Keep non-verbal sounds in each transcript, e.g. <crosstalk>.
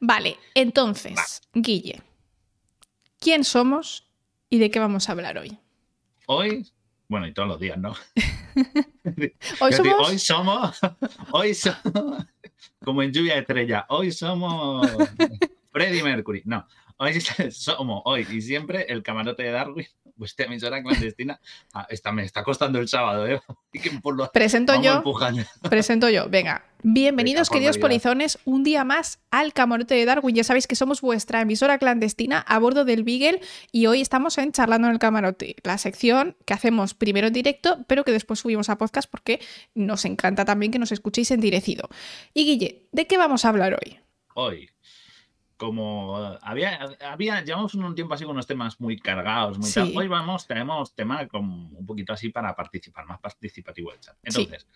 Vale, entonces, Guille, ¿quién somos y de qué vamos a hablar hoy? Hoy, bueno, y todos los días, ¿no? <laughs> Hoy decir, somos... hoy somos, <laughs> hoy somos, como en lluvia de estrella, hoy somos <laughs> Freddie Mercury. No, hoy somos, hoy y siempre, el camarote de Darwin, vuestra emisora clandestina. <laughs> Ah, esta, me está costando el sábado, ¿eh? <laughs> Por lo- Presento yo, empujando. <laughs> presento yo. Venga, bienvenidos Venga, queridos polizones un día más al camarote de Darwin. Ya sabéis que somos vuestra emisora clandestina a bordo del Beagle y hoy estamos en Charlando en el Camarote, la sección que hacemos primero en directo, pero que después subimos a podcast porque nos encanta también que nos escuchéis en direcido. Y Guille, ¿de qué vamos a hablar hoy? Hoy, como eh, había, había, llevamos un tiempo así con unos temas muy cargados, muy tal. Hoy vamos, tenemos tema como un poquito así para participar, más participativo el chat. Sí. Entonces,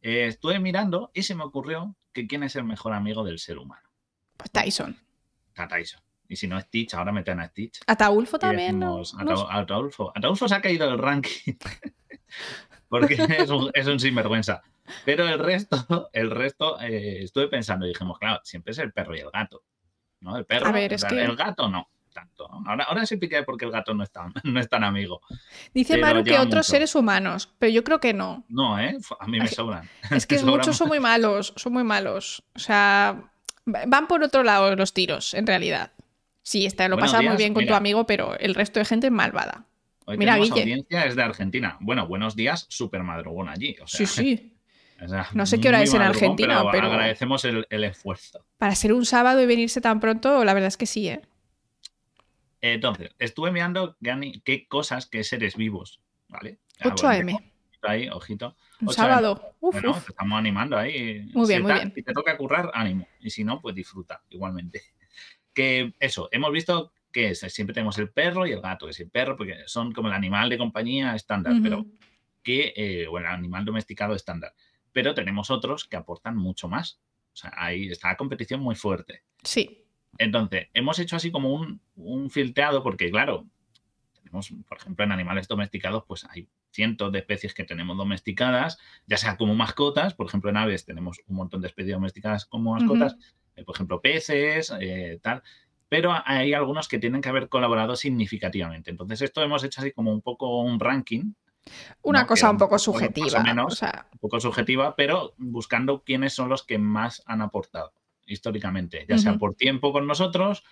eh, estuve mirando y se me ocurrió que quién es el mejor amigo del ser humano. Pues Tyson. A Tyson. Y si no es Stitch, ahora meten a Stitch. Ataulfo también, ¿no? decimos, No. Ata- Ataulfo. Ataulfo se ha caído del ranking. <laughs> porque es un, es un sinvergüenza. Pero el resto, el resto, eh, estuve pensando y dijimos, claro, siempre es el perro y el gato. ¿No? El perro, A ver, o es sea, que- el gato no. Tanto. Ahora, ahora se pica porque el gato no es tan, <laughs> no es tan amigo. Dice Maru que otros mucho. seres humanos, pero yo creo que no. No, ¿eh? A mí me Es sobran. <laughs> Es que <laughs> sobran muchos son muy malos, son muy malos. O sea, van por otro lado los tiros, en realidad. Sí, está, lo Buenos pasas muy bien con tu amigo, pero el resto de gente es malvada. Hoy Mira, Guille. audiencia, es de Argentina. Bueno, buenos días, súper madrugón allí. o sea, Sí, sí. O sea, No sé qué hora muy es en Argentina, pero- agradecemos el, el esfuerzo. Para ser un sábado y venirse tan pronto, la verdad es que sí, ¿eh? Entonces, estuve mirando qué, cosas, qué seres vivos, ¿vale? Ah, 8 bueno, AM, Ahí, ojito. un 8 sábado. Uf, bueno, uf. te estamos animando ahí. Muy bien, si muy ta- bien. Si te toca currar, ánimo. Y si no, pues disfruta igualmente. <laughs> Que eso, hemos visto que es, siempre tenemos el perro y el gato. Que es el perro, porque son como el animal de compañía estándar, Ujú. pero que, eh, o el animal domesticado estándar. Pero tenemos otros que aportan mucho más. O sea, ahí está la competición muy fuerte. Sí. Entonces, hemos hecho así como un, un filtreado, porque claro, tenemos, por ejemplo, en animales domesticados, pues hay cientos de especies que tenemos domesticadas, ya sea como mascotas, por ejemplo, en aves tenemos un montón de especies domesticadas como mascotas, eh, por ejemplo, peces, eh, tal, pero hay algunos que tienen que haber colaborado significativamente. Entonces, esto hemos hecho así como un poco un ranking, Una No, cosa un poco más o subjetiva. menos. O sea, un poco subjetiva, pero buscando quiénes son los que más han aportado históricamente, ya sea por tiempo con nosotros,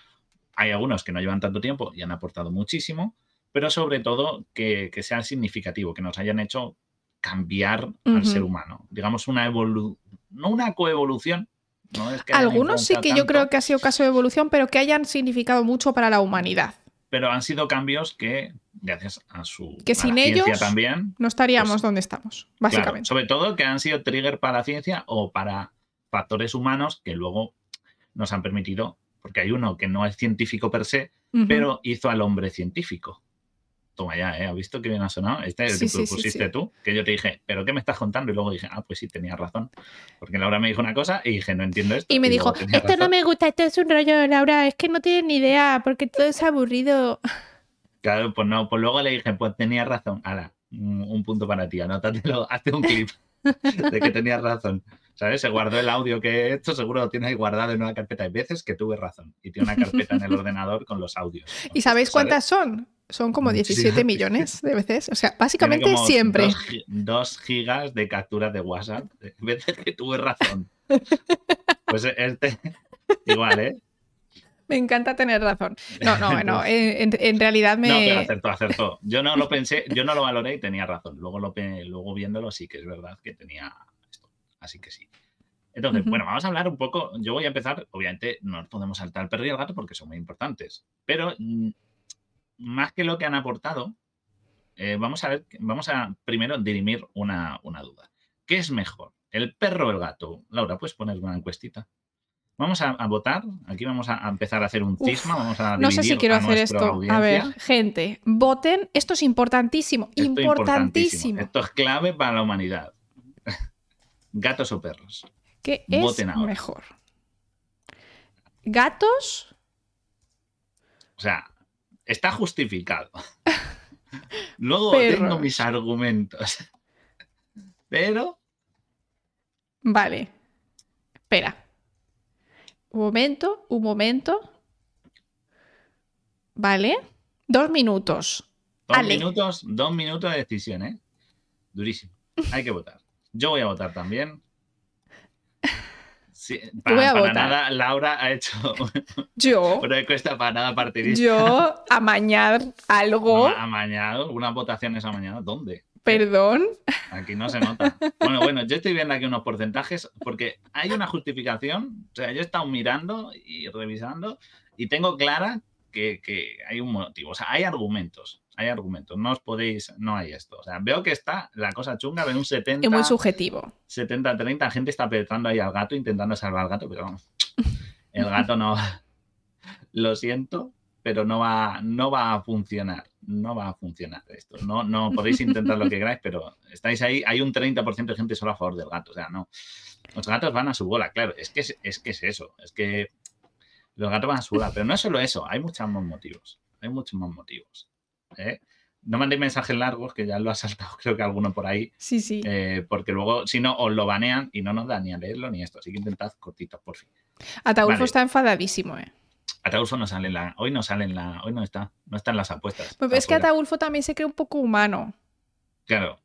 hay algunos que no llevan tanto tiempo y han aportado muchísimo, pero sobre todo que, que sean significativo, que nos hayan hecho cambiar al ser humano. Digamos una evolución, no una coevolución. No es que hayan algunos sí que yo creo que ha sido caso de evolución, pero que hayan significado mucho para la humanidad. Pero han sido cambios que, gracias a su Que a sin ciencia ellos, también, No estaríamos Pues, donde estamos, Claro, básicamente. sobre todo que han sido trigger para la ciencia o para factores humanos que luego nos han permitido, porque hay uno que no es científico per se, pero hizo al hombre científico. Toma ya, ¿eh? ¿Has visto que bien ha sonado? Este es el Sí, que sí, pusiste sí. tú, que yo te dije, ¿pero qué me estás contando? Y luego dije, ah, pues sí, tenía razón. Porque Laura me dijo una cosa y dije, no entiendo esto. Y me dijo, esto no me gusta, esto es un rollo, Laura, es que no tienes ni idea, porque todo es aburrido. Claro, pues no, pues luego le dije, pues tenía razón. Ala, un un punto para ti, anótatelo, <laughs> hazte un clip de que tenías razón. ¿Sabes? Se guardó el audio que he hecho, seguro lo tiene ahí guardado en una carpeta. Hay veces que tuve razón y tiene una carpeta en el ordenador con los audios. <laughs> ¿Y sabéis ¿Sabes? cuántas son? Son como Muchísimas. 17 millones de veces. O sea, básicamente siempre. Dos, dos gigas de capturas de WhatsApp. de veces que tuve razón. <laughs> Pues este, igual, ¿eh? Me encanta tener razón. No, no, <laughs> no. En, en realidad me. No, pero acertó, acertó. Yo no lo pensé, yo no lo valoré y tenía razón. Luego, lo, luego viéndolo sí que es verdad que tenía esto. Así que sí. Entonces, bueno, vamos a hablar un poco. Yo voy a empezar, obviamente, no nos podemos saltar el perro y el gato porque son muy importantes. Pero mm, más que lo que han aportado, eh, vamos a ver, vamos a primero dirimir una, una duda. ¿Qué es mejor? ¿El perro o el gato? Laura, ¿puedes poner una encuestita? Vamos a, a votar. Aquí vamos a, empezar a hacer un Uf, cisma. Vamos a No sé si quiero a hacer esto. A ver, gente, voten. Esto es importantísimo. Esto es importantísimo. Esto es clave para la humanidad. <laughs> Gatos o perros. ¿Qué es Voten ahora. mejor? ¿Gatos? O sea, está justificado. <laughs> Luego Perros. tengo mis argumentos. <laughs> Pero Vale. Espera. Un momento, un momento. Vale. Dos minutos. Dos Ale. minutos, dos minutos de decisión, ¿eh? Durísimo. Hay que votar. Yo voy a votar también. Sí, <laughs> para, voy a para votar. nada, Laura ha hecho <laughs> Yo, <laughs> una encuesta para nada partidista. yo, amañar algo. Amañado, unas votaciones amañadas. ¿Dónde? Perdón. Aquí no se nota. Bueno, bueno, yo estoy viendo aquí unos porcentajes porque hay una justificación. O sea, yo he estado mirando y revisando y tengo clara que, que hay un motivo. O sea, hay argumentos. Hay argumentos. No os podéis. No hay esto. O sea, veo que está la cosa chunga de un 70. Es muy subjetivo. 70-30, la gente está apretando ahí al gato, intentando salvar al gato, pero vamos, el gato no. <laughs> Lo siento, pero no va, no va a funcionar. No va a funcionar esto. No, no podéis intentar lo que <laughs> queráis, pero estáis ahí. Hay un 30% de gente solo a favor del gato. O sea, no. Los gatos van a su bola, claro. Es que es, es que es eso. Es que los gatos van a su bola. Pero no es solo eso. Hay muchos más motivos. Hay muchos más motivos. ¿eh? No mandéis mensajes largos, que ya lo ha saltado, <laughs> creo que alguno por ahí. Sí, sí. Eh, porque luego, si no, os lo banean y no nos da ni a leerlo ni esto. Así que intentad cortitos, por fin. Ataulfo vale. está enfadadísimo, ¿eh? Ataulfo no sale en la. Hoy no sale en la. Hoy no está. No está en las apuestas. Pues es que. Ataulfo también se cree un poco humano. Claro,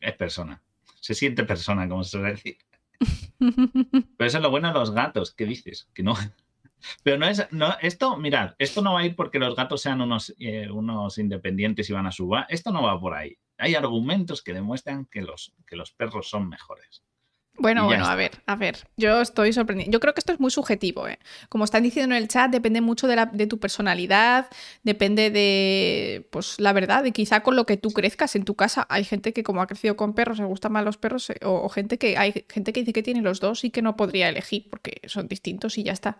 es persona. Se siente persona, como se suele decir. <laughs> Pero eso es lo bueno de los gatos. ¿Qué dices? Que no. <laughs> Pero no es. No, esto, mirad, esto no va a ir porque los gatos sean unos, eh, unos independientes y van a suba. Esto no va por ahí. Hay argumentos que demuestran que los, que los perros son mejores. Bueno, bueno, está. a ver, a ver. Yo estoy sorprendida. Yo creo que esto es muy subjetivo, ¿eh? Como están diciendo en el chat, depende mucho de, la- de tu personalidad, depende de, pues, la verdad, de quizá con lo que tú crezcas en tu casa. Hay gente que como ha crecido con perros, le gustan más los perros, eh, o, o gente que hay gente que dice que tiene los dos y que no podría elegir porque son distintos y ya está.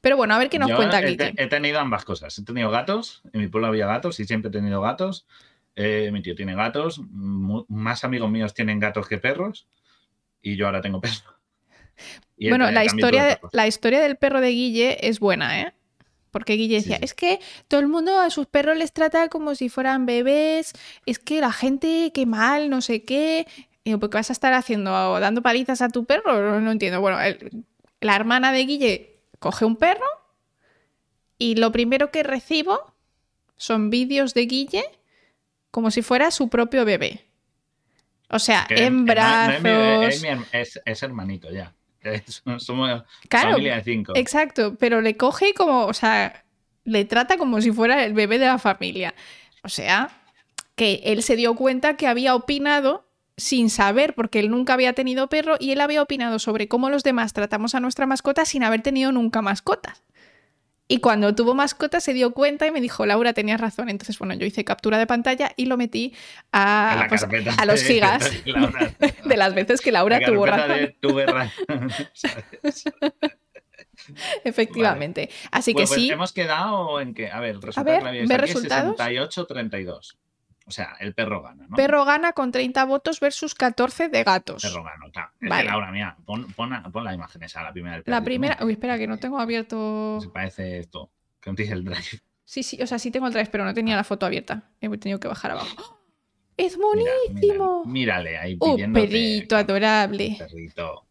Pero bueno, a ver qué nos Yo cuenta he, Guille. he tenido ambas cosas. He tenido gatos, en mi pueblo había gatos y siempre he tenido gatos. Eh, mi tío tiene gatos, más amigos míos tienen gatos que perros y yo ahora tengo. Y he- Bueno, la historia, de- la historia del perro de Guille es buena, ¿eh? Porque Guille decía, sí. es que todo el mundo a sus perros les trata como si fueran bebés, es que la gente, qué mal, no sé qué. Y digo, ¿por qué vas a estar haciendo, dando palizas a tu perro? No, no entiendo. Bueno, el- la hermana de Guille coge un perro y lo primero que recibo son vídeos de Guille como si fuera su propio bebé. O sea, Que- en que no- no es mi bebé, brazos. es, mi herm- es- es hermanito ya. <laughs> Somos Claro, familia de cinco. Exacto, pero le coge como, o sea, le trata como si fuera el bebé de la familia. O sea, que él se dio cuenta que había opinado sin saber, porque él nunca había tenido perro y él había opinado sobre cómo los demás tratamos a nuestra mascota sin haber tenido nunca mascotas. Y cuando tuvo mascota se dio cuenta y me dijo, Laura, tenías razón. Entonces, bueno, yo hice captura de pantalla y lo metí a, pues, a los gigas <laughs> de Laura. de las veces que Laura La tuvo razón. tuve. <laughs> Efectivamente. Así que Pues, pues sí. hemos quedado en que, a ver, resulta ver, que la ¿ve resultados? 68-32. O sea, el perro gana, ¿no? Perro gana con 30 votos versus 14 de gatos. Perro gana, claro. Vale. Laura, mira, pon, pon, la- pon la imagen esa, la primera del La perrito, primera. Uy, espera, que no tengo abierto. Se parece esto. Que no dice el drive. Sí, sí, o sea, sí tengo el drive, pero no tenía la foto abierta. He tenido que bajar abajo. ¡Oh! ¡Es buenísimo! mírale, mírale ahí Un pidiéndote, perrito claro, adorable. Perrito.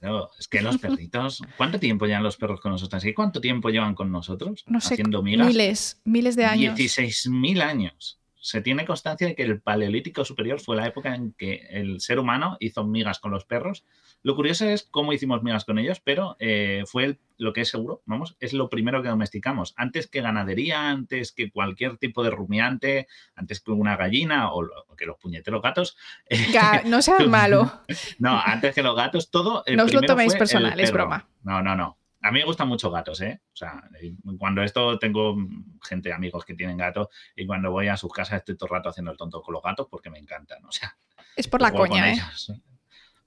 Claro, es que los perritos. ¿Cuánto tiempo llevan los perros con nosotros? ¿Y cuánto tiempo llevan con nosotros? No sé, Haciendo migas. miles, miles de años. 16.000 años. Se tiene constancia de que el Paleolítico Superior fue la época en que el ser humano hizo migas con los perros. Lo curioso es cómo hicimos migas con ellos, pero eh, fue el- lo que es seguro, vamos, es lo primero que domesticamos. Antes que ganadería, antes que cualquier tipo de rumiante, antes que una gallina o, lo- que los puñeteros gatos. eh, Ga- No seas <laughs> malo. <laughs> no, antes que los gatos, todo. el No os lo toméis personal, es broma. No, no, no. A mí me gustan mucho gatos, ¿eh? O sea, eh, cuando esto tengo gente, amigos que tienen gatos, y cuando voy a sus casas estoy todo el rato haciendo el tonto con los gatos porque me encantan. O sea, Es por la coña, ¿eh? ellos.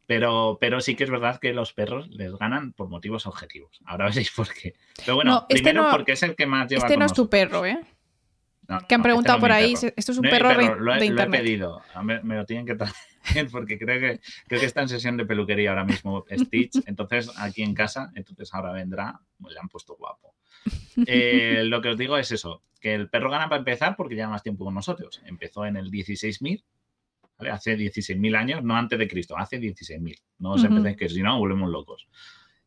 Pero, pero sí que es verdad que los perros les ganan por motivos objetivos. Ahora veréis por qué. Pero bueno, No, este primero no- porque es el que más lleva Este con no es tu perro, ¿eh? No, Que han no, preguntado este por ahí. perro. Esto es un No perro, perro, lo, he, de lo he internet. pedido. Me, lo tienen que traer <laughs> porque creo que, creo que está en sesión de peluquería ahora mismo Stitch. <laughs> Entonces, aquí en casa, entonces ahora vendrá. pues Le han puesto guapo. <laughs> Eh, lo que os digo es eso: que el perro gana para empezar porque lleva más tiempo con nosotros. Empezó en el 16.000. ¿vale? Hace 16.000 años, no antes de Cristo, hace 16.000. No os Ujú. empecéis que si no, volvemos locos.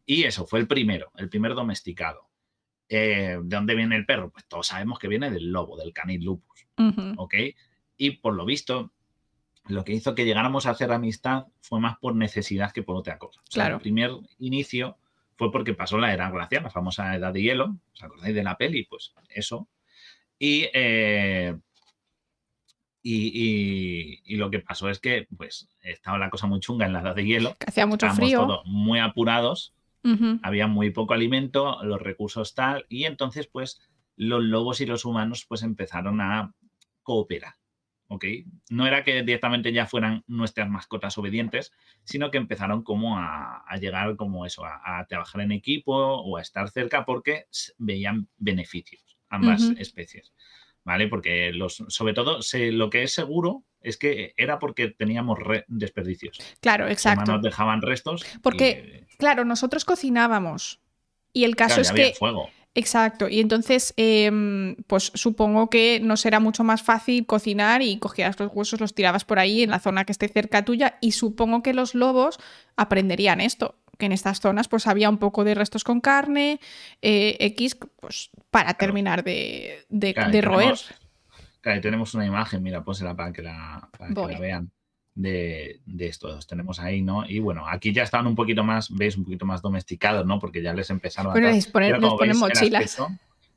Y eso fue el primero, el primer domesticado. Eh, ¿De dónde viene el perro? Pues todos sabemos que viene del lobo, del canis lupus. ¿Ok? Y por lo visto, lo que hizo que llegáramos a hacer amistad fue más por necesidad que por otra cosa. claro. El primer inicio fue porque pasó la era glacial, la famosa edad de hielo. ¿Os acordáis de la peli? Pues eso. Y, eh, y, lo que pasó es que pues estaba la cosa muy chunga en la edad de hielo. Que hacía mucho frío. Todos muy apurados había muy poco alimento, los recursos tal, y entonces pues los lobos y los humanos pues empezaron a cooperar. ¿ok? No era que directamente ya fueran nuestras mascotas obedientes, sino que empezaron como a, llegar como eso, a, trabajar en equipo o a estar cerca porque veían beneficios ambas especies. ¿Vale? Porque los, sobre todo lo que es seguro es que era porque teníamos desperdicios. Claro, exacto. Nos dejaban restos. Porque, claro, nosotros cocinábamos. Y el caso es que. Fuego. Exacto. Y entonces, em, pues supongo que nos era mucho más fácil cocinar y cogías los huesos, los tirabas por ahí en la zona que esté cerca tuya. Y supongo que los lobos aprenderían esto que en estas zonas pues había un poco de restos con carne, eh, X, pues para terminar de, de, roer. Tenemos, tenemos una imagen, mira, pónsela para que la, para que la vean. De, de, estos tenemos ahí, ¿no? Y bueno, aquí ya estaban un poquito más, veis, un poquito más domesticados, ¿no? Porque ya les empezaron a... les, ponen, mochilas.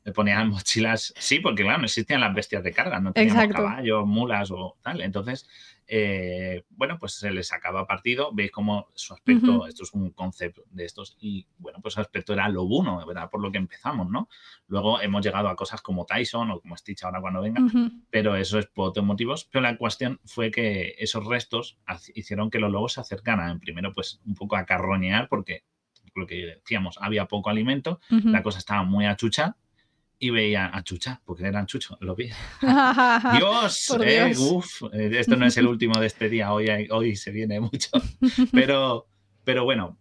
Le ponían mochilas, sí, porque claro, no existían las bestias de carga, no teníamos caballos, mulas o tal. Entonces, eh, bueno, pues se les sacaba partido. Veis cómo su aspecto, esto es un concepto de estos, y bueno, pues su aspecto era lobuno, ¿verdad? Por lo que empezamos, ¿no? Luego hemos llegado a cosas como Tyson o como Stitch ahora cuando venga, pero eso es por otros motivos. Pero la cuestión fue que esos restos hicieron que los lobos se acercaran, primero, pues un poco a carroñear, porque lo que decíamos, había poco alimento, la cosa estaba muy achucha y veía a Chucha, porque eran Chucho, lo vi. <laughs> Dios, eh, eh, esto no es el último de este día, hoy, hoy se viene mucho. <laughs> Pero, pero bueno,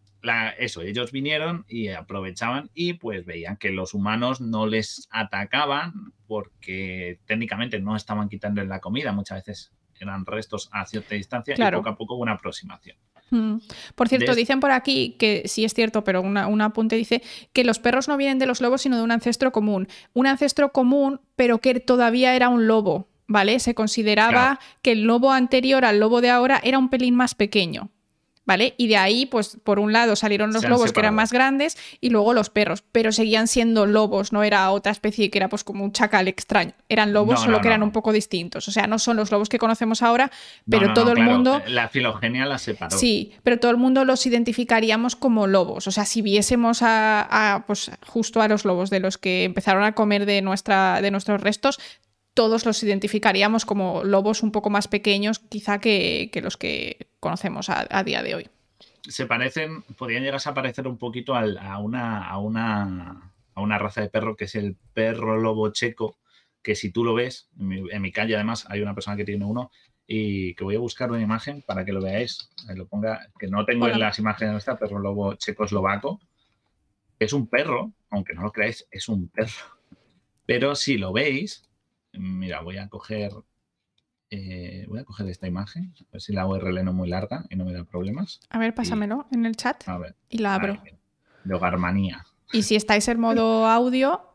eso, ellos vinieron y aprovechaban y pues veían que los humanos no les atacaban porque técnicamente no estaban quitando la comida, muchas veces eran restos a cierta distancia y poco a poco una aproximación. Mm. Por cierto, dicen por aquí que sí es cierto, pero una, un apunte dice que los perros no vienen de los lobos, sino de un ancestro común. Un ancestro común, pero que todavía era un lobo, ¿vale? Se consideraba que el lobo anterior al lobo de ahora era un pelín más pequeño. ¿Vale? Y de ahí, pues por un lado salieron los lobos que eran más grandes y luego los perros, pero seguían siendo lobos, no era otra especie que era pues como un chacal extraño. Eran lobos, solo que eran un poco distintos. O sea, no son los lobos que conocemos ahora, pero todo el mundo... La filogenia la separó. Sí, pero todo el mundo los identificaríamos como lobos. O sea, si viésemos a, pues justo a los lobos de los que empezaron a comer de, nuestra, de nuestros restos, todos los identificaríamos como lobos un poco más pequeños, quizá que, los que conocemos a, día de hoy. Se parecen, podrían llegar a parecer un poquito a, una, a, una, a una raza de perro que es el perro lobo checo, que si tú lo ves, en mi, calle además hay una persona que tiene uno y que voy a buscar una imagen para que lo veáis, lo ponga, que no tengo en las imágenes de esta, perro lobo checo eslovaco, es un perro, aunque no lo creáis, es un perro. Pero si lo veis, Mira, voy a coger. Eh, voy a coger esta imagen, a ver si la URL no es muy larga y no me da problemas. A ver, pásamelo en el chat y la abro. de Hogarmanía. Y si estáis en modo audio,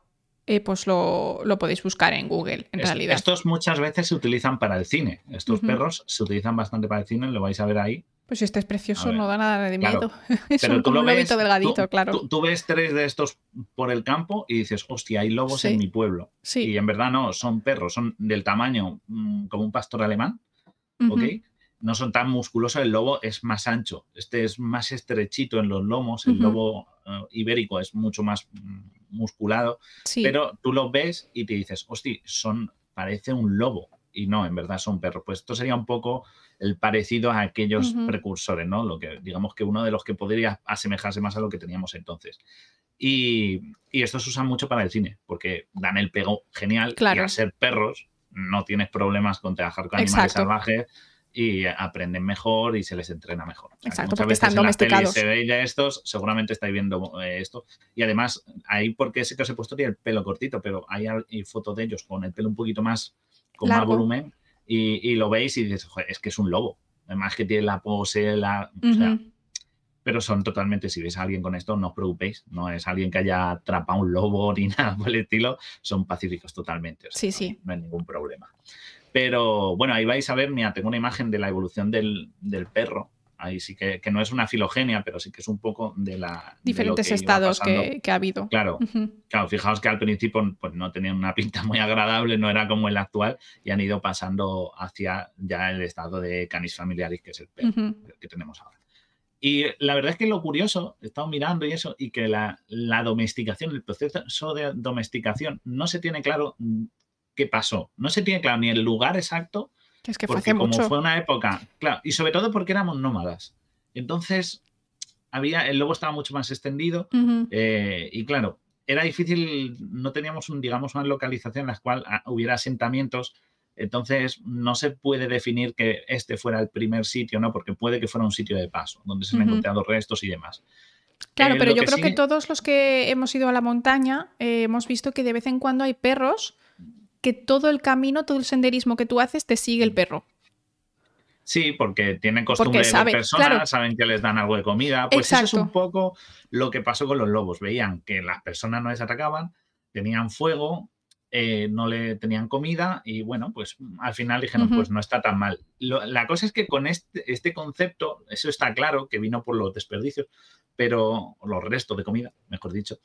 eh, pues lo, podéis buscar en Google, en realidad. Estos muchas veces se utilizan para el cine. Estos perros se utilizan bastante para el cine, lo vais a ver ahí. Pues este es precioso, no da nada de miedo. <laughs> es un, como delgadito, claro. Tú, ves tres de estos por el campo y dices, hostia, hay lobos en mi pueblo. Sí. Y en verdad no, son perros, son del tamaño mm, como un pastor alemán, ¿ok? No son tan musculosos, el lobo es más ancho, este es más estrechito en los lomos, el lobo eh, ibérico es mucho más mm, musculado, pero tú lo ves y te dices, hostia, son, parece un lobo, y no, en verdad son perros. Pues esto sería un poco el parecido a aquellos precursores, ¿no? Lo que digamos que uno de los que podría asemejarse más a lo que teníamos entonces. Y, y estos se usan mucho para el cine, porque dan el pego genial y al ser perros no tienes problemas con trabajar con animales salvajes y aprenden mejor y se les entrena mejor. Exacto, porque están domesticados. Se ve ya estos, seguramente estáis viendo eh, esto. Y además, ahí porque sé que os he puesto el pelo cortito, pero hay, hay fotos de ellos con el pelo un poquito más, con más volumen y, lo veis y dices, es que es un lobo. Además que tiene la pose, la... pero son totalmente, si veis a alguien con esto, no os preocupéis, no es alguien que haya atrapado un lobo <laughs> ni nada por el estilo, son pacíficos totalmente. sí, sí. No hay ningún problema. Pero bueno, ahí vais a ver, mira, tengo una imagen de la evolución del, perro. Ahí sí que, no es una filogenia, pero sí que es un poco de la... Diferentes estados que, ha habido. Claro, claro, fijaos que al principio pues, no tenían una pinta muy agradable, no era como el actual, y han ido pasando hacia ya el estado de canis familiaris, que es el perro que tenemos ahora. Y la verdad es que lo curioso, he estado mirando y eso, y que la, domesticación, el proceso de domesticación, no se tiene claro mm, qué pasó. No se tiene claro ni el lugar exacto. Es que fue hace como fue una época, claro, y sobre todo porque éramos nómadas. Entonces, había, el lobo estaba mucho más extendido eh, y claro, era difícil, no teníamos, un, digamos, una localización en la cual ah, hubiera asentamientos entonces, no se puede definir que este fuera el primer sitio, ¿no? Porque puede que fuera un sitio de paso, donde se han encontrado restos y demás. Claro, eh, pero yo creo que todos los que hemos ido a la montaña eh, hemos visto que de vez en cuando hay perros que todo el camino, todo el senderismo que tú haces, te sigue el perro. Sí, porque tienen costumbre de personas, saben que les dan algo de comida. Pues eso es un poco lo que pasó con los lobos. Veían que las personas no les atacaban, tenían fuego, eh, no le tenían comida y bueno, pues al final dijeron, pues no está tan mal. la cosa es que con este, este, concepto, eso está claro, que vino por los desperdicios, pero los restos de comida, mejor dicho,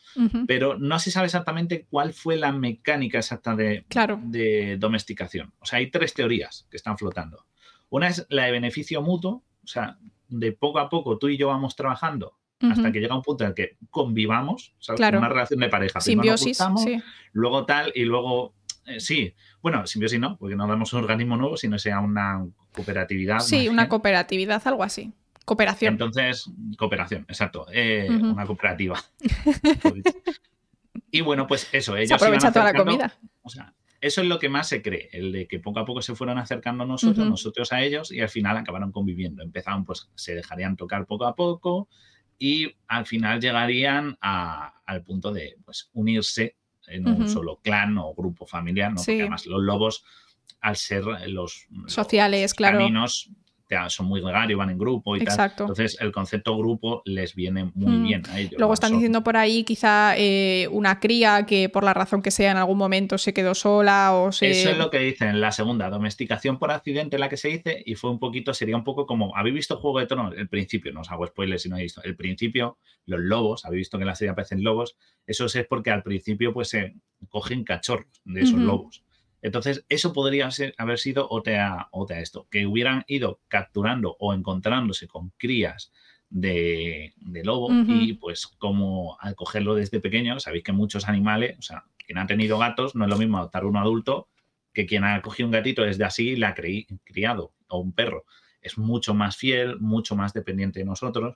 pero no se sabe exactamente cuál fue la mecánica exacta de, de domesticación. O sea, hay tres teorías que están flotando. Una es la de beneficio mutuo, o sea, de poco a poco tú y yo vamos trabajando hasta que llega un punto en el que convivamos, una relación de pareja. Simbiosis, luego tal y luego eh, sí. Bueno, simbiosis no, porque no damos un organismo nuevo, sino sea una cooperatividad. Sí, una cooperatividad, algo así. Cooperación. Entonces, cooperación, exacto. Eh, una cooperativa. y bueno, pues eso. Ellos se aprovecha toda la comida. O sea, eso es lo que más se cree, el de que poco a poco se fueron acercando nosotros, nosotros a ellos y al final acabaron conviviendo. Empezaron, pues se dejarían tocar poco a poco, y al final llegarían al punto de pues, unirse en un solo clan o grupo familiar, ¿no? porque además los lobos, al ser los, sociales, claro son muy gregarios, van en grupo y tal. Entonces, el concepto grupo les viene muy mm. bien a ellos. Luego están diciendo por ahí quizá eh, una cría que por la razón que sea en algún momento se quedó sola o se... Eso es lo que dicen, la segunda, domesticación por accidente, la que se dice, y fue un poquito, sería un poco como, ¿habéis visto Juego de Tronos? El principio, no os hago spoilers si no habéis visto, el principio, los lobos, habéis visto que en la serie aparecen lobos, eso es porque al principio pues se cogen cachorros de esos lobos. Entonces, eso podría haber sido OTA, OTA esto, que hubieran ido capturando o encontrándose con crías de, lobo y pues como al cogerlo desde pequeño, sabéis que muchos animales, o sea, quien ha tenido gatos no es lo mismo adoptar uno adulto que quien ha cogido un gatito desde así y la ha criado, o un perro. Es mucho más fiel, mucho más dependiente de nosotros,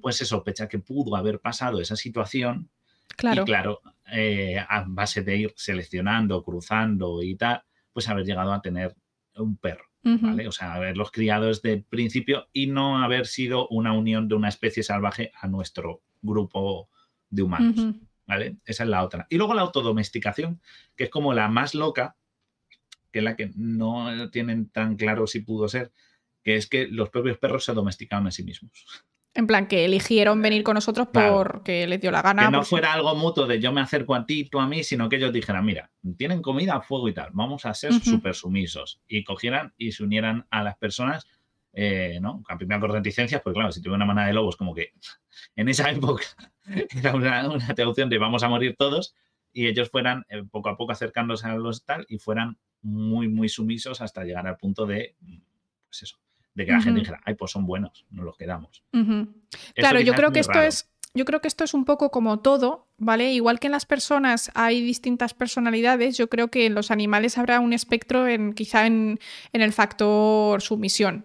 pues se sospecha que pudo haber pasado esa situación Claro. Y claro, eh, a base de ir seleccionando, cruzando y tal, pues haber llegado a tener un perro. ¿Vale? O sea, haberlos criado desde el principio y no haber sido una unión de una especie salvaje a nuestro grupo de humanos. ¿Vale? Esa es la otra. Y luego la autodomesticación, que es como la más loca, que es la que no tienen tan claro si pudo ser, que es que los propios perros se domesticaron a sí mismos. En plan, que eligieron venir con nosotros porque les dio la gana. Que no fuera algo mutuo de yo me acerco a ti, tú a mí, sino que ellos dijeran, mira, tienen comida, fuego y tal, vamos a ser súper sumisos. Y cogieran y se unieran a las personas, eh, ¿no? A primera por reticencias, pues claro, si tuve una manada de lobos, como que <laughs> en esa época <laughs> era una, una traducción de vamos a morir todos, y ellos fueran eh, poco a poco acercándose a los tal y fueran muy, muy sumisos hasta llegar al punto de, pues eso, de que la gente dijera, ay, pues son buenos, nos los quedamos. Claro, yo creo que esto es. Yo creo que esto es un poco como todo, ¿vale? Igual que en las personas hay distintas personalidades, yo creo que en los animales habrá un espectro en quizá en, el factor sumisión,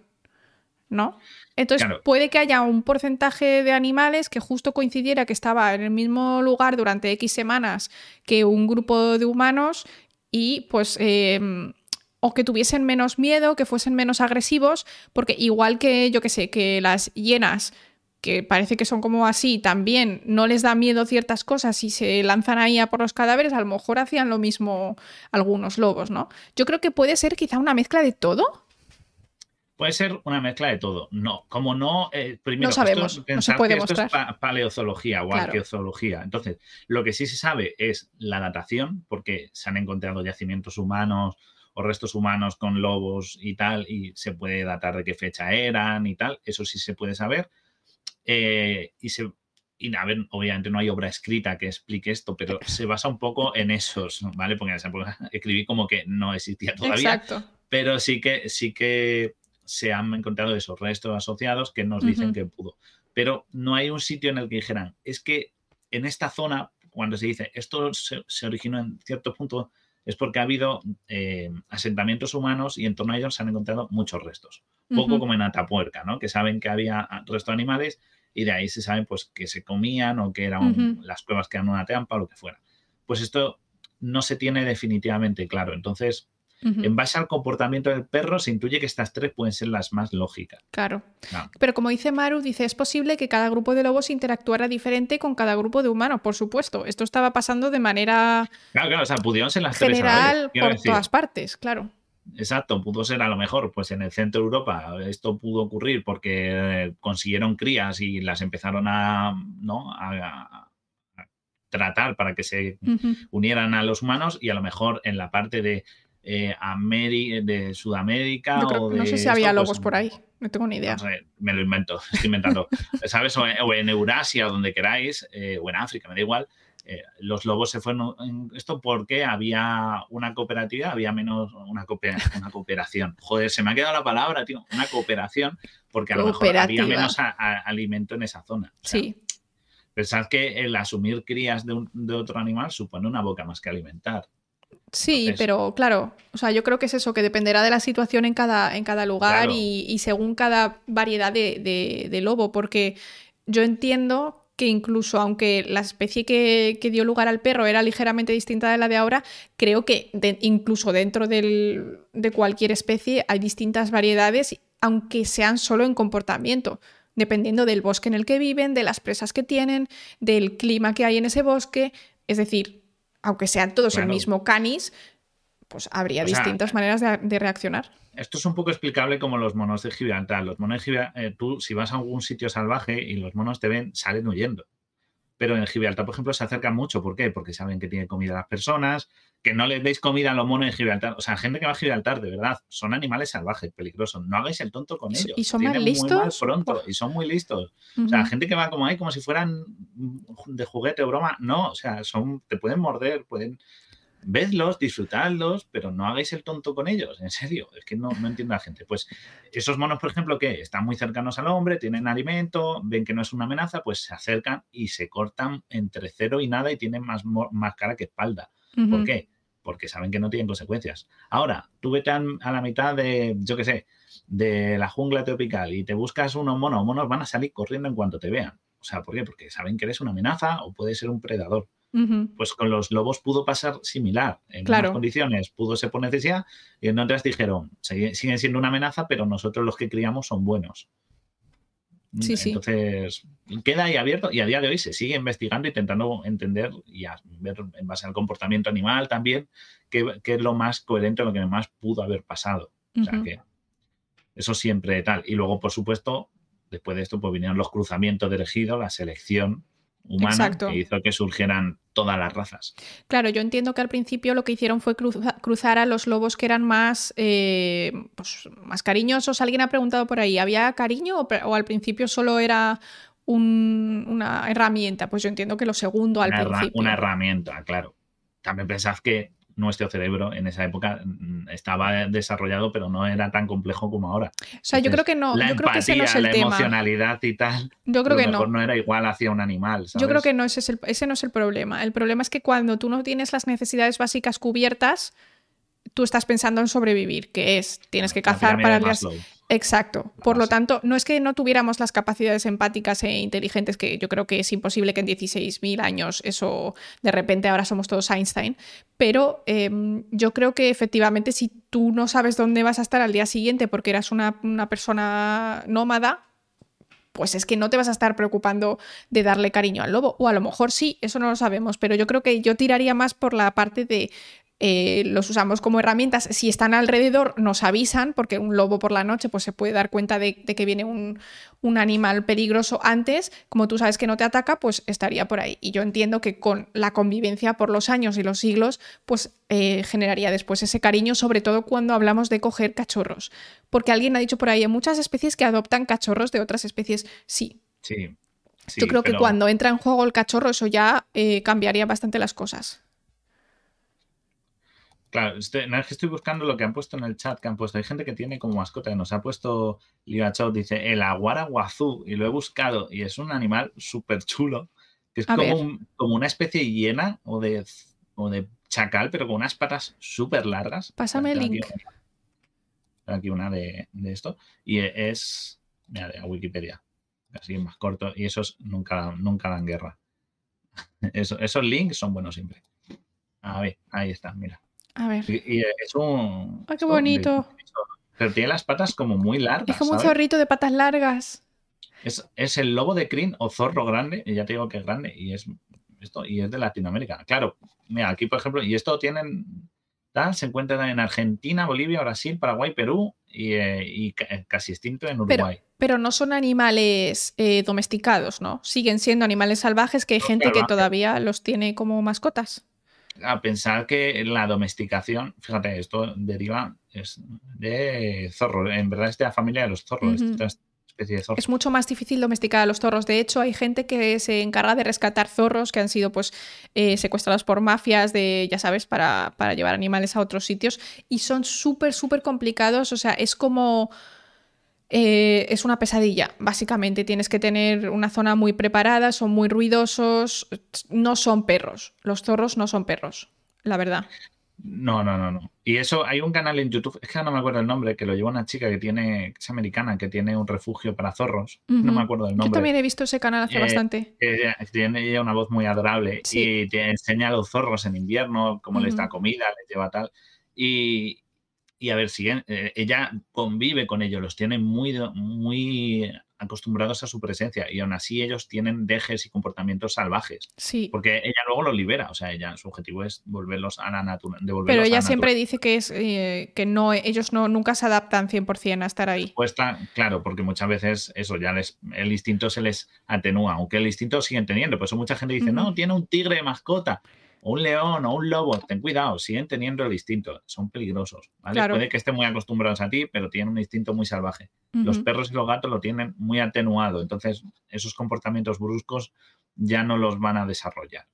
¿no? Entonces puede que haya un porcentaje de animales que justo coincidiera que estaba en el mismo lugar durante X semanas que un grupo de humanos y pues em, o que tuviesen menos miedo, que fuesen menos agresivos, porque igual que yo que sé, que las hienas que parece que son como así, también no les da miedo ciertas cosas y se lanzan ahí a por los cadáveres, a lo mejor hacían lo mismo algunos lobos, ¿no? Yo creo que puede ser quizá una mezcla de todo. Puede ser una mezcla de todo. No, como no, eh, primero, no sabemos, no se puede mostrar. Esto es paleozoología o arqueozoología. Entonces, lo que sí se sabe es la datación, porque se han encontrado yacimientos humanos o restos humanos con lobos y tal, y se puede datar de qué fecha eran y tal, eso sí se puede saber. Eh, y se, y a ver, obviamente no hay obra escrita que explique esto, pero se basa un poco en esos, ¿vale? Porque en esa época <laughs> escribí como que no existía todavía. Exacto. Pero sí que, sí que se han encontrado esos restos asociados que nos dicen que pudo. Pero no hay un sitio en el que dijeran, es que en esta zona, cuando se dice esto se, originó en cierto punto, es porque ha habido eh, asentamientos humanos y en torno a ellos se han encontrado muchos restos. Poco como en Atapuerca, ¿no? Que saben que había restos de animales y de ahí se saben pues que se comían o que eran las cuevas que eran una trampa o lo que fuera. Pues esto no se tiene definitivamente claro. Entonces, en base al comportamiento del perro, se intuye que estas tres pueden ser las más lógicas. Claro. Pero como dice Maru, dice, es posible que cada grupo de lobos interactuara diferente con cada grupo de humanos, por supuesto. Esto estaba pasando de manera claro, claro, o sea, pudieron ser las general por todas partes, claro. Exacto, pudo ser a lo mejor, pues en el centro de Europa esto pudo ocurrir porque consiguieron crías y las empezaron a, ¿no? a, tratar para que se unieran a los humanos y a lo mejor en la parte de eh, de Sudamérica. o de no sé si había pues, lobos por ahí, no tengo ni idea. me lo invento, <laughs> estoy inventando. ¿Sabes? O en, Eurasia, donde queráis, eh, o en África, me da igual. Eh, los lobos se fueron en esto porque había una cooperativa, había menos una, una cooperación. Joder, se me ha quedado la palabra, tío, una cooperación, porque a lo mejor había menos alimento en esa zona. sí. Pensad que el asumir crías de, de otro animal supone una boca más que alimentar. Sí, pero claro, o sea, yo creo que es eso, que dependerá de la situación en cada, en cada lugar y, según cada variedad de, lobo, porque yo entiendo que incluso aunque la especie que, dio lugar al perro era ligeramente distinta de la de ahora, creo que incluso dentro de cualquier especie hay distintas variedades, aunque sean solo en comportamiento dependiendo del bosque en el que viven, de las presas que tienen, del clima que hay en ese bosque. Es decir, aunque sean todos el mismo canis, pues habría distintas maneras de, reaccionar. Esto es un poco explicable como los monos de Gibraltar. Los monos de Gibraltar, eh, tú si vas a algún sitio salvaje y los monos te ven, salen huyendo. Pero en Gibraltar, por ejemplo, se acercan mucho. ¿Por qué? Porque saben que tiene comida las personas, que no les deis comida a los monos de Gibraltar. O sea, gente que va a Gibraltar, de verdad, son animales salvajes, peligrosos. No hagáis el tonto con ellos. Y son más listos. pronto, y son muy listos. O sea, gente que va como ahí, como si fueran de juguete o broma. No, o sea, son, te pueden morder, pueden vedlos, disfrutadlos, pero no hagáis el tonto con ellos, en serio, es que no, no entiendo a la gente. Pues esos monos, por ejemplo, que están muy cercanos al hombre, tienen alimento, ven que no es una amenaza, pues se acercan y se cortan entre cero y nada y tienen más, más cara que espalda. ¿Por qué? Porque saben que no tienen consecuencias. Ahora, tú vete a, la mitad de, yo qué sé, de la jungla tropical y te buscas unos monos, monos van a salir corriendo en cuanto te vean. O sea, ¿por qué? Porque saben que eres una amenaza o puede ser un predador. Pues con los lobos pudo pasar similar. En claro. condiciones pudo ser por necesidad y en otras dijeron, siguen siendo una amenaza, pero nosotros los que criamos son buenos. Sí, sí. Entonces, queda ahí abierto y a día de hoy se sigue investigando, intentando entender y ver en base al comportamiento animal también qué, es lo más coherente, lo que más pudo haber pasado. O sea que eso siempre tal. Y luego, por supuesto, después de esto, pues vinieron los cruzamientos de elegido, la selección humana que hizo que surgieran todas las razas. Claro, yo entiendo que al principio lo que hicieron fue cruzar a los lobos que eran más, eh, pues, más cariñosos. Alguien ha preguntado por ahí, ¿había cariño o, al principio solo era una herramienta? Pues yo entiendo que lo segundo al principio. Una herramienta, claro. También pensad que nuestro cerebro en esa época mm, estaba desarrollado, pero no era tan complejo como ahora. O sea, yo creo que no. La yo creo que ese no es el la emocionalidad y tal. Yo creo que no. no era igual hacia un animal. Yo creo que no, ese, es el, ese no es el problema. El problema es que cuando tú no tienes las necesidades básicas cubiertas, tú estás pensando en sobrevivir, que es tienes que cazar para el Exacto. Por lo tanto, no es que no tuviéramos las capacidades empáticas e inteligentes, que yo creo que es imposible que en 16.000 años eso de repente ahora somos todos Einstein, pero em, yo creo que efectivamente si tú no sabes dónde vas a estar al día siguiente porque eras una, una persona nómada, pues es que no te vas a estar preocupando de darle cariño al lobo. O a lo mejor sí, eso no lo sabemos, pero yo creo que yo tiraría más por la parte de eh, los usamos como herramientas. Si están alrededor, nos avisan, porque un lobo por la noche pues, se puede dar cuenta de, que viene un, animal peligroso antes. Como tú sabes que no te ataca, pues estaría por ahí. Y yo entiendo que con la convivencia por los años y los siglos, pues eh, generaría después ese cariño, sobre todo cuando hablamos de coger cachorros. Porque alguien ha dicho por ahí, hay muchas especies que adoptan cachorros de otras especies. Sí. Sí. yo creo que cuando entra en juego el cachorro, eso ya eh, cambiaría bastante las cosas. Claro, estoy, no es que estoy buscando lo que han puesto en el chat, que han puesto. Hay gente que tiene como mascota, que nos ha puesto Ligachot, dice el aguara guazú, y lo he buscado, y es un animal súper chulo, que es como, como, una especie de hiena o de, o de chacal, pero con unas patas súper largas. Pásame el link. Aquí una, de, esto, y es, mira, de Wikipedia, así más corto, y esos nunca, nunca dan guerra. <laughs> esos links son buenos siempre. A ver, ahí está, mira. A ver. Y, es un. ¡Ay, qué bonito! pero tiene las patas como muy largas. Es como un zorrito de patas largas. Es, el lobo de Crin o zorro grande, y ya te digo que es grande, y es esto, y es de Latinoamérica. Claro, mira, aquí por ejemplo, y esto tienen, tal, se encuentra en Argentina, Bolivia, Brasil, Paraguay, Perú y, eh, eh, casi extinto en Uruguay. Pero, no son animales eh, domesticados, ¿no? Siguen siendo animales salvajes que hay gente que todavía los tiene como mascotas a pensar que la domesticación, fíjate, esto deriva de zorro, en verdad es de la familia de los zorros, especie de zorro. Es mucho más difícil domesticar a los zorros. De hecho, hay gente que se encarga de rescatar zorros que han sido pues eh, secuestrados por mafias de, ya sabes, para, para llevar animales a otros sitios y son súper, súper complicados. O sea, es como eh, es una pesadilla, básicamente. Tienes que tener una zona muy preparada, son muy ruidosos, no son perros. Los zorros no son perros, la verdad. No, no, no, no. Y eso, hay un canal en YouTube, es que no me acuerdo el nombre, que lo lleva una chica que tiene, es americana, que tiene un refugio para zorros. No me acuerdo del nombre. Yo también he visto ese canal hace eh, bastante. tiene ella una voz muy adorable y te enseña a los zorros en invierno, cómo les da comida, les lleva tal. Y, y a ver si eh, ella convive con ellos, los tiene muy, muy acostumbrados a su presencia y aún así ellos tienen dejes y comportamientos salvajes. Sí. Porque ella luego los libera, o sea, ella su objetivo es volverlos a la naturaleza. Pero ella siempre dice que es eh, que no ellos no nunca se adaptan 100% a estar ahí. Está, claro, porque muchas veces eso ya les el instinto se les atenúa, aunque el instinto siguen teniendo, por eso mucha gente dice, "No, tiene un tigre de mascota." O un león o un lobo, ten cuidado, siguen teniendo el instinto, son peligrosos, ¿vale? Puede que estén muy acostumbrados a ti, pero tienen un instinto muy salvaje. Los perros y los gatos lo tienen muy atenuado, entonces esos comportamientos bruscos ya no los van a desarrollar.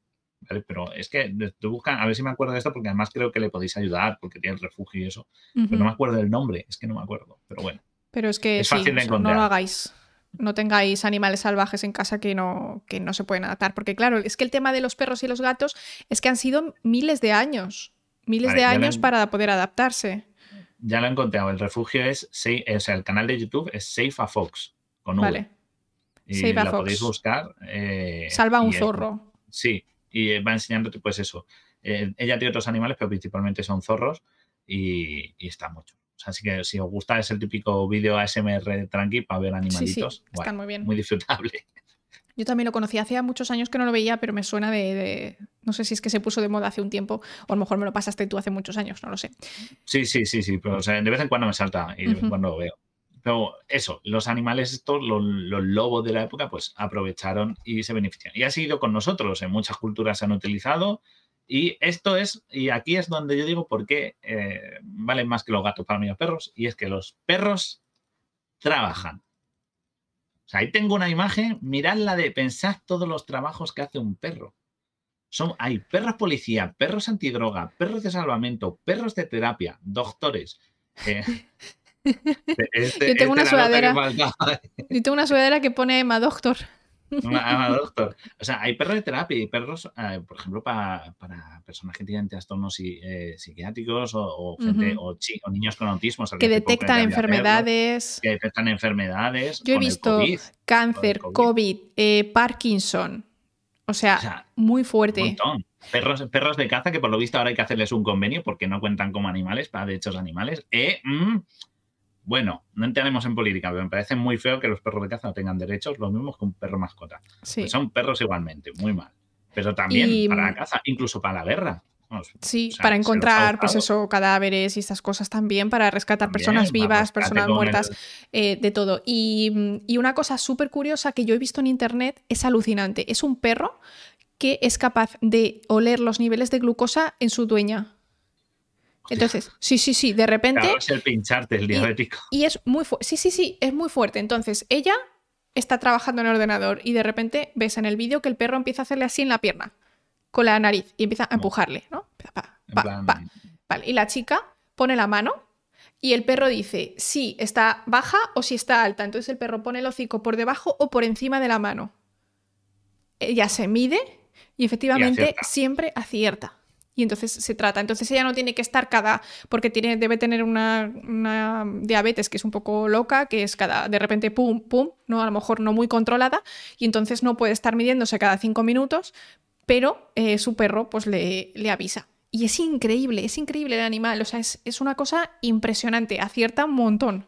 ¿vale? Pero es que te buscan, a ver si me acuerdo de esto, porque además creo que le podéis ayudar, porque tiene el refugio y eso, pero no me acuerdo del nombre, es que no me acuerdo, pero bueno. Pero es que fácil de encontrar. no lo hagáis no tengáis animales salvajes en casa que no, que no se pueden adaptar. Porque claro, es que el tema de los perros y los gatos es que han sido miles de años, miles de años para poder adaptarse. Ya lo he encontrado, el refugio es, o sea, el canal de YouTube es Safe a Fox, con V. Vale. Y Save lo podéis buscar. Eh, Salva un zorro. sí, y va enseñándote pues eso. Eh, ella tiene otros animales, pero principalmente son zorros y, y está mucho. Así que si os gusta es el típico vídeo ASMR tranqui para ver animalitos. están muy bien. Muy disfrutable. <laughs> Yo también lo conocí hace muchos años que no lo veía, pero me suena de, No sé si es que se puso de moda hace un tiempo, o a lo mejor me lo pasaste tú hace muchos años, no lo sé. Sí, sí, sí, sí, pero de vez en cuando me salta y de vez en cuando lo veo. Pero eso, los animales estos, los, los, lobos de la época, pues aprovecharon y se benefician. Y ha sido con nosotros, en muchas culturas se han utilizado, y esto es, y aquí es donde yo digo por qué eh, valen más que los gatos para mí los perros, y es que los perros trabajan. O sea, ahí tengo una imagen, mirad la de, pensad todos los trabajos que hace un perro. Son, hay perros policía, perros antidroga, perros de salvamento, perros de terapia, doctores. Eh, <laughs> este, yo tengo una este sudadera. Yo tengo una sudadera que pone Emma Doctor. <laughs> doctor. O sea, hay perros de terapia y perros, eh, por ejemplo, para, personas que tienen trastornos eh, psiquiátricos o, niños con autismo. Que detectan enfermedades. que detectan enfermedades. Yo he visto cáncer, COVID, eh, Parkinson. O sea, muy fuerte. Perros, perros de caza que por lo visto ahora hay que hacerles un convenio porque no cuentan como animales para derechos animales. Eh, mm, bueno, no entendemos en política, pero me parece muy feo que los perros de caza no tengan derechos, los mismos que un perro mascota. Pues son perros igualmente, muy mal. Pero también para la caza, incluso para la guerra. sí, para encontrar, pues eso, cadáveres y estas cosas también, para rescatar personas vivas, personas muertas, eh, de todo. Y, y una cosa súper curiosa que yo he visto en internet es alucinante. Es un perro que es capaz de oler los niveles de glucosa en su dueña. Entonces, sí, sí, sí, de repente. Claro, es el pincharte, el diabético. Y, es muy fuerte. Sí, sí, sí, es muy fuerte. Entonces, ella está trabajando en el ordenador y de repente ves en el vídeo que el perro empieza a hacerle así en la pierna, con la nariz, y empieza a empujarle, ¿no? Vale, y la chica pone la mano y el perro dice si está baja o si está alta. Entonces el perro pone el hocico por debajo o por encima de la mano. Ella se mide y efectivamente siempre acierta y entonces se trata. Entonces ella no tiene que estar cada, porque tiene, debe tener una, diabetes que es un poco loca, que es cada, de repente, pum, pum, ¿no? A lo mejor no muy controlada, y entonces no puede estar midiéndose cada cinco minutos, pero eh, su perro pues le, le, avisa. Y es increíble, es increíble el animal, o sea, es, es una cosa impresionante, acierta un montón.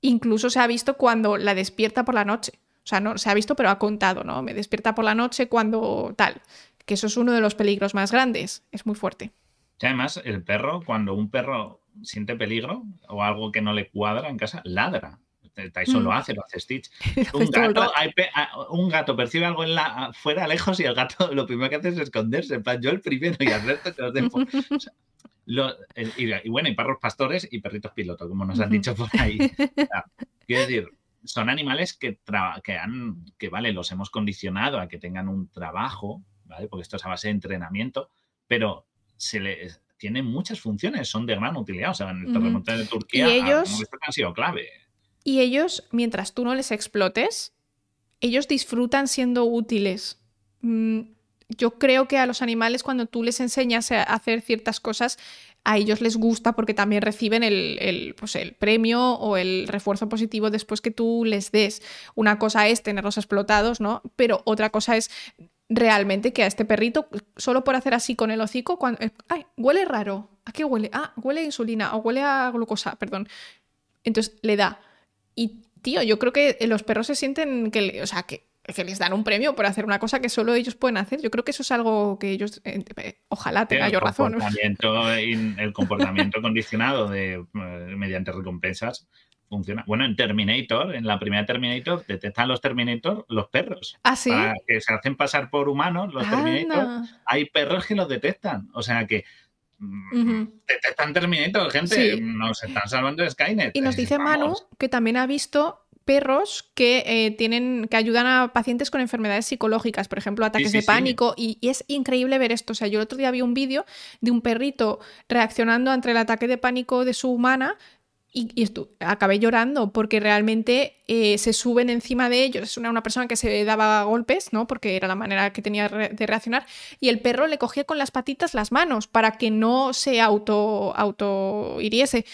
Incluso se ha visto cuando la despierta por la noche. O sea, no se ha visto, pero ha contado, ¿no? Me despierta por la noche cuando tal que eso es uno de los peligros más grandes, es muy fuerte. Y además, el perro, cuando un perro siente peligro o algo que no le cuadra en casa, ladra. Tyson lo mm. hace, lo hace Stitch. <laughs> Un gato, percibe algo en la, fuera lejos y el gato <laughs> lo primero que hace es esconderse. En plan, yo el primero y el resto los dejo. y, bueno, y perros pastores y perritos piloto, como nos han dicho por ahí. <laughs> quiero decir, son animales que, que, han, que, vale, los hemos condicionado a que tengan un trabajo, porque esto es a base de entrenamiento, pero se le tiene muchas funciones, son de gran utilidad. O sea, en el terremoto de Turquía ¿Y ellos, han sido clave. Y ellos, mientras tú no les explotes, ellos disfrutan siendo útiles. Mm, yo creo que a los animales, cuando tú les enseñas a hacer ciertas cosas, a ellos les gusta porque también reciben el, el, pues el, premio o el refuerzo positivo después que tú les des. Una cosa es tenerlos explotados, ¿no? Pero otra cosa es realmente que a este perrito, solo por hacer así con el hocico, cuando, eh, ay, huele raro. ¿A qué huele? Ah, huele a insulina o huele a glucosa, perdón. Entonces le da. Y, tío, yo creo que los perros se sienten que, o sea, que, que les dan un premio por hacer una cosa que solo ellos pueden hacer. Yo creo que eso es algo que ellos, eh, eh, ojalá tenga yo razón. El comportamiento <laughs> condicionado de, mediante recompensas funciona. Bueno, en Terminator, en la primera Terminator, detectan los Terminator los perros. Ah, sí. que se hacen pasar por humanos, los Terminator. Hay perros que los detectan. O sea que. Mm, detectan Terminator, gente. Nos están salvando de Skynet. Y nos dice Manu que también ha visto perros que eh, tienen que ayudan a pacientes con enfermedades psicológicas, por ejemplo, ataques de pánico, y, y, es increíble ver esto. O sea, yo el otro día vi un vídeo de un perrito reaccionando ante el ataque de pánico de su humana y, acabé llorando porque realmente eh, se suben encima de ellos. Es una, una, persona que se daba golpes, ¿no? Porque era la manera que tenía de reaccionar. Y el perro le cogía con las patitas las manos para que no se auto, auto hiriese.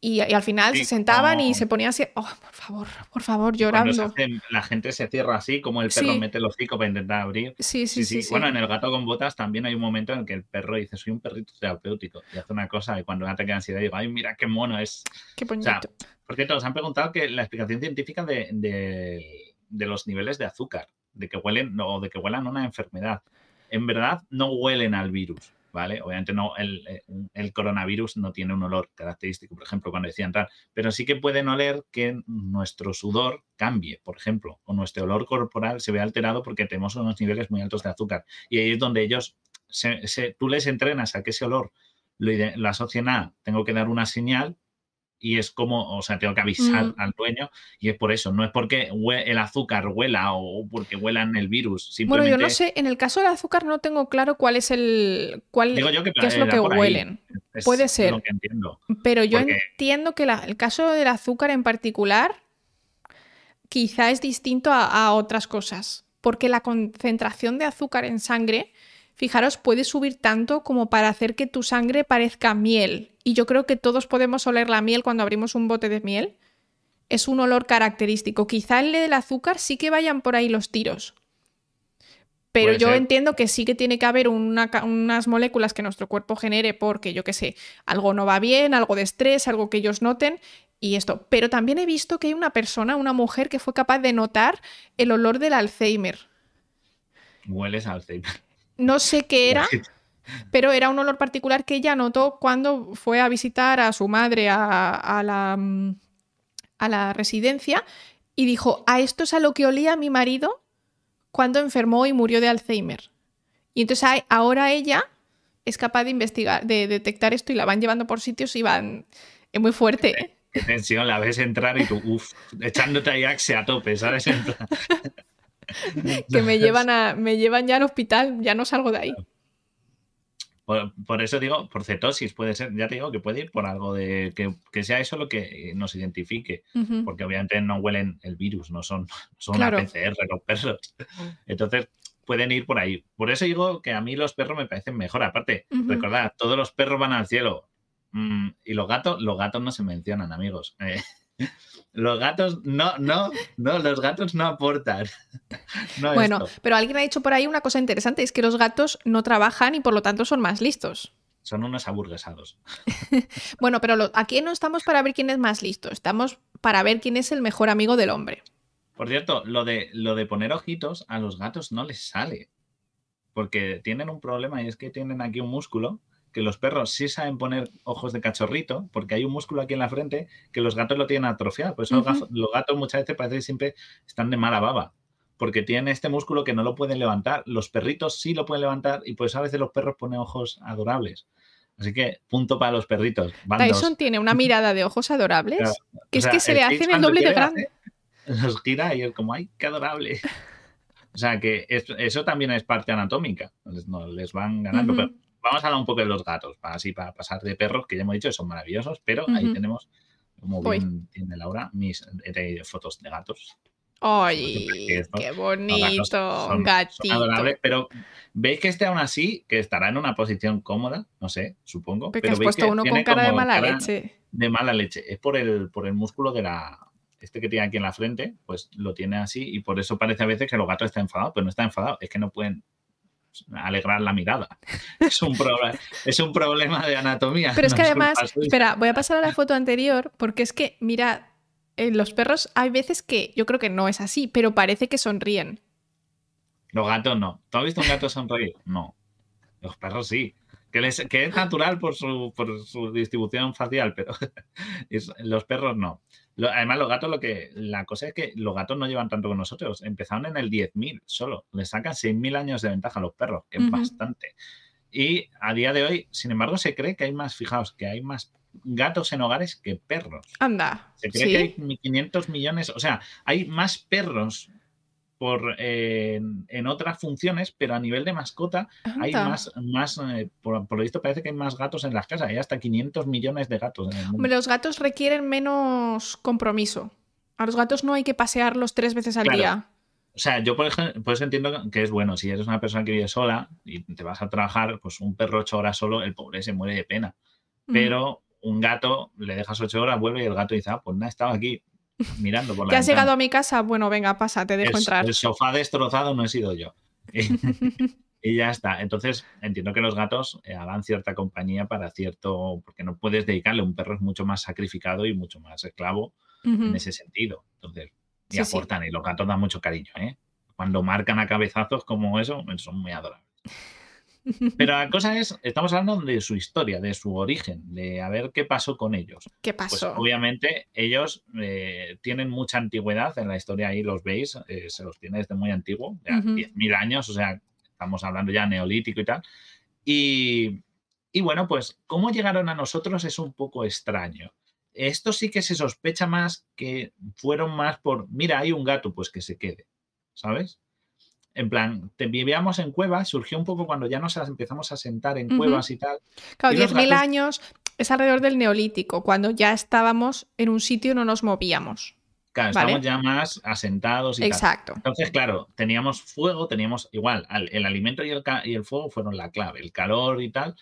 Y, al final se sentaban y se ponían así, oh, por favor, por favor, llorando. la gente se cierra así, como el perro mete el hocico para intentar abrir. Sí sí, sí Bueno, en el gato con botas también hay un momento en el que el perro dice, soy un perrito terapéutico, y hace una cosa, y cuando un ataque de ansiedad digo, ay, mira qué mono es. Qué bonito. porque todos han preguntado que la explicación científica de, de, los niveles de azúcar, de que huelen o de que huelan una enfermedad. En verdad, no huelen al virus ¿vale? Obviamente no, eh, el, coronavirus no tiene un olor característico, por ejemplo, cuando decían tal, pero sí que pueden oler que nuestro sudor cambie, por ejemplo, o nuestro olor corporal se ve alterado porque tenemos unos niveles muy altos de azúcar. Y ahí es donde ellos, tú les entrenas a que ese olor lo, lo asocien a, tengo que dar una señal y es como, o sea, tengo que avisar mm. al dueño y es por eso, no es porque el azúcar huela o porque huelan el virus. Simplemente... Bueno, yo no sé, en el caso del azúcar no tengo claro cuál es el, cuál, qué es lo que huelen. Puede ser. Pero yo entiendo que el caso del azúcar en particular quizá es distinto a otras cosas, porque la concentración de azúcar en sangre fijaros, puede subir tanto como para hacer que tu sangre parezca miel. Y yo creo que todos podemos oler la miel cuando abrimos un bote de miel. Es un olor característico. Quizá el del azúcar sí que vayan por ahí los tiros. Pero yo entiendo que sí que tiene que haber unas moléculas que nuestro cuerpo genere porque, yo qué sé, algo no va bien, algo de estrés, algo que ellos noten y esto. Pero también he visto que hay una persona, una mujer, que fue capaz de notar el olor del Alzheimer. Hueles a Alzheimer no sé qué era, <laughs> pero era un olor particular que ella notó cuando fue a visitar a su madre a, la, mm, a la residencia y dijo, a esto es a lo que olía mi marido cuando enfermó y murió de Alzheimer. Y entonces ahora ella es capaz de investigar, de detectar esto y la van llevando por sitios y van... Es muy fuerte. ¿eh? <laughs> Qué tensión, la ves entrar y tú, uff, echándote ahí axe a tope, ¿sabes? <laughs> que me llevan, a, me llevan ya al hospital, ya no salgo de ahí. Por, eso digo, por cetosis puede ser, ya te digo que puede ir por algo de que, sea eso lo que nos identifique, porque obviamente no huelen el virus, no son, son una PCR los perros. Entonces pueden ir por ahí. Por eso digo que a mí los perros me parecen mejor. Aparte, recordad, todos los perros van al cielo. Mm, y los gatos, los gatos no se mencionan, amigos. Eh, los gatos no, no, no, los gatos no aportan. <laughs> bueno, pero alguien ha dicho por ahí una cosa interesante, es que los gatos no trabajan y por lo tanto son más listos. Son unos aburguesados. <laughs> bueno, pero aquí no estamos para ver quién es más listo, estamos para ver quién es el mejor amigo del hombre. Por cierto, lo de, lo de poner ojitos a los gatos no les sale. Porque tienen un problema y es que tienen aquí un músculo que los perros sí saben poner ojos de cachorrito, porque hay un músculo aquí en la frente que los gatos lo tienen atrofiado. Por eso los, gatos, muchas veces parece que siempre están de mala baba, porque tienen este músculo que no lo pueden levantar. Los perritos sí lo pueden levantar y pues a veces los perros ponen ojos adorables. Así que punto para los perritos. Tyson tiene una mirada de ojos adorables que es que se le hacen el doble de grande. los gira y es como, ¡ay, qué adorable! <laughs> O sea que eso también es parte anatómica. Les, van ganando. Pero vamos a hablar un poco de los gatos, para, así para pasar de perros, que ya hemos dicho que son maravillosos, pero ahí tenemos, como bien tiene Laura, mis fotos de gatos. ¡Ay! ¡Qué bonito! gatito. pero veis que este aún así, que estará en una posición cómoda, no sé, supongo. Pero has puesto uno con cara de mala leche. De mala leche. Es por el, por el músculo de la. Este que tiene aquí en la frente, pues lo tiene así y por eso parece a veces que los gatos están enfadados, pero no está enfadado, es que no pueden alegrar la mirada. Es un, es un problema de anatomía. Pero es que además, espera, voy a pasar a la foto anterior porque es que, mira, en los perros hay veces que yo creo que no es así, pero parece que sonríen. Los gatos no. ¿Tú has visto un gato sonreír? No. Los perros sí. Que, les, que es natural por su, por su distribución facial, pero <laughs> los perros no además, los gatos, lo que. La cosa es que los gatos no llevan tanto con nosotros. Empezaron en el 10.000 solo. Le sacan 6.000 años de ventaja a los perros, que es bastante. Y a día de hoy, sin embargo, se cree que hay más, fijaos, que hay más gatos en hogares que perros. Anda. Se cree que hay 500 millones, o sea, hay más perros por, eh, en otras funciones, pero a nivel de mascota hay más, más eh, por, lo visto parece que hay más gatos en las casas, hay hasta 500 millones de gatos en el mundo. Los gatos requieren menos compromiso. A los gatos no hay que pasearlos tres veces al día. O sea, yo por, ejemplo, por eso entiendo que es bueno, si eres una persona que vive sola y te vas a trabajar, pues un perro ocho horas solo, el pobre se muere de pena. Pero un gato, le dejas ocho horas, vuelve y el gato dice, ah, pues nada, estaba aquí, mirando por <laughs> la ¿Que has llegado a mi casa? Bueno, venga, pasa, te dejo entrar. El sofá destrozado no he sido yo. y <laughs> ya está. Entonces, entiendo que los gatos eh, hagan cierta compañía para cierto, porque no puedes dedicarle, un perro es mucho más sacrificado y mucho más esclavo en ese sentido. Entonces, y aportan, y los gatos dan mucho cariño, ¿eh? Cuando marcan a cabezazos como eso, son muy adorables. Pero la cosa es, estamos hablando de su historia, de su origen, de a ver qué pasó con ellos. ¿Qué pues, pasó? obviamente ellos eh, tienen mucha antigüedad en la historia, ahí los veis, eh, se los tiene desde muy antiguo, ya 10.000 años, o sea, estamos hablando ya neolítico y tal. Y, y bueno, pues cómo llegaron a nosotros es un poco extraño. Esto sí que se sospecha más que fueron más por, mira, hay un gato, pues que se quede, ¿sabes? En plan, te vivíamos en cuevas, surgió un poco cuando ya nos empezamos a sentar en cuevas y tal. Claro, 10.000 años es alrededor del neolítico, cuando ya estábamos en un sitio y no nos movíamos. Claro, estamos ya más asentados y Exacto. Entonces, claro, teníamos fuego, teníamos igual, el alimento y el, y el fuego fueron la clave, el calor y tal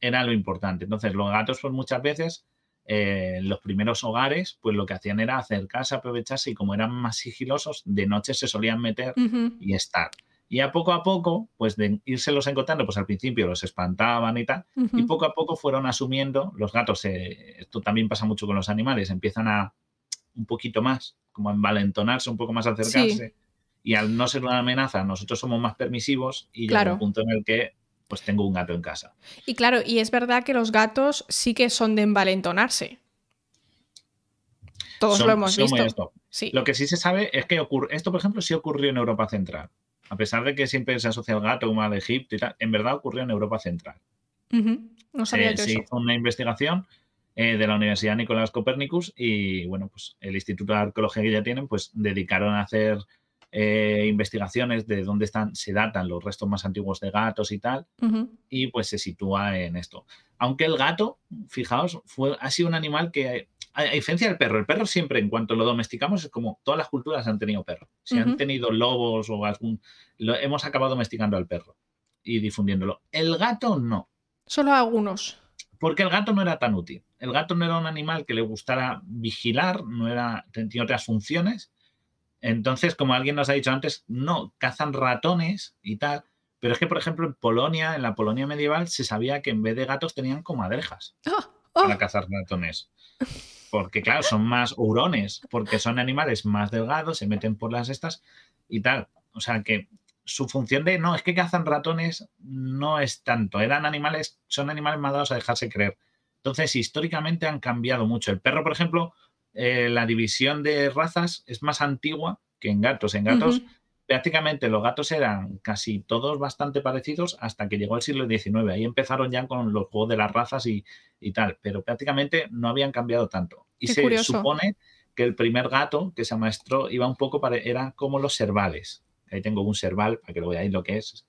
era lo importante. Entonces, los gatos, pues muchas veces eh, los primeros hogares, pues lo que hacían era acercarse, aprovecharse y como eran más sigilosos, de noche se solían meter y estar. Y a poco a poco, pues de irse los encontrando, pues al principio los espantaban y tal, y poco a poco fueron asumiendo, los gatos, esto también pasa mucho con los animales, empiezan a un poquito más, como a envalentonarse, un poco más a acercarse, y al no ser una amenaza, nosotros somos más permisivos y llega un punto en el que pues tengo un gato en casa. Y claro, y es verdad que los gatos sí que son de envalentonarse. Todos lo hemos visto. Sí. Lo que sí se sabe es que ocurre, esto, por ejemplo, sí ocurrió en Europa Central. A pesar de que siempre se asocia al gato como al Egipto y tal, en verdad ocurrió en Europa Central. No sabía eh, se hizo una investigación eh, de la Universidad Nicolás Copernicus y, bueno, pues el Instituto de Arqueología que ya tienen, pues dedicaron a hacer eh, investigaciones de dónde están, se datan los restos más antiguos de gatos y tal, y pues se sitúa en esto. Aunque el gato, fijaos, fue, ha sido un animal que, a, diferencia del perro, el perro siempre, en cuanto lo domesticamos, es como todas las culturas han tenido perro. Si han tenido lobos o algún, lo, hemos acabado domesticando al perro y difundiéndolo. El gato no. Solo algunos. Porque el gato no era tan útil. El gato no era un animal que le gustara vigilar, no era, tenía otras funciones entonces, como alguien nos ha dicho antes, no, cazan ratones y tal. Pero es que, por ejemplo, en Polonia, en la Polonia medieval, se sabía que en vez de gatos tenían comadrejas ¡Ah! ¡Oh! para cazar ratones. Porque, claro, son más hurones, porque son animales más delgados, se meten por las estas y tal. O sea que su función de no, es que cazan ratones no es tanto. Eran animales, son animales más dados a dejarse creer. Entonces, históricamente han cambiado mucho. El perro, por ejemplo, eh, la división de razas es más antigua que en gatos. En gatos, prácticamente los gatos eran casi todos bastante parecidos hasta que llegó el siglo XIX. Ahí empezaron ya con los juegos de las razas y, tal, pero prácticamente no habían cambiado tanto. Y se supone que el primer gato que se amaestró iba un poco, para, era como los cervales. Ahí tengo un cerval para que lo veáis lo que es.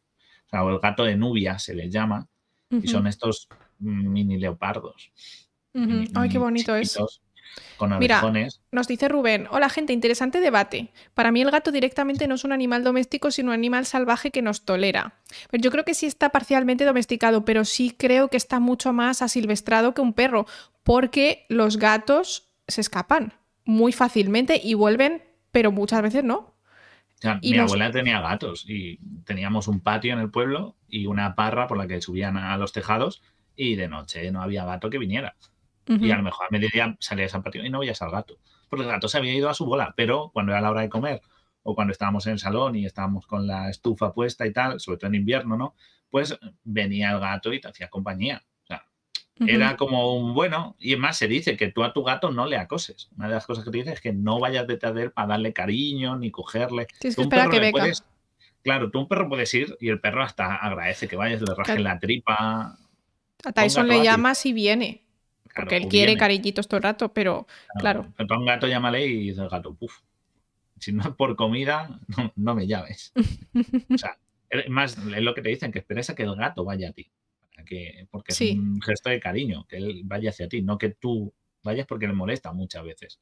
O sea, el gato de Nubia se le llama. Y son estos mini leopardos. Ay, qué bonito es con Mira, nos dice Rubén, hola gente, interesante debate. Para mí el gato directamente no es un animal doméstico, sino un animal salvaje que nos tolera. Pero yo creo que sí está parcialmente domesticado, pero sí creo que está mucho más asilvestrado que un perro, porque los gatos se escapan muy fácilmente y vuelven, pero muchas veces no. mi abuela tenía gatos y teníamos un patio en el pueblo y una parra por la que subían a los tejados y de noche no había gato que viniera. Y a lo mejor a mediodía salía San Patio y no veías al gato. Porque el gato se había ido a su bola, pero cuando era la hora de comer o cuando estábamos en el salón y estábamos con la estufa puesta y tal, sobre todo en invierno, ¿no? Pues venía el gato y te hacía compañía. O sea, era como un bueno, y más, se dice que tú a tu gato no le acoses. Una de las cosas que te dice es que no vayas detrás de él para darle cariño ni cogerle. Tienes que esperar que venga. claro, tú un perro puedes ir y el perro hasta agradece que vayas, le rajes la tripa. A Tyson le llamas y viene. Porque él quiere cariñitos todo el rato, pero claro. claro. un gato, llámale y dice el gato, puf. Si no es por comida, no, me llames. o sea, es más, es lo que te dicen, que esperes a que el gato vaya a ti. que, porque es un gesto de cariño, que él vaya hacia ti, no que tú vayas porque le molesta muchas veces.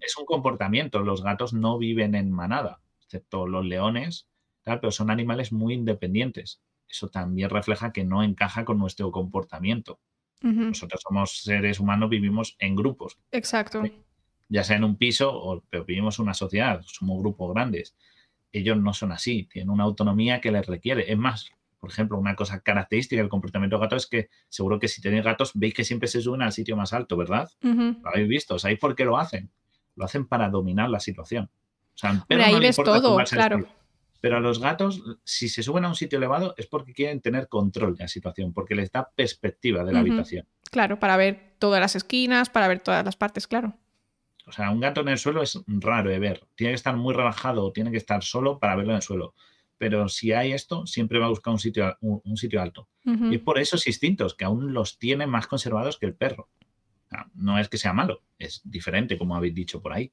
Es un comportamiento. Los gatos no viven en manada, excepto los leones, pero son animales muy independientes. Eso también refleja que no encaja con nuestro comportamiento. Nosotros somos seres humanos, vivimos en grupos. Exacto. Ya sea en un piso o pero vivimos en una sociedad, somos grupos grandes. Ellos no son así, tienen una autonomía que les requiere. Es más, por ejemplo, una cosa característica del comportamiento de gato es que seguro que si tenéis gatos veis que siempre se suben al sitio más alto, ¿verdad? Lo habéis visto, ¿sabéis por qué lo hacen? Lo hacen para dominar la situación. O sea, pero ahí ves todo, claro. Pero a los gatos, si se suben a un sitio elevado, es porque quieren tener control de la situación, porque les da perspectiva de la habitación. Claro, para ver todas las esquinas, para ver todas las partes, claro. O sea, un gato en el suelo es raro de ver. Tiene que estar muy relajado o tiene que estar solo para verlo en el suelo. Pero si hay esto, siempre va a buscar un sitio, un, sitio alto. Y por esos instintos, que aún los tiene más conservados que el perro. no es que sea malo, es diferente, como habéis dicho por ahí.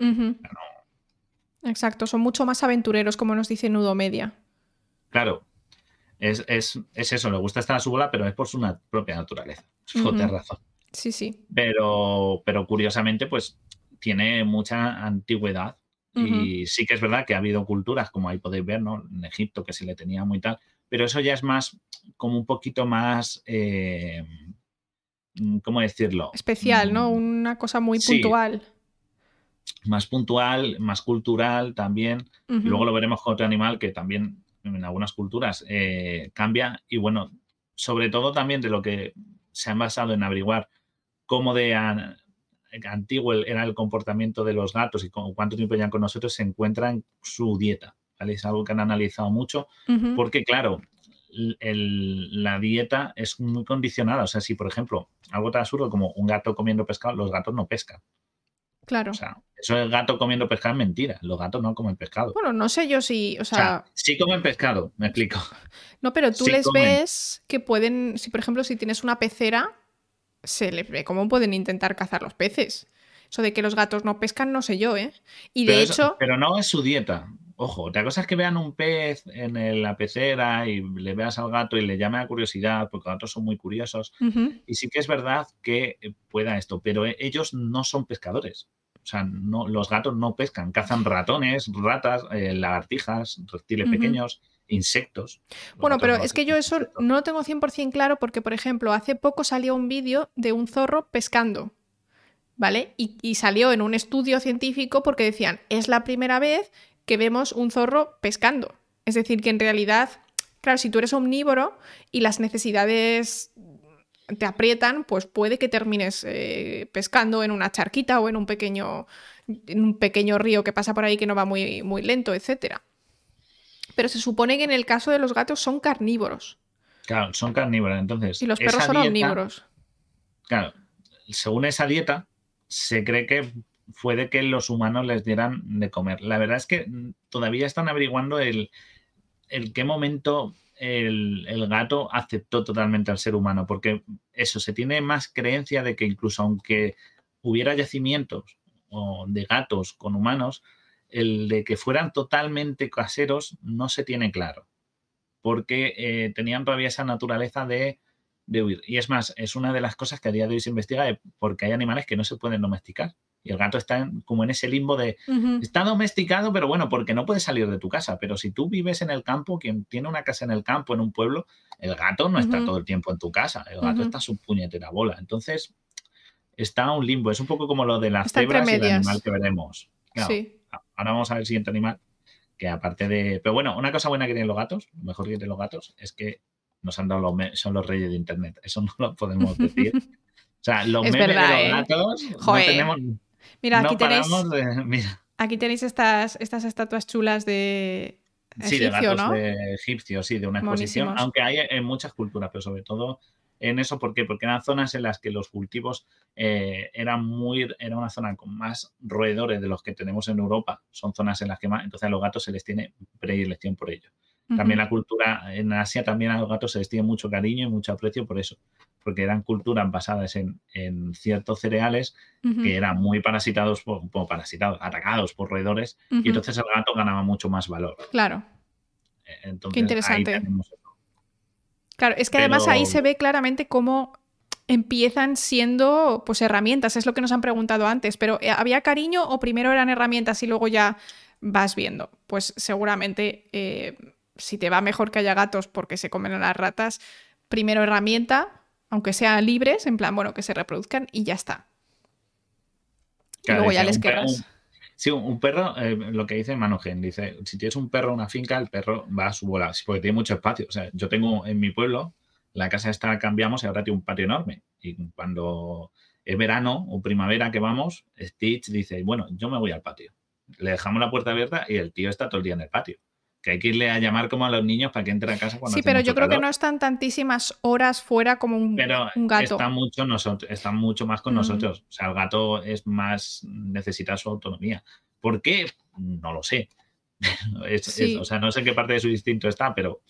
Exacto, son mucho más aventureros, como nos dice Nudo Media. Claro, es, eso, le gusta estar a su bola, pero es por su propia naturaleza. Su razón. Sí, sí. Pero, pero curiosamente, pues tiene mucha antigüedad. Y sí que es verdad que ha habido culturas, como ahí podéis ver, ¿no? En Egipto, que se le tenía muy tal. Pero eso ya es más, como un poquito más. Eh, ¿Cómo decirlo? Especial, ¿no? Mm, Una cosa muy puntual más puntual, más cultural también. y luego lo veremos con otro animal que también en algunas culturas eh, cambia. Y bueno, sobre todo también de lo que se han basado en averiguar cómo de antiguo era el comportamiento de los gatos y cuánto tiempo llevan con nosotros, se encuentra en su dieta. Es algo que han analizado mucho, porque claro, la dieta es muy condicionada. O sea, si por ejemplo, algo tan absurdo como un gato comiendo pescado, los gatos no pescan. Claro. O sea, eso es gato comiendo pescado es mentira. Los gatos no comen pescado. Bueno, no sé yo si, o sea... sí comen pescado, me explico. No, pero tú les ves que pueden, si por ejemplo, si tienes una pecera, se les ve cómo pueden intentar cazar los peces. Eso de que los gatos no pescan, no sé yo, ¿eh? Y de hecho... pero no es su dieta. Ojo, otra cosa es que vean un pez en la pecera y le veas al gato y le llame a curiosidad, porque los gatos son muy curiosos. Y sí que es verdad que pueda esto, pero ellos no son pescadores. O sea, no, los gatos no pescan, cazan ratones, ratas, eh, lagartijas, reptiles pequeños, insectos. Bueno, pero es que yo eso no lo tengo 100% claro porque, por ejemplo, hace poco salió un vídeo de un zorro pescando. ¿Vale? Y, y, salió en un estudio científico porque decían, es la primera vez que vemos un zorro pescando. Es decir, que en realidad, claro, si tú eres omnívoro y las necesidades te aprietan, pues puede que termines eh, pescando en una charquita o en un pequeño, en un pequeño río que pasa por ahí que no va muy, muy lento, etc. Pero se supone que en el caso de los gatos son carnívoros. Claro, son carnívoros. Entonces, y los perros son omnívoros. Claro, según esa dieta, se cree que fue de que los humanos les dieran de comer. La verdad es que todavía están averiguando el, el qué momento el, gato aceptó totalmente al ser humano, porque eso, se tiene más creencia de que incluso aunque hubiera yacimientos de gatos con humanos, el de que fueran totalmente caseros no se tiene claro, porque eh, tenían todavía esa naturaleza de, de, huir. Y es más, es una de las cosas que a día de hoy se investiga porque hay animales que no se pueden domesticar. Y el gato está como en ese limbo de, está domesticado, pero bueno, porque no puedes salir de tu casa. Pero si tú vives en el campo, quien tiene una casa en el campo, en un pueblo, el gato no está todo el tiempo en tu casa, el gato está su puñetera bola. Entonces, está un limbo. Es un poco como lo de las cebras y el animal que veremos. Ahora vamos a ver el siguiente animal, que aparte de... Pero bueno, una cosa buena que tienen los gatos, lo mejor que tienen los gatos, es que nos han dado los... son los reyes de Internet. Eso no lo podemos decir. <laughs> O sea, los memes de los ¿eh? gatos no tenemos Mira, aquí tenéis. <laughs> Aquí tenéis estas, estas estatuas chulas de. Sí, de gatos de egipcio, sí, de una exposición. Aunque hay en muchas culturas, pero sobre todo en eso, ¿por qué? Porque eran zonas en las que los cultivos eh, eran muy, era una zona con más roedores de los que tenemos en Europa, son zonas en las que más, entonces a los gatos se les tiene predilección por ello. También la cultura en Asia, también a los gatos se les tiene mucho cariño y mucho aprecio por eso, porque eran culturas basadas en, ciertos cereales que eran muy parasitados, por, parasitados, atacados por roedores, y entonces el gato ganaba mucho más valor. Claro. Eh, entonces, Qué interesante. Claro, es que además ahí se ve claramente cómo empiezan siendo pues herramientas, es lo que nos han preguntado antes, pero eh, ¿había cariño o primero eran herramientas y luego ya vas viendo? Pues seguramente eh, si te va mejor que haya gatos porque se comen a las ratas, primero herramienta, aunque sean libres, en plan, bueno, que se reproduzcan y ya está. luego ya les querrás. Sí, un perro, eh, lo que dice Manogen, dice, si tienes un perro en una finca, el perro va a su bola, porque tiene mucho espacio. O sea, yo tengo en mi pueblo, la casa esta cambiamos y ahora tiene un patio enorme. Y cuando es verano o primavera que vamos, Stitch dice, bueno, yo me voy al patio. Le dejamos la puerta abierta y el tío está todo el día en el patio que hay que irle a llamar como a los niños para que entre a casa cuando Sí, pero yo creo que no están tantísimas horas fuera como un, pero un gato. Está mucho, nosotros, está mucho más con nosotros. O sea, el gato es más, necesita su autonomía. ¿Por qué? No lo sé. <laughs> o sea, no sé en qué parte de su instinto está, pero.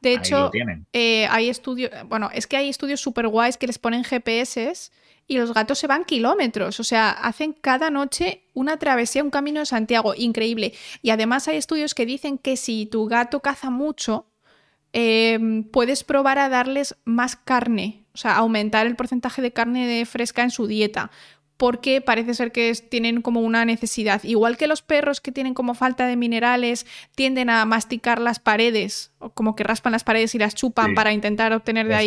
De hecho, eh, hay estudios. Bueno, es que hay estudios súper guays que les ponen GPS y los gatos se van kilómetros, o sea, hacen cada noche una travesía, un camino de Santiago, increíble. Y además hay estudios que dicen que si tu gato caza mucho, em, puedes probar a darles más carne, o sea, aumentar el porcentaje de carne de fresca en su dieta porque parece ser que tienen como una necesidad. Igual que los perros que tienen como falta de minerales tienden a masticar las paredes, o como que raspan las paredes y las chupan para intentar obtener de ahí.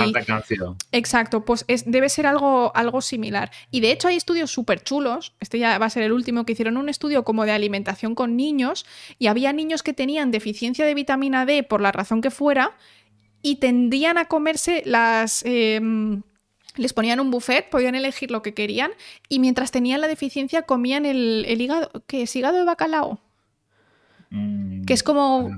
Exacto, pues es, debe ser algo, algo similar. Y de hecho hay estudios súper chulos, este ya va a ser el último, que hicieron un estudio como de alimentación con niños y había niños que tenían deficiencia de vitamina D por la razón que fuera y tendían a comerse las... Em, les ponían un buffet, podían elegir lo que querían y mientras tenían la deficiencia comían el, hígado, ¿qué es hígado de bacalao? Mm, que es como...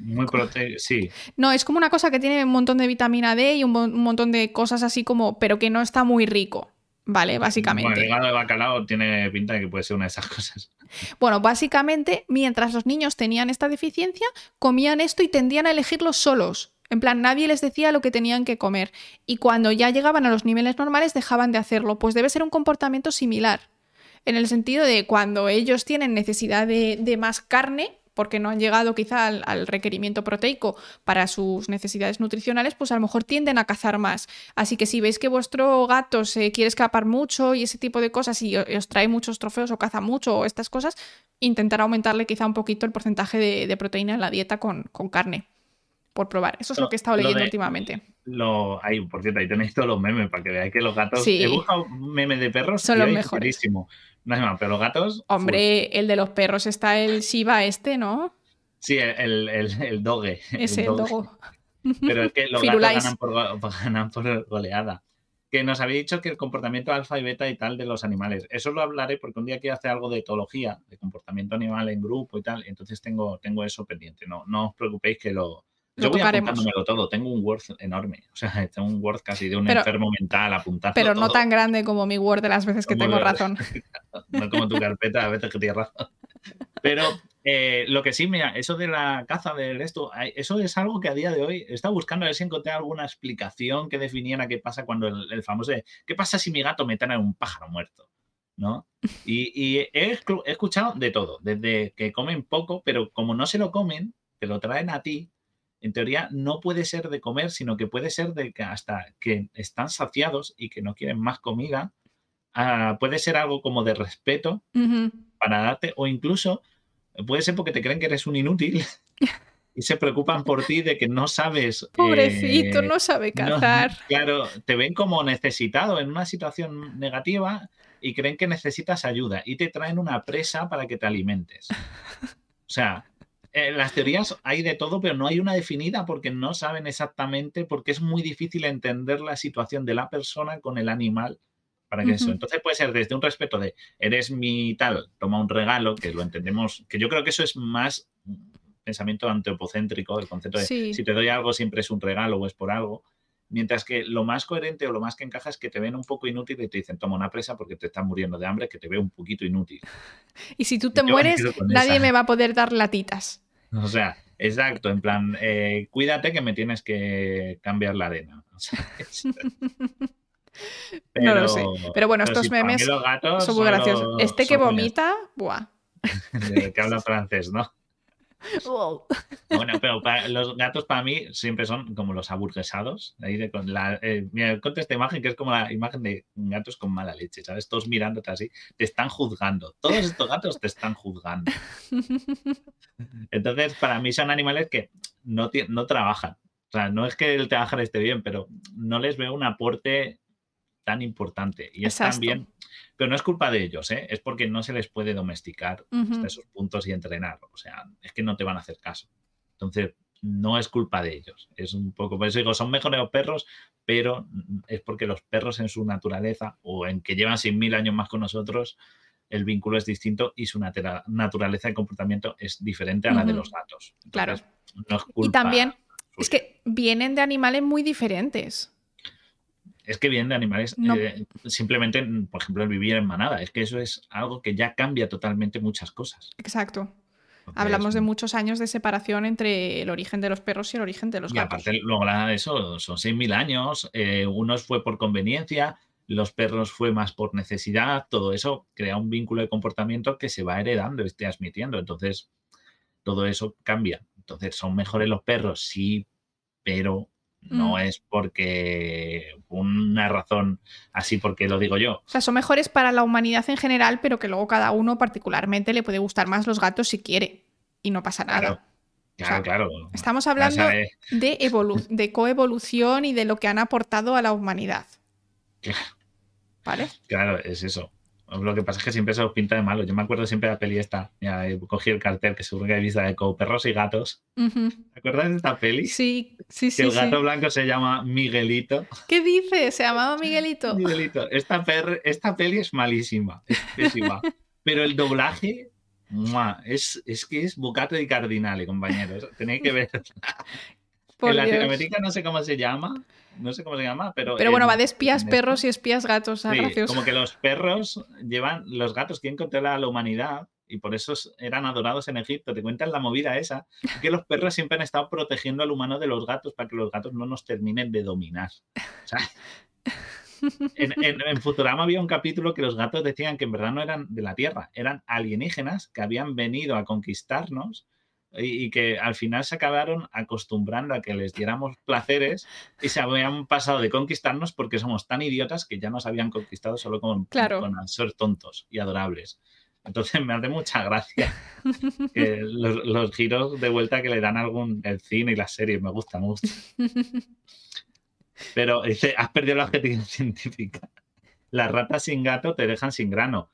Muy prote sí. No, es como una cosa que tiene un montón de vitamina D y un, un montón de cosas así como, pero que no está muy rico. ¿Vale? Básicamente. Bueno, el hígado de bacalao tiene pinta de que puede ser una de esas cosas. <laughs> Bueno, básicamente, mientras los niños tenían esta deficiencia, comían esto y tendían a elegirlo solos. En plan, nadie les decía lo que tenían que comer. Y cuando ya llegaban a los niveles normales, dejaban de hacerlo. Pues debe ser un comportamiento similar. En el sentido de cuando ellos tienen necesidad de, más carne, porque no han llegado quizá al, requerimiento proteico para sus necesidades nutricionales, pues a lo mejor tienden a cazar más. Así que si veis que vuestro gato se quiere escapar mucho y ese tipo de cosas y os trae muchos trofeos o caza mucho o estas cosas, intentar aumentarle quizá un poquito el porcentaje de, proteína en la dieta con, carne. Por probar. Eso es lo, lo que he estado leyendo de, últimamente. Lo, ahí, por cierto, ahí tenéis todos los memes para que veáis que los gatos. Sí. He buscado un meme de perros. Son los mejores. No más, pero los gatos. Hombre, full. el de los perros está el Shiba este, ¿no? Sí, el, el, el doge. Ese, el, doge. dogo. Pero es que los <laughs> gatos ganan por, <laughs> ganan por, goleada. Que nos había dicho que el comportamiento alfa y beta y tal de los animales. Eso lo hablaré porque un día quiero hacer algo de etología, de comportamiento animal en grupo y tal. Entonces tengo, tengo eso pendiente. No, no os preocupéis que lo. Yo voy apuntándomelo todo. Tengo un Word enorme. O sea, <laughs> tengo un Word casi de un Pero- enfermo mental apuntando. Pero no todo. tan grande como mi Word de las veces que tengo razón. <laughs> no como tu carpeta, a veces que tienes razón. Pero eh, lo que sí, mira, eso de la caza del esto, eso es algo que a día de hoy he estado buscando a ver si encontré alguna explicación que definiera qué pasa cuando el, el famoso de, ¿qué pasa si mi gato me trae un pájaro muerto? ¿No? <laughs> Y, y he, he escuchado de todo, desde que comen poco, pero como no se lo comen, te lo traen a ti, en teoría no puede ser de comer, sino que puede ser de que hasta que están saciados y que no quieren más comida, ah, puede ser algo como de respeto para darte, o incluso puede ser porque te creen que eres un inútil <laughs> y se preocupan por ti de que no sabes. Pobrecito, eh, no sabe no, cazar. <laughs> claro, te ven como necesitado en una situación negativa y creen que necesitas ayuda y te traen una presa para que te alimentes. <laughs> O sea, eh, las teorías hay de todo, pero no hay una definida porque no saben exactamente, porque es muy difícil entender la situación de la persona con el animal para que eso. Ujú. Entonces puede ser desde un respeto de eres mi tal, toma un regalo, que lo entendemos, que yo creo que eso es más pensamiento antropocéntrico, el concepto de Sí. si te doy algo siempre es un regalo o es por algo. Mientras que lo más coherente o lo más que encaja es que te ven un poco inútil y te dicen, toma una presa porque te estás muriendo de hambre, que te veo un poquito inútil. <laughs> Y si tú te mueres, nadie esa. me va a poder dar latitas. <laughs> O sea, exacto, en plan, eh, cuídate que me tienes que cambiar la arena. <laughs> O sea, es- No lo sé. Pero bueno, estos memes Son muy graciosos. Este que vomita, buah. <laughs> De que habla francés, ¿no? <laughs> Bueno, pero para- los gatos para mí siempre son como los aburguesados. Ahí de con la, eh, mira, conté esta imagen que es como la imagen de gatos con mala leche, ¿sabes? Todos mirándote así, te están juzgando. Todos estos gatos te están juzgando. <laughs> Entonces, para mí son animales que no, no trabajan. O sea, no es que el trabajar esté bien, pero no les veo un aporte tan importante. Y es Exacto. también, pero no es culpa de ellos, ¿eh? es porque no se les puede domesticar hasta esos puntos y entrenar. O sea, es que no te van a hacer caso. Entonces, no es culpa de ellos. Es un poco, por eso digo, son mejores los perros, pero es porque los perros en su naturaleza o en que llevan 100.000 años más con nosotros, el vínculo es distinto y su naturaleza de comportamiento es diferente a la de los gatos. Claro. Entonces, no es Y también es que vienen de animales muy diferentes. Es que vienen de animales, No. eh, simplemente, por ejemplo, el vivir en manada. Es que eso es algo que ya cambia totalmente muchas cosas. Exacto. Hablamos de muchos años de separación entre el origen de los perros y el origen de los Y gatos. aparte, luego nada de eso, son 6.000 años, eh, unos fue por conveniencia, los perros fue más por necesidad, todo eso crea un vínculo de comportamiento que se va heredando y transmitiendo. Entonces, todo eso cambia. Entonces, ¿son mejores los perros? Sí, pero no Mm. es porque una razón así porque lo digo yo. O sea, son mejores para la humanidad en general, pero que luego cada uno particularmente le puede gustar más los gatos si quiere. Y no pasa nada. Claro, claro, sea, claro. Estamos hablando de, evolu- de coevolución y de lo que han aportado a la humanidad. ¿Vale? Claro, es eso. Lo que pasa es que siempre se os pinta de malo. Yo me acuerdo siempre de la peli esta. Ya eh, cogí el cartel que seguro que habéis visto de como perros y gatos. Ujú. ¿Te acuerdas de esta peli? Sí, sí, que sí. el sí. gato blanco se llama Miguelito. ¿Qué dice? ¿Se llamaba Miguelito? Miguelito. Esta, per- esta peli es malísima, es pésima. Pero el doblaje Mua, Es, es que es Bucato di Cardinale, compañeros. Tenéis que <laughs> ver. En. Latinoamérica no sé cómo se llama. No sé cómo se llama, pero. Pero bueno, en- va de espías perros y espías gatos. ah, Sí, gracioso. como que los perros llevan, los gatos quieren controlar a la humanidad y por eso eran adorados en Egipto. Te cuentan la movida esa, <laughs> que los perros siempre han estado protegiendo al humano de los gatos para que los gatos no nos terminen de dominar. O sea, <laughs> en, en- en Futurama había un capítulo que los gatos decían que en verdad no eran de la Tierra, eran alienígenas que habían venido a conquistarnos y, y que al final se acabaron acostumbrando a que les diéramos placeres y se habían pasado de conquistarnos porque somos tan idiotas que ya nos habían conquistado solo con, Claro. con ser tontos y adorables. Entonces me hace mucha gracia <laughs> que los, los giros de vuelta que le dan algún el cine y las series, me gusta, me gusta. <laughs> Pero dice, has perdido la objetividad científica. Las ratas sin gato te dejan sin grano,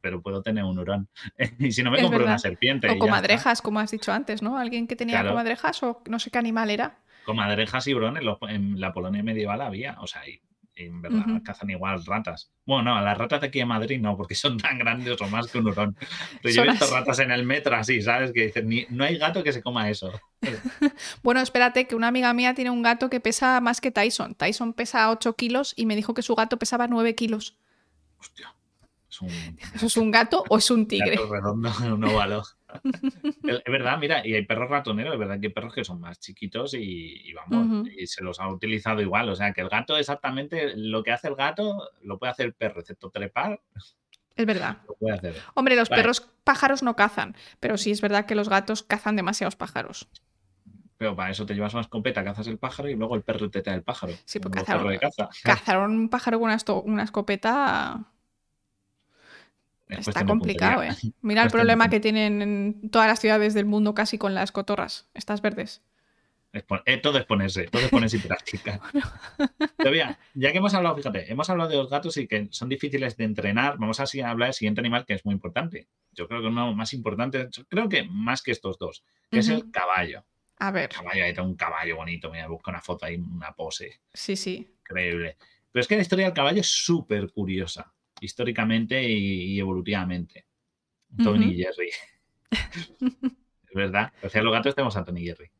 pero puedo tener un hurón. <laughs> Y si no me Es compro una serpiente. o comadrejas, como has dicho antes, ¿no? Alguien que tenía Claro. comadrejas o no sé qué animal era. Comadrejas y hurón en, la Polonia medieval había. O sea, y, en verdad cazan igual ratas. Bueno, no, las ratas de aquí en Madrid no, porque son tan grandes o más que un hurón. Pero yo he visto así. ratas en el metro así, ¿sabes? Que dicen, "Ni- no hay gato que se coma eso. <laughs> Bueno, espérate, que una amiga mía tiene un gato que pesa más que Tyson. Tyson pesa 8 kilos y me dijo que su gato pesaba 9 kilos. Hostia. Es un <laughs> ¿Eso es un gato o es un tigre? gato redondo, un óvalo. Es verdad, mira, y hay perros ratoneros, es verdad que hay perros que son más chiquitos y, y vamos, y se los ha utilizado igual. O sea, que el gato exactamente lo que hace el gato lo puede hacer el perro, excepto trepar, Es verdad. lo hacer. Hombre, los Vale. perros pájaros no cazan, pero sí es verdad que los gatos cazan demasiados pájaros. Pero para eso te llevas una escopeta, cazas el pájaro y luego el perro te trae el pájaro. Sí, pues los cazar perros de un- caza. Cazar un pájaro con una, escopeta Es está complicado, ¿eh? <laughs> Mira el problema que tienen en todas las ciudades del mundo casi con las cotorras, estas verdes. Eh, todo es ponerse, todo es ponerse y práctica. <laughs> Mira, ya que hemos hablado, fíjate, hemos hablado de los gatos y que son difíciles de entrenar, vamos a así a hablar del siguiente animal que es muy importante. Yo creo que uno más importante, creo que más que estos dos, que es el caballo. A ver, Caballo, ahí tengo un caballo bonito, mira, busca una foto ahí, una pose, sí, sí. increíble. Pero es que la historia del caballo es súper curiosa, históricamente y, y evolutivamente. Tony y Jerry. <laughs> es verdad, gracias a los gatos tenemos a Tony y Jerry.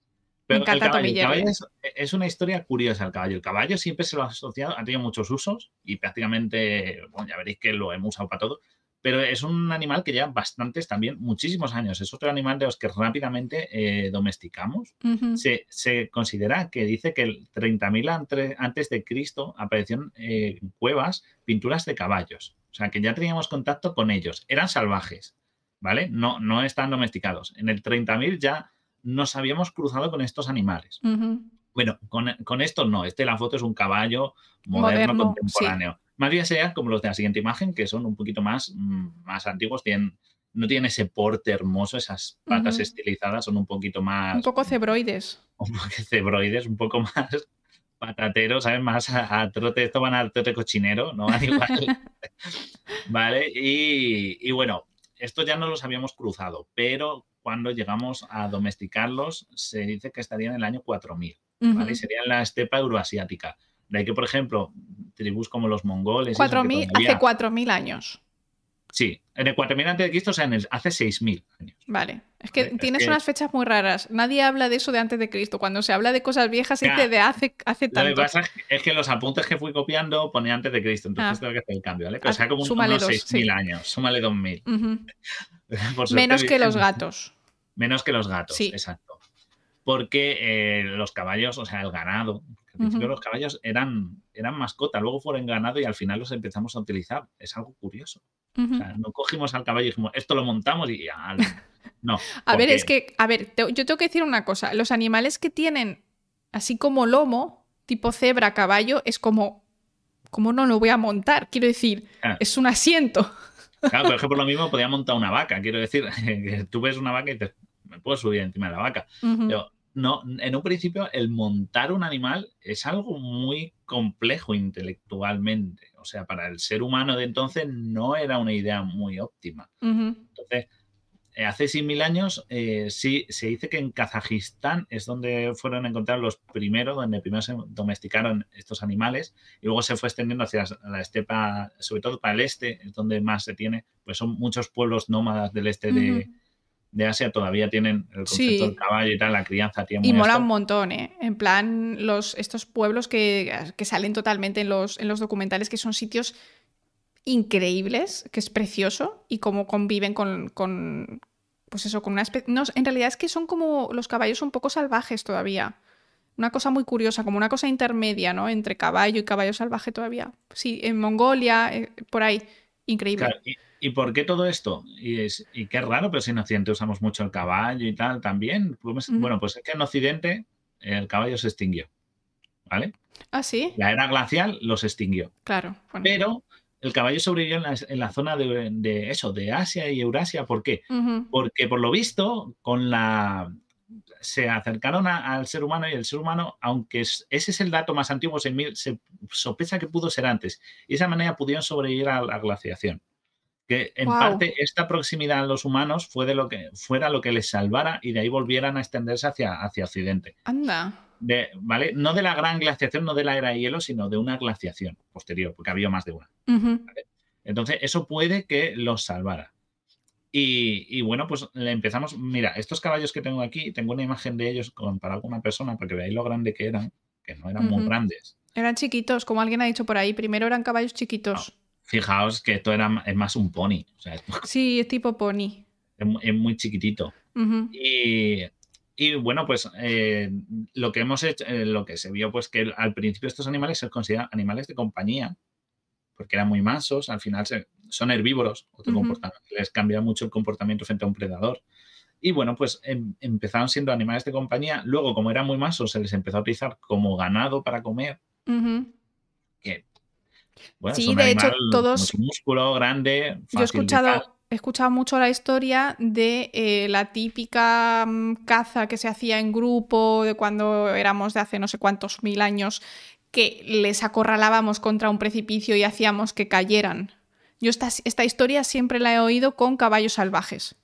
Pero el encanta caballo, el caballo Jerry. es, es una historia curiosa el caballo. El caballo siempre se lo ha asociado, ha tenido muchos usos y prácticamente, bueno, ya veréis que lo hemos usado para todo, pero es un animal que lleva bastantes también, muchísimos años. Es otro animal de los que rápidamente eh, domesticamos. Se, se considera que dice que el 30.000 ante- antes de Cristo aparecieron eh, en cuevas pinturas de caballos. O sea, que ya teníamos contacto con ellos. Eran salvajes, ¿vale? No, no están domesticados. En el 30.000 ya nos habíamos cruzado con estos animales. Bueno, con, con estos no. Este, la foto es un caballo moderno, Moderno, contemporáneo. Más bien serían como los de la siguiente imagen, que son un poquito más, mm, más antiguos. Tienen, no tienen ese porte hermoso, esas patas Ujú. estilizadas, son un poquito más Un poco cebroides. <laughs> un poco cebroides, un poco más patateros, ¿sabes? Más a, a trote, esto van a trote cochinero, no van igual. <laughs> vale, y, y bueno, esto ya no los habíamos cruzado, pero cuando llegamos a domesticarlos, se dice que estarían en el año 4000, ¿vale? Y Ujú. serían la estepa euroasiática. De ahí que, por ejemplo, tribus como los mongoles... y eso, que 4.000 todavía- hace 4.000 años. Sí, en el 4000 antes de Cristo, o sea, en el- hace 6000 años. Vale. Es que Es tienes unas fechas muy raras. Nadie habla de eso de antes de Cristo. Cuando se habla de cosas viejas, se dice de hace, hace Lo que tanto. pasa es que- los apuntes que fui copiando ponía antes de Cristo, entonces Ah. tengo que hacer el cambio, ¿vale? Pero Ah, sea como un- súmale unos dos, 6.000 sí. años, súmale 2.000. Ujú. <laughs> Por suerte, Menos que los gatos. Menos que los gatos, Sí. exacto. Porque eh, los caballos, o sea, el ganado, al principio los caballos eran, eran mascota, luego fueron ganado y al final los empezamos a utilizar. Es algo curioso. Ujú. O sea, no cogimos al caballo y dijimos, esto lo montamos y ya. No. <laughs> A ver, es que, a ver, te- yo tengo que decir una cosa. Los animales que tienen así como lomo, tipo cebra, caballo, es como, ¿cómo no lo voy a montar? Quiero decir, Ah. es un asiento. Claro, por ejemplo, lo <laughs> mismo podía montar una vaca. Quiero decir, <laughs> tú ves una vaca y dices, me puedo subir encima de la vaca. Ujú. Pero no, en un principio el montar un animal es algo muy complejo intelectualmente. O sea, para el ser humano de entonces no era una idea muy óptima. Ujú. Entonces, eh, hace 6.000 años eh, sí se dice que en Kazajistán es donde fueron encontrados los primeros, donde primero se domesticaron estos animales y luego se fue extendiendo hacia la estepa, sobre todo para el este, es donde más se tiene, pues son muchos pueblos nómadas del este de, de Asia todavía tienen el concepto del caballo y tal, la crianza tiene Y mola un montón, ¿eh? En plan, los, estos pueblos que, salen totalmente en los, en los documentales, que son sitios increíbles, que es precioso, y cómo conviven con, con pues eso, con una especie... No, en realidad es que son como los caballos un poco salvajes todavía. Una cosa muy curiosa, como una cosa intermedia, ¿no? Entre caballo y caballo salvaje todavía. Sí, en Mongolia, eh, por ahí. Increíble. ¿Y por qué todo esto? Y, es, y qué raro, pero si en Occidente usamos mucho el caballo y tal también. Pues, bueno, pues es que en Occidente el caballo se extinguió. ¿Vale? Ah, sí. La era glacial los extinguió. Claro. Pero el caballo sobrevivió en la, zona de, eso, de Asia y Eurasia. ¿Por qué? Porque por lo visto, con la se acercaron al ser humano y el ser humano, aunque ese es el dato más antiguo, se, se sospecha que pudo ser antes. Y de esa manera pudieron sobrevivir a la glaciación que en parte esta proximidad a los humanos fue de lo que fuera lo que les salvara y de ahí volvieran a extenderse hacia, hacia Occidente. Anda. De, ¿vale? No de la gran glaciación, no de la era de hielo, sino de una glaciación posterior, porque había más de una. Entonces, eso puede que los salvara. Y, bueno, pues le empezamos. Mira, estos caballos que tengo aquí, tengo una imagen de ellos comparado con una persona, porque veáis lo grande que eran, que no eran muy grandes. Eran chiquitos, como alguien ha dicho por ahí. Primero eran caballos chiquitos. Fijaos que esto era, es más un pony. sí, es tipo pony. <laughs> Es, muy chiquitito. y, bueno, pues eh, lo que hemos hecho, eh, lo que se vio, pues que al principio estos animales se consideran animales de compañía, porque eran muy mansos, al final son herbívoros, les cambia mucho el comportamiento frente a un predador. Y bueno, pues em, empezaron siendo animales de compañía. Luego, como eran muy mansos, se les empezó a utilizar como ganado para comer sí, de hecho, todos. músculo grande. Yo he escuchado, he escuchado mucho la historia de eh, la típica mm, caza que se hacía en grupo, de cuando éramos de hace no sé cuántos mil años, que les acorralábamos contra un precipicio y hacíamos que cayeran. Yo esta, esta historia siempre la he oído con caballos salvajes.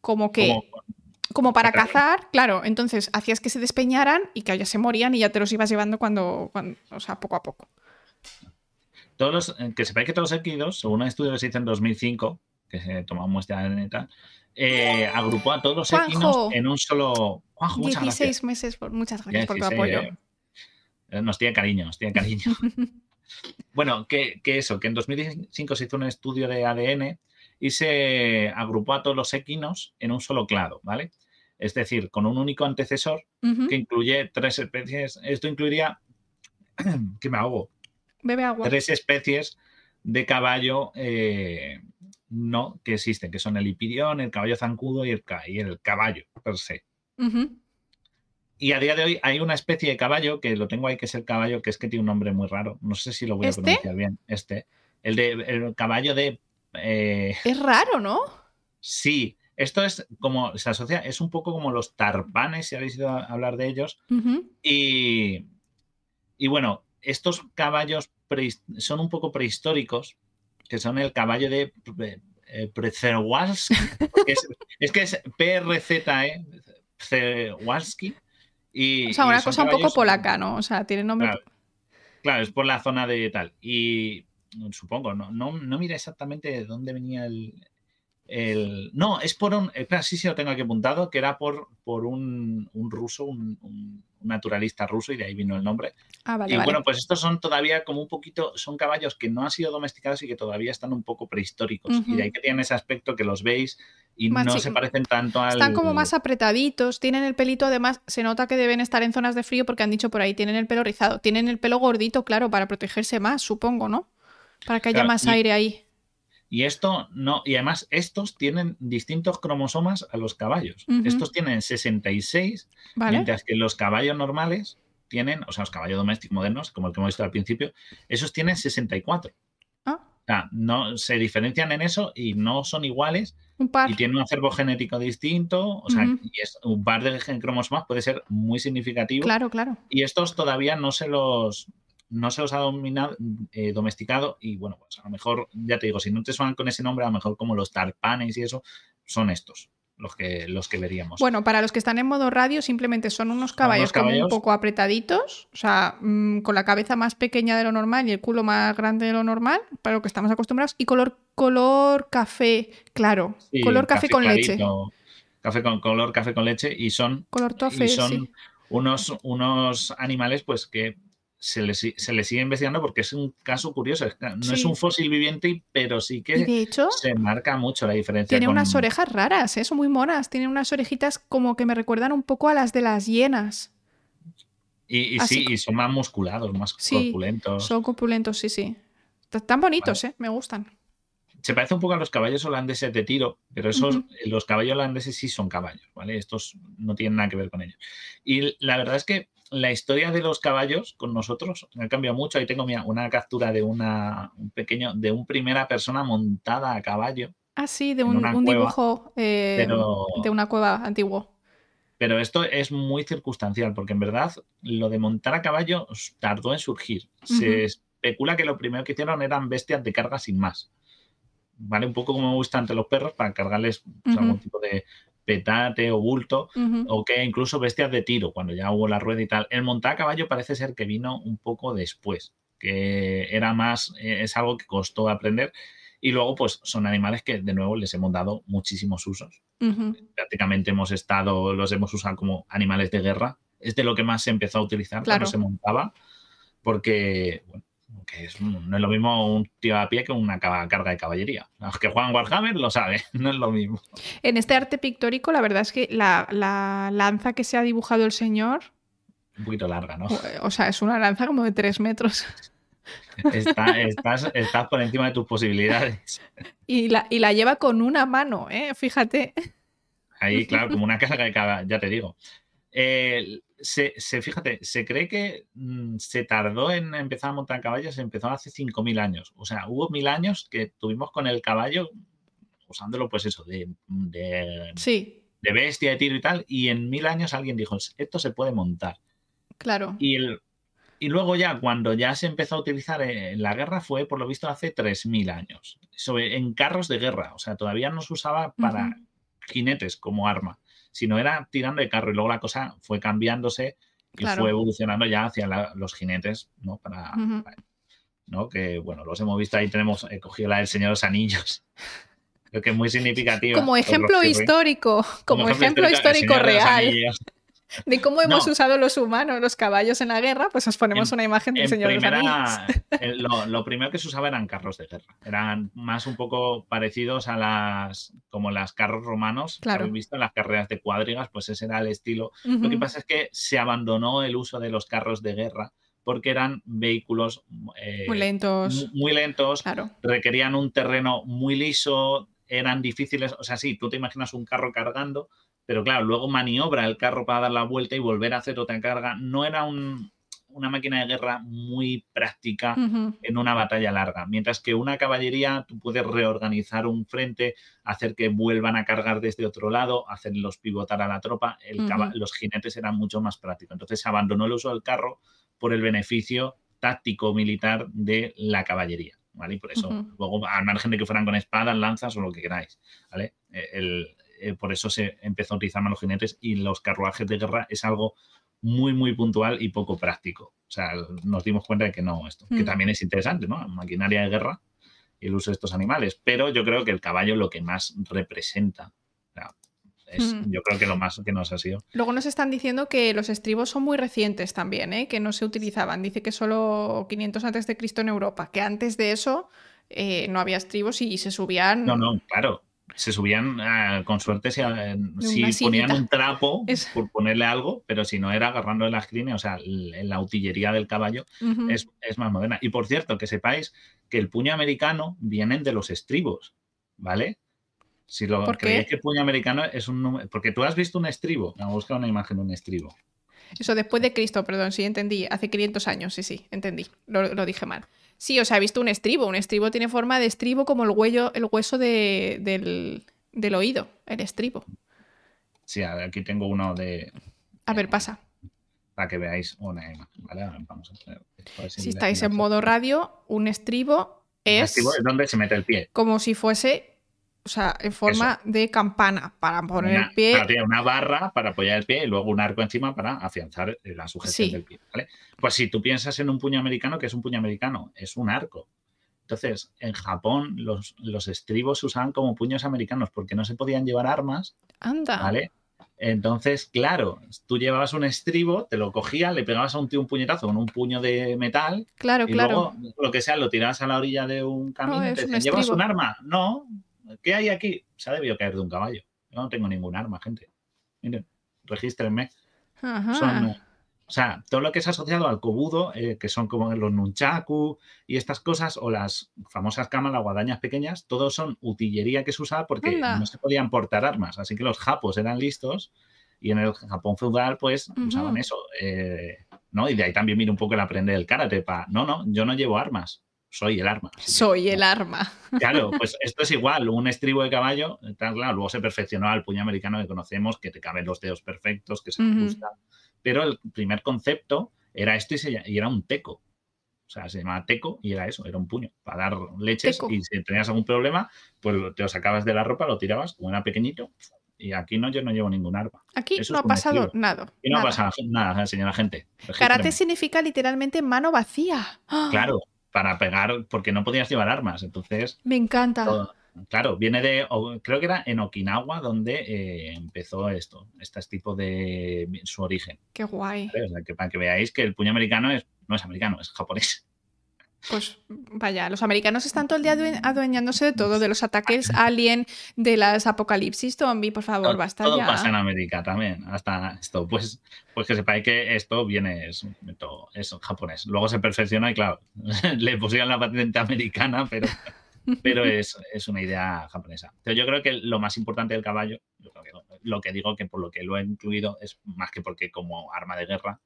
Como que. Como, para cazar, claro. Entonces hacías que se despeñaran y que ya se morían y ya te los ibas llevando cuando, cuando o sea, poco a poco todos los, eh, que sepáis que todos los equidos, según un estudio que se hizo en 2005, que se tomó muestra de eh, agrupó a todos los equinos en un solo. Juanjo, 16 meses, por, muchas gracias por tu apoyo. Eh, nos tiene cariño, nos tiene cariño. <laughs> bueno, que, eso, que en 2005 se hizo un estudio de ADN y se agrupó a todos los equinos en un solo clado, ¿vale? Es decir, con un único antecesor que incluye tres especies. Esto incluiría. <clears throat> que me ahogo tres especies de caballo eh, no que existen, que son el hipidión, el caballo zancudo y el, el caballo per se. Y a día de hoy hay una especie de caballo que lo tengo ahí, que es el caballo, que es que tiene un nombre muy raro. No sé si lo voy a ¿Este? pronunciar bien. Este. El de el caballo de. Eh, es raro, ¿no? Sí. Esto es como, se asocia, es un poco como los tarpanes, si habéis ido a hablar de ellos. y, y bueno, estos caballos son un poco prehistóricos, que son el caballo de eh, Przewalski. <laughs> es, que es PRZE, Przewalski. Y, o sea, una cosa un poco polaca, ¿no? O sea, tiene nombre. Claro, es por la zona de tal. Y supongo, no, no, no mira exactamente de dónde venía el, el, no, es por un. Espera, sí, sí lo tengo aquí apuntado, que era por, por un, ruso, un, naturalista ruso, y de ahí vino el nombre. Ah, vale, y bueno, pues estos son todavía como un poquito. Son caballos que no han sido domesticados y que todavía están un poco prehistóricos. Y de ahí que tienen ese aspecto que los veis y no se parecen tanto al. Están como más apretaditos, tienen el pelito, además, se nota que deben estar en zonas de frío porque han dicho por ahí, tienen el pelo rizado. Tienen el pelo gordito, claro, para protegerse más, supongo, ¿no? Para que haya más aire ahí. Y esto no, y además estos tienen distintos cromosomas a los caballos. Estos tienen 66, mientras que los caballos normales tienen, o sea, los caballos domésticos modernos, como el que hemos visto al principio, esos tienen 64. Ah. O sea, no, se diferencian en eso y no son iguales. Y tienen un acervo genético distinto. O sea, y es, un par de cromosomas puede ser muy significativo. Claro, claro. Y estos todavía no se los, no se los ha dominado, eh, domesticado y bueno, pues a lo mejor, ya te digo, si no te suenan con ese nombre, a lo mejor como los tarpanes y eso, son estos los que, los que veríamos. Bueno, para los que están en modo radio, simplemente son unos caballos, como un poco apretaditos, o sea, mm, con la cabeza más pequeña de lo normal y el culo más grande de lo normal, para lo que estamos acostumbrados, y color, color café, claro, color café, con leche. Café con color café con leche y son, color tofe, son unos, unos animales pues que se le, sigue investigando porque es un caso curioso. No es un fósil viviente, pero sí que se marca mucho la diferencia. Tiene unas orejas raras, ¿eh? son muy monas. Tiene unas orejitas como que me recuerdan un poco a las de las hienas. Y, sí, y son más musculados, más corpulentos. Son corpulentos, sí, sí. Están bonitos, ¿eh? Me gustan. Se parece un poco a los caballos holandeses de tiro, pero esos, los caballos holandeses sí son caballos, ¿vale? Estos no tienen nada que ver con ellos. Y la verdad es que la historia de los caballos con nosotros ha cambiado mucho. Ahí tengo una captura de una, un pequeño, de un primera persona montada a caballo. Ah, sí, de un, dibujo eh, de una cueva antiguo. Pero esto es muy circunstancial, porque en verdad lo de montar a caballo tardó en surgir. Se especula que lo primero que hicieron eran bestias de carga sin más. ¿Vale? Un poco como me gusta ante los perros para cargarles pues, algún tipo de, petate o bulto, o que incluso bestias de tiro, cuando ya hubo la rueda y tal. El montar a caballo parece ser que vino un poco después, que era más, eh, es algo que costó aprender. Y luego, pues son animales que de nuevo les hemos dado muchísimos usos. Prácticamente hemos estado, los hemos usado como animales de guerra. Es de lo que más se empezó a utilizar cuando se montaba, porque bueno, que no es lo mismo un tío a pie que una carga de caballería. Los que juegan Warhammer lo saben, <laughs> no es lo mismo. En este arte pictórico, la verdad es que la, lanza que se ha dibujado el señor. Un poquito larga, ¿no? O sea, es una lanza como de tres metros. estás, por encima de tus posibilidades. Y la, y la lleva con una mano, ¿eh? Fíjate. Ahí, claro, como una carga de caballería, ya te digo. Eh, se, fíjate, se cree que mm, se tardó en empezar a montar caballos, se empezó hace 5.000 años. O sea, hubo mil años que tuvimos con el caballo usándolo, pues eso, de, de, de bestia, de tiro y tal, y en mil años alguien dijo, esto se puede montar. Claro. Y, el, y luego ya, cuando ya se empezó a utilizar en la guerra, fue por lo visto hace 3.000 años, sobre, en carros de guerra, o sea, todavía no se usaba para jinetes como arma sino era tirando de carro y luego la cosa fue cambiándose y fue evolucionando ya hacia los jinetes, ¿no? Para, ¿no? Que, bueno, los hemos visto ahí, tenemos, he cogido la del Señor de los Anillos. <laughs> Creo que es muy significativo. Como ejemplo histórico, como, ejemplo, histórico, real <laughs> de cómo hemos usado los humanos los caballos en la guerra, pues os ponemos una imagen del Señor de los Anillos. <laughs> Lo, primero que se usaba eran carros de guerra. Eran más un poco parecidos a las como las carros romanos claro. habéis visto en las carreras de cuadrigas, pues ese era el estilo. Lo que pasa es que se abandonó el uso de los carros de guerra porque eran vehículos eh, muy lentos, muy, lentos requerían un terreno muy liso, eran difíciles, o sea, sí, tú te imaginas un carro cargando, pero claro, luego maniobra el carro para dar la vuelta y volver a hacer otra carga. No era una máquina de guerra muy práctica en una batalla larga, mientras que una caballería tú puedes reorganizar un frente, hacer que vuelvan a cargar desde otro lado, hacerlos pivotar a la tropa. Los jinetes eran mucho más prácticos. Entonces se abandonó el uso del carro por el beneficio táctico militar de la caballería. ¿Vale? Y por eso, luego, al margen de que fueran con espadas, lanzas o lo que queráis, ¿vale? El, eh, por eso se empezó a utilizar más los jinetes y los carruajes de guerra es algo muy, muy puntual y poco práctico. O sea, nos dimos cuenta de que no, esto, que mm. también es interesante, ¿no? Maquinaria de guerra y el uso de estos animales, pero yo creo que el caballo es lo que más representa. es, mm. Yo creo que lo más que nos ha sido. Luego nos están diciendo que los estribos son muy recientes también, ¿eh? que no se utilizaban. Dice que solo 500 antes de Cristo en Europa, que antes de eso eh, no había estribos y se subían. No, no, claro se subían eh, con suerte si, eh, ponían un trapo <laughs> por ponerle algo, pero si no era agarrando las crines, o sea, la utillería del caballo es, más moderna. Y por cierto, que sepáis que el puño americano viene de los estribos, ¿vale? Si lo creéis que el puño americano es un número. Porque tú has visto un estribo. Vamos a buscar una imagen de un estribo. Eso después de Cristo, perdón, sí, entendí. Hace 500 años, sí, sí, entendí. lo dije mal. Sí, o sea, he visto un estribo. Un estribo tiene forma de estribo como el, huello, el hueso del, oído, el estribo. Sí, aquí tengo uno de... A ver, pasa. Para que veáis una imagen, ¿vale? Vamos a si estáis en modo radio, un estribo es... Un estribo es donde se mete el pie. Como si fuese o sea, en forma de campana para poner el pie. una barra para apoyar el pie y luego un arco encima para afianzar la sujeción del pie. ¿vale? Pues si tú piensas en un puño americano, ¿qué es un puño americano? Es un arco. Entonces, en Japón los, los estribos se usaban como puños americanos porque no se podían llevar armas. Anda. ¿Vale? Entonces, claro, tú llevabas un estribo, te lo cogías, le pegabas a un tío un puñetazo con un puño de metal. Claro, y claro. Luego, lo que sea, lo tirabas a la orilla de un camino y te ¿llevas un arma? No. ¿Qué hay aquí? Se ha debido caer de un caballo. Yo no tengo ningún arma, gente. Miren, regístrenme. Son, o sea, todo lo que es asociado al kobudo, eh, que son como los nunchaku y estas cosas, o las famosas cámaras, guadañas pequeñas, todos son utillería que se usaba porque no se podían portar armas. Así que los japos eran listos y en el Japón feudal, pues, usaban eso. Eh, ¿no? Y de ahí también viene un poco el aprender el karate. Pa, no, no, yo no llevo armas. Soy el arma. Soy el arma. <laughs> Claro, pues esto es igual, un estribo de caballo, claro, luego se perfeccionó al puño americano que conocemos, que te caben los dedos perfectos, que se ajustan pero el primer concepto era esto y, era un teco. O sea, se llamaba teco y era eso, era un puño para dar leches y si tenías algún problema, pues te lo sacabas de la ropa, lo tirabas, como era pequeñito, y aquí no, yo no llevo ningún arma. Aquí no ha pasado nada. Y no ha pasado nada, señora gente. Karate significa literalmente mano vacía. Claro, para pegar, porque no podías llevar armas. Entonces. Me encanta. Claro, viene de, creo que era en Okinawa donde eh, empezó esto, este tipo de su origen. Qué guay. para que veáis que el puño americano es, no es americano, es japonés. Pues vaya, los americanos están todo el día adueñándose de todo, de los ataques <laughs> alien, de las apocalipsis zombie, por favor, basta todo ya. pasa en América también, hasta esto, pues, pues que sepáis que esto viene, es, es japonés. Luego se perfecciona y claro, <laughs> le pusieron la patente americana, pero <laughs> pero es, una idea japonesa. Pero yo creo que lo más importante del caballo, lo que digo que por lo que lo he incluido es más que porque como arma de guerra,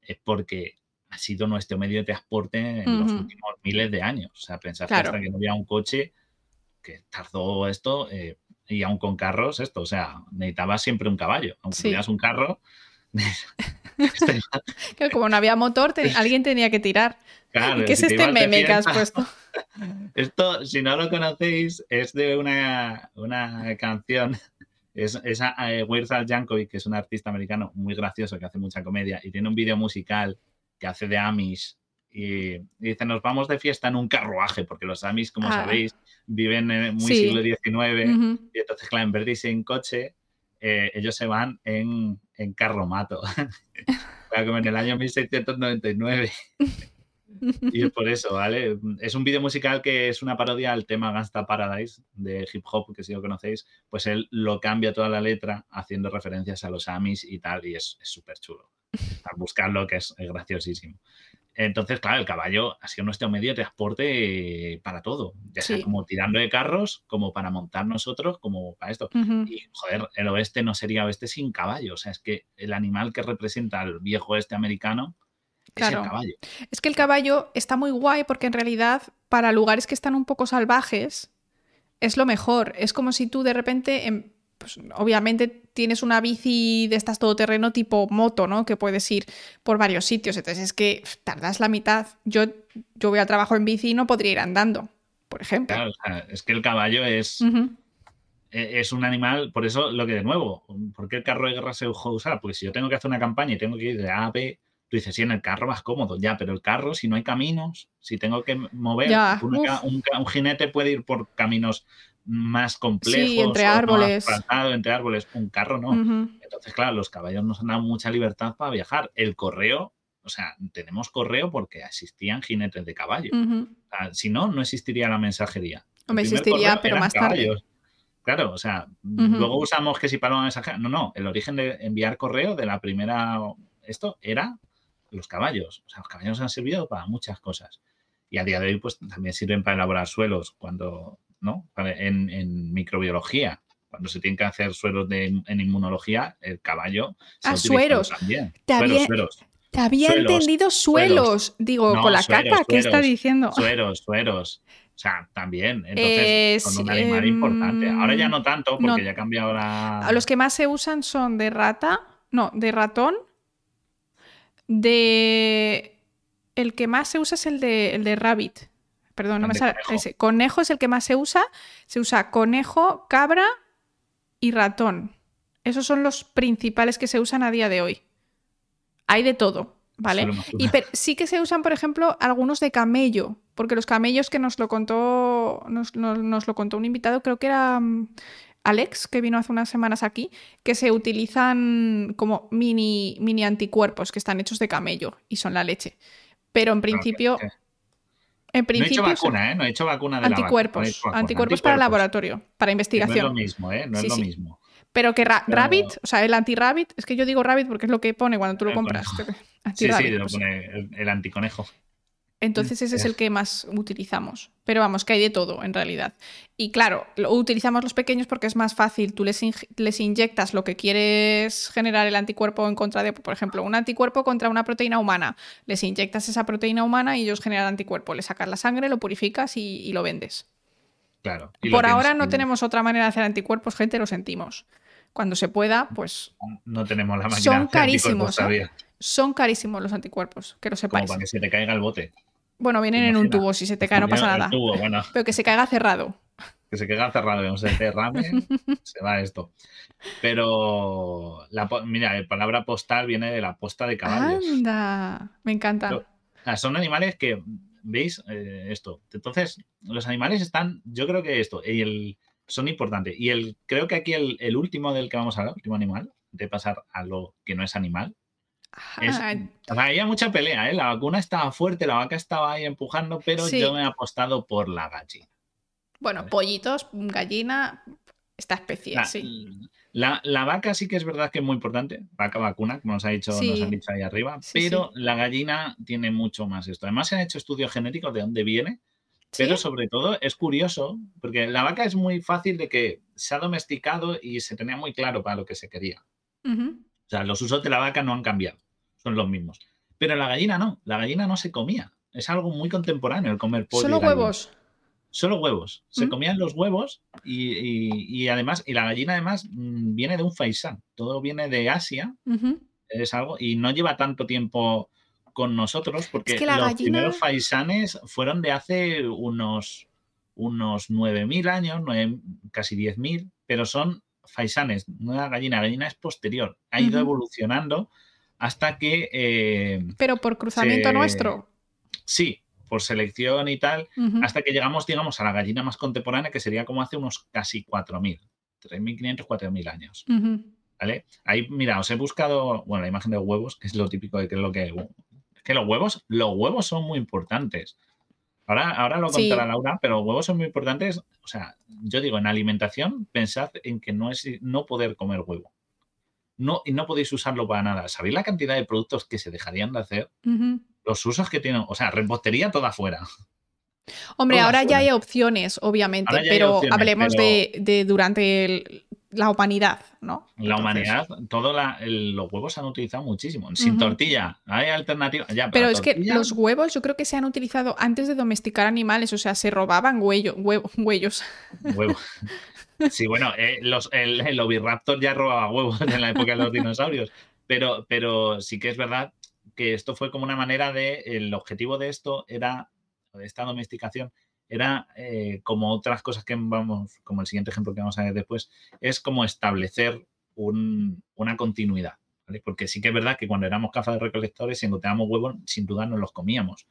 es porque ha sido nuestro medio de transporte en los últimos miles de años. O sea, pensar que hasta que no había un coche que tardó esto, eh, y aún con carros, esto, o sea, necesitabas siempre un caballo. Aunque tuvieras un carro, <laughs> <laughs> como no había motor, <laughs> alguien tenía que tirar. ¿Qué es este meme que has puesto? Esto, si no lo conocéis, es de una, canción. Es, es uh, Weird Al Yankovic, que es un artista americano muy gracioso que hace mucha comedia y tiene un vídeo musical que hace de Amish y, dice, nos vamos de fiesta en un carruaje, porque los Amish, como ah. sabéis, viven en muy siglo XIX y entonces, claro, en vez de irse en coche, eh, ellos se van en, en carromato, <laughs> como en el año 1699. <laughs> y es por eso, ¿vale? Es un vídeo musical que es una parodia al tema Gangsta Paradise de hip hop, que si lo conocéis, pues él lo cambia toda la letra haciendo referencias a los Amis y tal, y es súper chulo. Buscarlo, que es graciosísimo. Entonces, claro, el caballo ha sido nuestro medio de transporte para todo, ya sea como tirando de carros, como para montar nosotros, como para esto. Y, joder, el oeste no sería oeste sin caballo. O sea, es que el animal que representa al viejo oeste americano es el caballo. Es que el caballo está muy guay porque en realidad, para lugares que están un poco salvajes, es lo mejor. Es como si tú de repente pues, obviamente tienes una bici de estas todoterreno tipo moto, ¿no? Que puedes ir por varios sitios. Entonces es que tardas la mitad. Yo, yo voy al trabajo en bici y no podría ir andando, por ejemplo. Claro, es que el caballo es, e, es un animal, por eso lo que de nuevo, ¿por qué el carro de guerra se dejó usar? Porque si yo tengo que hacer una campaña y tengo que ir de A a B, tú dices, sí, en el carro más cómodo, ya, pero el carro, si no hay caminos, si tengo que mover, un, jinete puede ir por caminos más complejos. Sí, entre árboles. entre árboles. Un carro no. Entonces, claro, los caballos nos han dado mucha libertad para viajar. El correo, o sea, tenemos correo porque existían jinetes de caballo. si no, no existiría la mensajería. No existiría, pero más tarde. Claro, o sea, luego usamos que si para una mensajería. No, no, el origen de enviar correo de la primera. Esto era los caballos. O sea, los caballos han servido para muchas cosas. Y a día de hoy, pues también sirven para elaborar suelos. Cuando ¿no? En, microbiología. Cuando se tienen que hacer sueros de, en inmunología, el caballo. Se ah, sueros. También. Te había, Te había entendido suelos. Digo, con la caca, ¿qué está diciendo? Sueros, sueros. O sea, también. Entonces, con un animal importante. Ahora ya no tanto, porque ya ha cambiado la. Los que más se usan son de rata, no, de ratón, de. El que más se usa es el de, el de rabbit Perdón, no me sale. conejo. ese. Conejo es el que más se usa. Se usa conejo, cabra y ratón. Esos son los principales que se usan a día de hoy. Hay de todo, ¿vale? Y sí que se usan, por ejemplo, algunos de camello, porque los camellos que nos lo contó, nos, nos- nos lo contó un invitado, creo que era mm, Alex, que vino hace unas semanas aquí, que se utilizan como mini, mini anticuerpos que están hechos de camello y son la leche. Pero en principio, que- en No he hecho vacuna, ¿eh? No he hecho vacuna de la vaca, no he anticuerpos, vacuna, anticuerpos para laboratorio, para Que No es lo investigación. mismo, ¿eh? No Sí, es lo sí. mismo. Pero que ra- Pero- rabbit, o sea, el anti-rabbit, es que yo digo rabbit porque es lo que pone cuando tú lo El compras. <laughs> <laughs> Sí, sí, lo pues. pone el, el anticonejo. Entonces ese es el que más utilizamos. Pero vamos, que hay de todo en realidad. Y claro, lo utilizamos los pequeños porque es más fácil. Tú les, les inyectas lo que quieres generar el anticuerpo en contra de, por ejemplo, un anticuerpo contra una proteína humana. Les inyectas esa proteína humana y ellos generan anticuerpo. Le sacas la sangre, lo purificas y, y lo vendes. Claro. y Por tienes ahora no tenemos otra manera de hacer anticuerpos, gente, lo sentimos. Cuando se pueda, pues No tenemos la máquina Son carísimos, ¿eh? son carísimos los anticuerpos, que lo Como sepáis. para que se te caiga el bote. Bueno, vienen en un tubo, si se te cae no pasa nada. tubo, bueno, Pero que se caiga cerrado. que se queda cerrado, que no se derrame, <laughs> se va esto. Pero, la, mira, la palabra postal viene de la posta de caballos. Anda, me encanta. Ah, son animales que, ¿veis? Eh, esto. Entonces, los animales están, yo creo que esto, y el, son importantes. Y el, creo que aquí el, el último del que vamos a hablar, el último animal, de pasar a lo que no es animal. Es, había mucha pelea, ¿eh? La vacuna estaba fuerte, la vaca estaba ahí empujando, pero Sí. yo me he apostado por la gallina. bueno, vale. pollitos, gallina, esta especie, La, sí. la- la vaca sí que es verdad que es muy importante, vaca vacuna, como nos, ha dicho, Sí. nos han dicho ahí arriba, Sí, pero la gallina tiene mucho más esto. Además se han hecho estudios genéticos de dónde viene, pero sobre todo es curioso, porque la vaca es muy fácil de que se ha domesticado y se tenía muy claro para lo que se quería. O sea, los usos de la vaca no han cambiado, son los mismos. Pero la gallina no, la gallina no se comía. Es algo muy contemporáneo el comer pollo. Solo huevos. Solo huevos. Se Mm. comían los huevos y, y- y además, y la gallina además mm, viene de un faisán. Todo viene de Asia, es algo, y no lleva tanto tiempo con nosotros porque que los gallina- primeros faisanes fueron de hace unos, unos 9.000 años, nueve- casi 10.000, pero son faisanes, no la gallina, la gallina es posterior, ha ido evolucionando hasta que, eh, Pero por cruzamiento Se- nuestro. sí, por selección y tal, hasta que llegamos, digamos, a la gallina más contemporánea, que sería como hace unos casi 4.000, 3.500, 4.000 años. Ujú. ¿Vale? Ahí, mira, os he buscado, bueno, la imagen de huevos, que es lo típico de que es lo que. Es que los huevos, los huevos son muy importantes. Ahora, ahora lo Sí. contará Laura, pero los huevos son muy importantes. O sea, yo digo, en alimentación, pensad en que no es no poder comer huevo. No, y no podéis usarlo para nada. ¿Sabéis la cantidad de productos que se dejarían de hacer? Los usos que tienen, o sea, repostería toda fuera. Hombre, ahora ya hay opciones, obviamente, pero opciones, hablemos pero- De, de durante el- la humanidad, ¿no? La Entonces- humanidad, todo la- el- los huevos se han utilizado muchísimo. Sin tortilla, hay alternativas. Ya, Pero es que los huevos yo creo que se han utilizado antes de domesticar animales, o sea, se robaban huello, huevo- <laughs> huellos. Huevo. Sí, bueno, eh, los, el, el Oviraptor ya robaba huevos en la época de los dinosaurios, pero, pero sí que es verdad que esto fue como una manera de, el objetivo de esto era, de esta domesticación, era eh, como otras cosas que vamos, como el siguiente ejemplo que vamos a ver después, es como establecer un- una continuidad. ¿Vale? Porque sí que es verdad que cuando éramos cazadores recolectores, si encontrábamos huevos, sin duda nos los comíamos.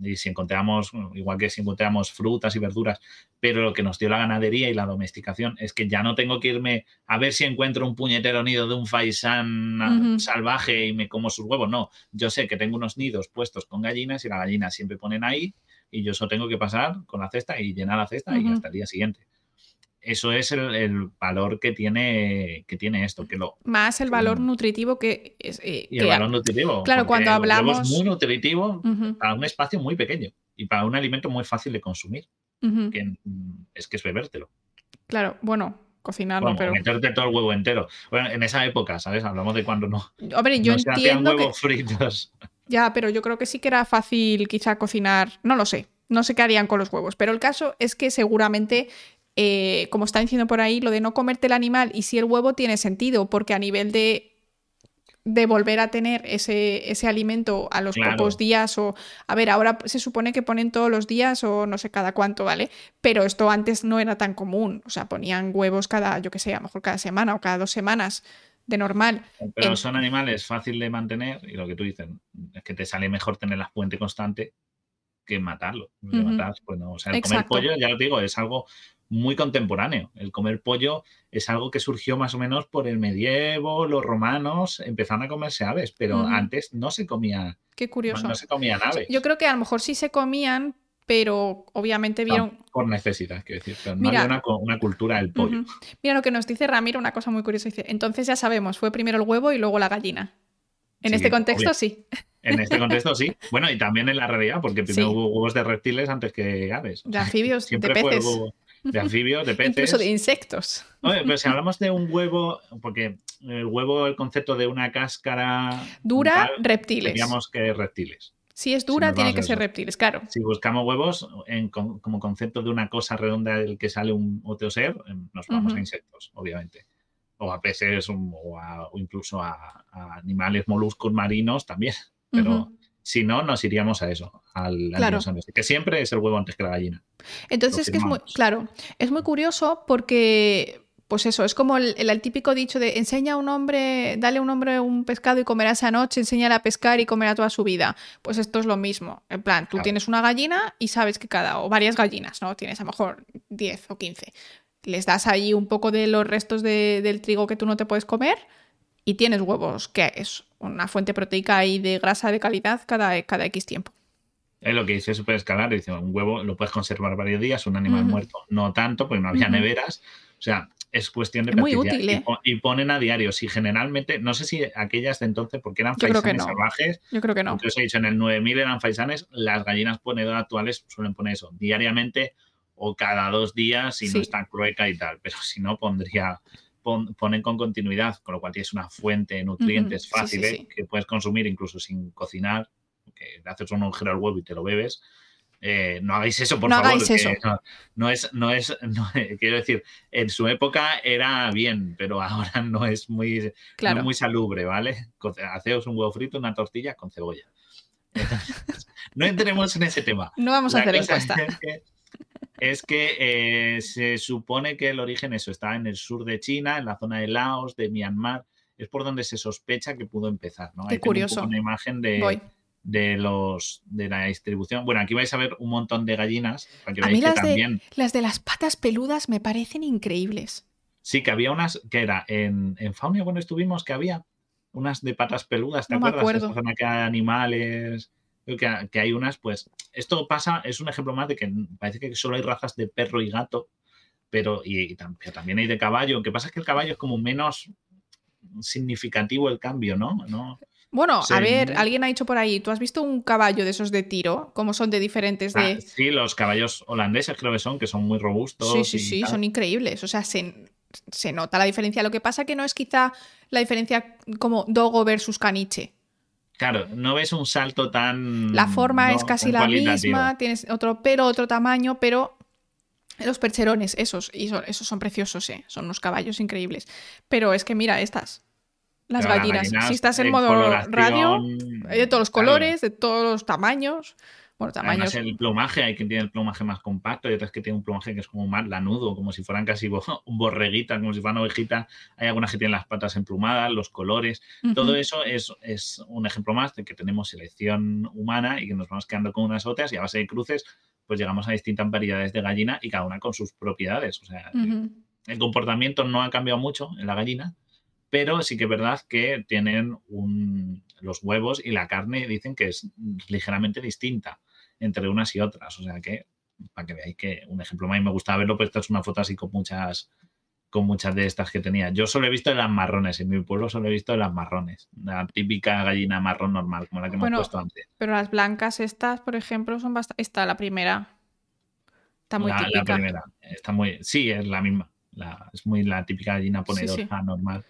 Y si encontramos, igual que si encontramos frutas y verduras, pero lo que nos dio la ganadería y la domesticación es que ya no tengo que irme a ver si encuentro un puñetero nido de un faisán ah, salvaje y me como sus huevos. No, yo sé que tengo unos nidos puestos con gallinas y las gallinas siempre ponen ahí y yo solo tengo que pasar con la cesta y llenar la cesta y hasta el día siguiente. Eso es el, el valor que tiene, que tiene esto, que lo, Más el valor Mm. nutritivo que es. eh, y el que- valor nutritivo. claro, cuando hablamos- Es muy nutritivo para un espacio muy pequeño y para un alimento muy fácil de consumir, que mm, es que es bebértelo. Claro, bueno, cocinarlo, Bueno, pero. meterte todo el huevo entero. Bueno, en esa época, ¿sabes? Hablamos de cuando no, Hombre, yo no se hacían entiendo que. huevos fritos. Ya, pero yo creo que sí que era fácil quizá cocinar. No lo sé. No sé qué harían con los huevos. Pero el caso es que seguramente, eh, como está diciendo por ahí, lo de no comerte el animal y si el huevo tiene sentido, porque a nivel de de volver a tener ese, ese alimento a los Claro. pocos días o, a ver, ahora se supone que ponen todos los días o no sé cada cuánto, ¿vale? Pero esto antes no era tan común, o sea, ponían huevos cada, yo qué sé, a lo mejor cada semana o cada dos semanas de normal. Pero En- son animales fáciles de mantener y lo que tú dices es que te sale mejor tener la fuente constante que matarlo. Pues no. O sea, el comer pollo, ya os digo, es algo muy contemporáneo. El comer pollo es algo que surgió más o menos por el medievo, los romanos empezaron a comerse aves, pero antes no se comía, Qué curioso. no se comían aves. Yo creo que a lo mejor sí se comían, pero obviamente vieron... No, por necesidad, quiero decir. Pero no Mira. había una, cultura del pollo. Mira lo que nos dice Ramiro, una cosa muy curiosa. Dice, entonces ya sabemos, fue primero el huevo y luego la gallina. En Sí, este contexto obvio. sí. En este contexto sí. Bueno, y también en la realidad, porque <laughs> primero Sí. hubo huevos de reptiles antes que aves. De anfibios, <laughs> de Siempre fue el peces, huevo de anfibios, de peces. incluso de insectos. Oye, pero si hablamos de un huevo, porque el huevo, el concepto de una cáscara Dura, tal, reptiles. diríamos que reptiles. Si es dura, tiene que ser reptiles, claro. Si buscamos huevos en como concepto de una cosa redonda del que sale un otro ser, em, nos vamos a insectos, obviamente. O a peces o, a- o incluso a, a animales moluscos marinos también. Pero. Si no, nos iríamos a eso, al, Claro. que siempre es el huevo antes que la gallina. Entonces que es muy, claro, es muy curioso porque, pues eso, es como el, el- el típico dicho de enseña a un hombre, dale a un hombre un pescado y comerá esa noche, enséñale a pescar y comerá toda su vida. Pues esto es lo mismo. En plan, tú Claro. tienes una gallina y sabes que cada, o varias gallinas, ¿no? Tienes a lo mejor 10 o 15. Les das ahí un poco de los restos de- del trigo que tú no te puedes comer y tienes huevos, que es una fuente proteica y de grasa de calidad cada, cada X tiempo. Es lo que dice Superescalar, dice, un huevo lo puedes conservar varios días, un animal muerto no tanto, porque no había neveras. O sea, es cuestión de Es muy útil, y, ¿eh? y ponen a diario, si generalmente, no sé si aquellas de entonces, porque eran Yo faisanes no. salvajes, Yo creo que no. he dicho, en el 9000 eran faisanes, las gallinas ponedoras actuales suelen poner eso, diariamente o cada dos días si Sí. no está crueca y tal, pero <laughs> si no pondría, pon- ponen con continuidad, con lo cual tienes una fuente de nutrientes sí, sí, fáciles sí. que puedes consumir incluso sin cocinar, que haces un agujero al huevo y te lo bebes. Eh, no hagáis eso, por No favor. hagáis eso. No, no es, no es, <laughs> no- quiero decir, en su época era bien, pero ahora no es muy, no Claro. es muy salubre, ¿vale? Haceos un huevo frito, una tortilla con cebolla. <laughs> Entonces, no entremos en ese tema. No vamos a hacer encuesta. Es que, es que, eh, se supone que el origen eso está en el sur de China, en la zona de Laos, de Myanmar. Es por donde se sospecha que pudo empezar. ¿no? Qué Ahí tengo un poco curioso. Una imagen de, Voy. de los de la distribución. Bueno, aquí vais a ver un montón de gallinas. Para que A mí veáis que las de- también. Las de las patas peludas me parecen increíbles. Sí, que había unas que era en, en Faunia cuando estuvimos, que había unas de patas peludas, ¿te No me acuerdas? acuerdo. Esta zona que hay animales, que, que hay unas, pues esto pasa, es un ejemplo más de que parece que solo hay razas de perro y gato, pero, y, también hay de caballo. Lo que pasa es que el caballo es como menos significativo el cambio, ¿no? ¿No? Bueno, Sí. a ver, alguien ha dicho por ahí, ¿tú has visto un caballo de esos de tiro? ¿Cómo son de diferentes Ah, de...? sí, los caballos holandeses creo que son, que son muy robustos. Sí, sí, sí, tal. son increíbles. O sea, se, se nota la diferencia. Lo que pasa que no es quizá la diferencia como dogo versus caniche. Claro, no ves un salto tan. La forma no, es casi la misma, tienes otro pelo, otro tamaño, pero los percherones, esos, y son- esos son preciosos, ¿eh? son unos caballos increíbles. Pero es que mira estas, las gallinas. si estás en modo radio, hay de todos los claro. colores, de todos los tamaños. Bueno, tamaños. Además, el plumaje, hay quien tiene el plumaje más compacto y otras que tienen un plumaje que es como más lanudo, como si fueran casi bo- <laughs> un borreguita, como si fueran ovejita. Hay algunas que tienen las patas emplumadas, los colores. Todo eso es, es un ejemplo más de que tenemos selección humana y que nos vamos quedando con unas otras y a base de cruces, pues llegamos a distintas variedades de gallina y cada una con sus propiedades. O sea, Ujú. el comportamiento no ha cambiado mucho en la gallina, pero sí que es verdad que tienen un- los huevos y la carne dicen que es ligeramente distinta entre unas y otras. O sea que, para que veáis que un ejemplo más me gustaba verlo, pues esta es una foto así con muchas con muchas de estas que tenía. Yo solo he visto de las marrones, en mi pueblo solo he visto de las marrones, la típica gallina marrón normal, como la que hemos Bueno, puesto antes. Pero las blancas estas, por ejemplo, son bastante... Esta, la primera. Está muy la, la típica. primera, está muy, sí, es la misma, la- es muy la típica gallina ponedora sí. normal.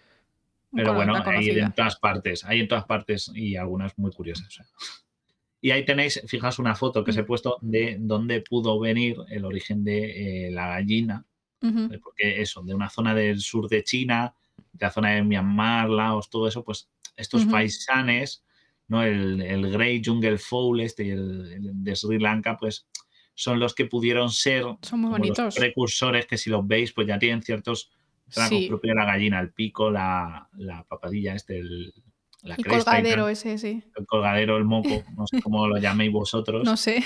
Pero bueno, la hay en todas partes, hay en todas partes y algunas muy curiosas. Y ahí tenéis, fijaos, una foto que os he puesto de dónde pudo venir el origen de eh, la gallina, Ujú. eh, porque eso, de una zona del sur de China, de la zona de Myanmar, Laos, todo eso, pues estos faisanes, ¿no? El, el Grey Jungle Fowl este y el, de Sri Lanka, pues son los que pudieron ser son muy bonitos. los precursores que si los veis, pues ya tienen ciertos tragos propios la gallina, el pico, la, la papadilla, este, el, la el colgadero ese, sí. El colgadero, el moco, no sé cómo lo llaméis vosotros. <laughs> No sé.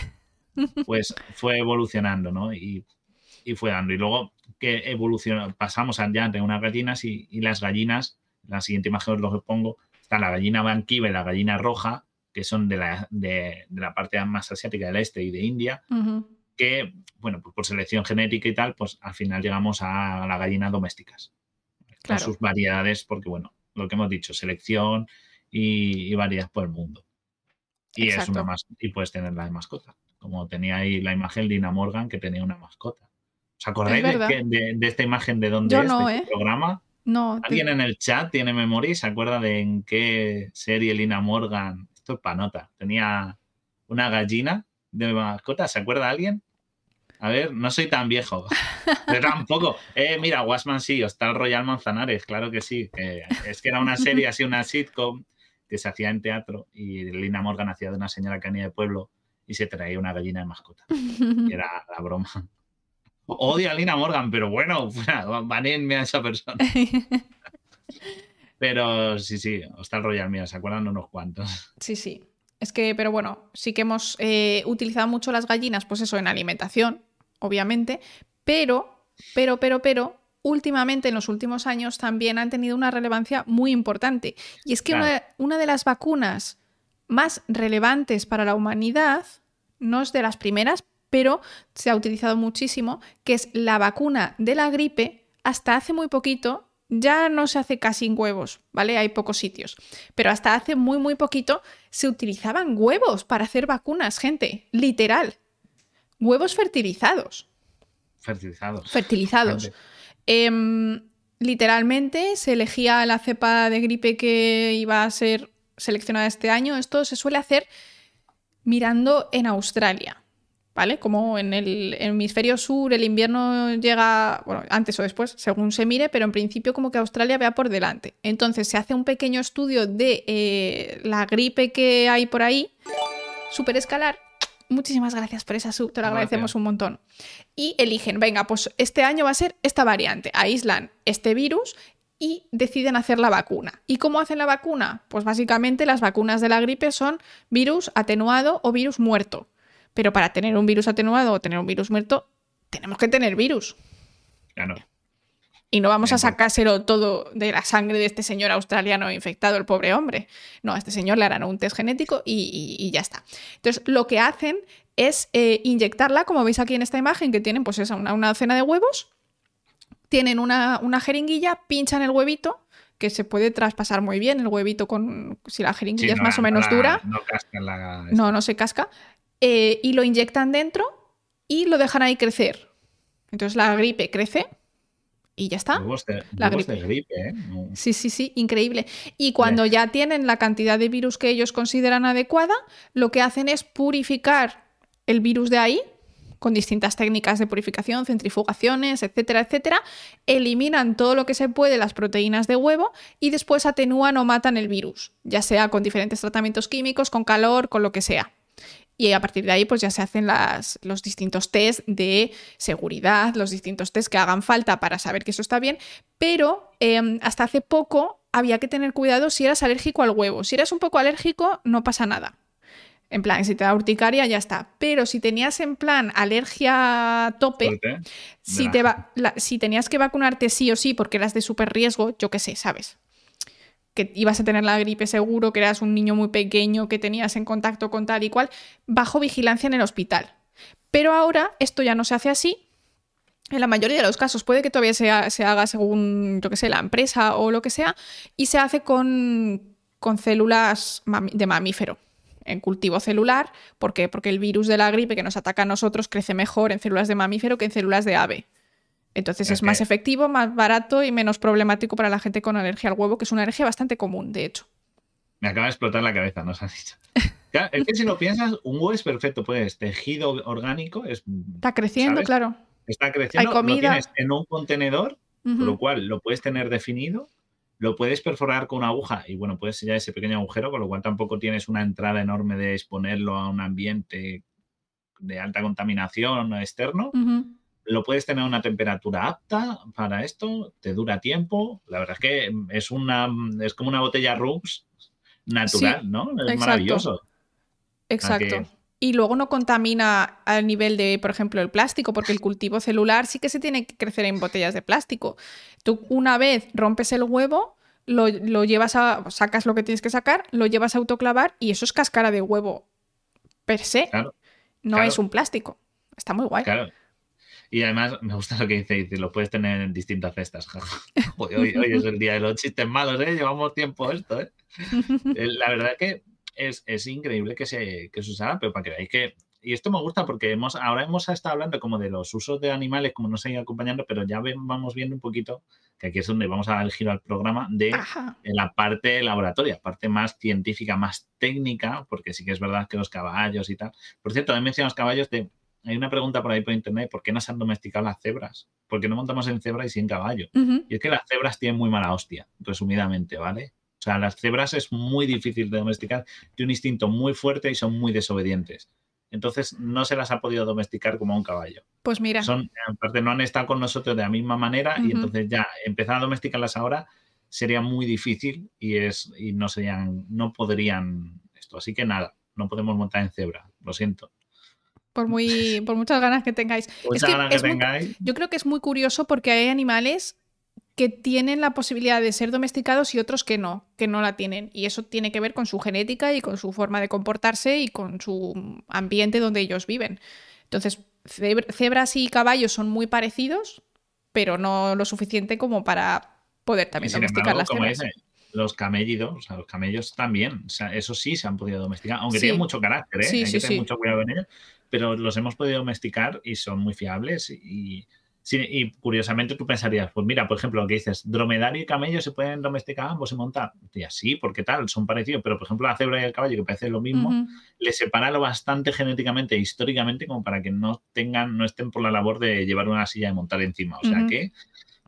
Pues fue evolucionando, ¿no? Y, y fue dando. Y luego que evolucionó, pasamos ya de unas gallinas y, y, las gallinas, la siguiente imagen os lo pongo, está la gallina banquiva y la gallina roja, que son de la, de, de la parte más asiática del este y de India, que, bueno, pues por selección genética y tal, pues al final llegamos a las gallinas domésticas. Con sus variedades, porque, bueno, lo que hemos dicho, selección y, y variedad por el mundo. Y, es una más, y puedes tenerla de mascota. Como tenía ahí la imagen Lina Morgan, que tenía una mascota. ¿Os acordáis de, esta imagen de dónde es no, este ¿eh? programa? No. ¿Alguien en el chat tiene memoria y se acuerda de en qué serie Lina Morgan? Esto es panota. Tenía una gallina de mascota. ¿Se acuerda alguien? A ver, no soy tan viejo. <laughs> Yo tampoco. Eh, mira, Wasman sí, está el Royal Manzanares, claro que sí. es que era una serie así, una sitcom que se hacía en teatro y Lina Morgan hacía de una señora que venía de pueblo y se traía una gallina de mascota. <laughs> Y era la broma. Odio a Lina Morgan, pero bueno, <laughs> banenme a esa persona. Pero sí, sí, está el Royal mío, ¿se acuerdan unos cuantos? Sí, sí. Es que, pero bueno, sí que hemos eh, utilizado mucho las gallinas, pues eso, en alimentación, obviamente, pero, pero, pero, pero, últimamente, en los últimos años, también han tenido una relevancia muy importante. Y es que una, una, de las vacunas más relevantes para la humanidad, no es de las primeras, pero se ha utilizado muchísimo, que es la vacuna de la gripe, hasta hace muy poquito ya no se hace casi en huevos, ¿vale? Hay pocos sitios. Pero hasta hace muy, muy poquito se utilizaban huevos para hacer vacunas, gente, literal. Huevos fertilizados. Fertilizados. Fertilizados. Eh, literalmente se elegía la cepa de gripe que iba a ser seleccionada este año. Esto se suele hacer mirando en Australia. ¿vale? Como en el hemisferio sur el invierno llega, bueno, antes o después, según se mire, pero en principio como que Australia vea por delante. Entonces se hace un pequeño estudio de eh, la gripe que hay por ahí, super escalar. Muchísimas gracias por esa sub, te lo agradecemos un montón. Y eligen, venga, pues este año va a ser esta variante. Aíslan este virus y deciden hacer la vacuna. ¿Y cómo hacen la vacuna? Pues básicamente las vacunas de la gripe son virus atenuado o virus muerto. Pero para tener un virus atenuado o tener un virus muerto, tenemos que tener virus. Claro. Y no vamos a sacárselo todo de la sangre de este señor australiano infectado, el pobre hombre. No, a este señor le harán un test genético y, ya está. Entonces, lo que hacen es eh, inyectarla, como veis aquí en esta imagen, que tienen pues esa, una, una docena de huevos, tienen una, una jeringuilla, pinchan el huevito, que se puede traspasar muy bien el huevito con si la jeringuilla es más o menos dura. No, casca la... no, no se casca. Eh, y lo inyectan dentro y lo dejan ahí crecer. Entonces la gripe crece y ya está. la gripe. ¿eh? Sí, sí, sí, increíble. Y cuando ya tienen la cantidad de virus que ellos consideran adecuada, lo que hacen es purificar el virus de ahí con distintas técnicas de purificación, centrifugaciones, etcétera, etcétera, eliminan todo lo que se puede las proteínas de huevo y después atenúan o matan el virus, ya sea con diferentes tratamientos químicos, con calor, con lo que sea. Y a partir de ahí, pues ya se hacen las, los distintos test de seguridad, los distintos test que hagan falta para saber que eso está bien. Pero em, hasta hace poco había que tener cuidado si eras alérgico al huevo. Si eras un poco alérgico, no pasa nada. En plan, si te da urticaria, ya está. Pero si tenías en plan alergia tope, si, te si tenías que vacunarte sí o sí porque eras de súper riesgo, yo qué sé, ¿sabes? Que ibas a tener la gripe seguro, que eras un niño muy pequeño, que tenías en contacto con tal y cual, bajo vigilancia en el hospital. Pero ahora esto ya no se hace así. En la mayoría de los casos puede que todavía se, haga según, yo que sé, la empresa o lo que sea, y se hace con, con células de mamífero en cultivo celular. ¿Por qué? Porque el virus de la gripe que nos ataca a nosotros crece mejor en células de mamífero que en células de ave. Entonces es más efectivo, más barato y menos problemático para la gente con alergia al huevo, que es una alergia bastante común, de hecho. Me acaba de explotar la cabeza, nos has dicho. <laughs> es que si lo piensas, un huevo es perfecto, pues tejido orgánico es... Está creciendo, claro. Está creciendo, Hay comida. lo tienes en un contenedor, con lo cual lo puedes tener definido lo puedes perforar con una aguja y bueno, puedes sellar ese pequeño agujero, con lo cual tampoco tienes una entrada enorme de exponerlo a un ambiente de alta contaminación externo. Lo puedes tener a una temperatura apta para esto, te dura tiempo. La verdad es que es una es como una botella Rux natural, ¿no? Es maravilloso. Exacto. Y luego no contamina al nivel de, por ejemplo, el plástico, porque el cultivo celular sí que se tiene que crecer en botellas de plástico. Tú una vez rompes el huevo, lo, llevas a, sacas lo que tienes que sacar, lo llevas a autoclavar y eso es cáscara de huevo per se. no es un plástico. Está muy guay. Claro. Y además me gusta lo que dice, dice, lo puedes tener en distintas cestas. <laughs> hoy, hoy, es el día de los chistes malos, ¿eh? Llevamos tiempo esto, <laughs> ¿eh? La verdad que es, increíble que se, que se usara, pero para que veáis que y esto me gusta porque hemos, ahora hemos estado hablando como de los usos de animales, como nos han ido acompañando, pero ya vamos viendo un poquito, que aquí es donde vamos a dar el giro al programa, de la parte laboratoria, parte más científica, más técnica, porque sí que es verdad que los caballos y tal. Por cierto, he mencionado los caballos de... Hay una pregunta por ahí por internet, ¿por qué no se han domesticado las cebras? ¿Por qué no montamos en cebra y sin caballo? Y es que las cebras tienen muy mala hostia, resumidamente, ¿vale? O sea, las cebras es muy difícil de domesticar, tienen un instinto muy fuerte y son muy desobedientes. Entonces no se las ha podido domesticar como un caballo. Pues mira. Son, aparte, no han estado con nosotros de la misma manera y entonces ya empezar a domesticarlas ahora sería muy difícil y es y no serían, no podrían esto. Así que nada, no podemos montar en cebra. Lo siento. Por muy, por muchas ganas que tengáis. yo creo que es muy curioso porque hay animales que tienen la posibilidad de ser domesticados y otros que no, que no la tienen. Y eso tiene que ver con su genética y con su forma de comportarse y con su ambiente donde ellos viven. Entonces, cebras y caballos son muy parecidos, pero no lo suficiente como para poder también domesticar las cebras. Los camellidos, o sea, los camellos también, o sea, eso sí se han podido domesticar, aunque tienen mucho carácter, ¿eh? hay que tener mucho cuidado en ellos, pero los hemos podido domesticar y son muy fiables y, y curiosamente tú pensarías, pues mira, por ejemplo, lo que dices, dromedario y camello se pueden domesticar ambos y montar. Y así, porque tal, son parecidos, pero por ejemplo la cebra y el caballo, que parece lo mismo, le separa lo bastante genéticamente e históricamente como para que no tengan, no estén por la labor de llevar una silla de montar encima. O sea que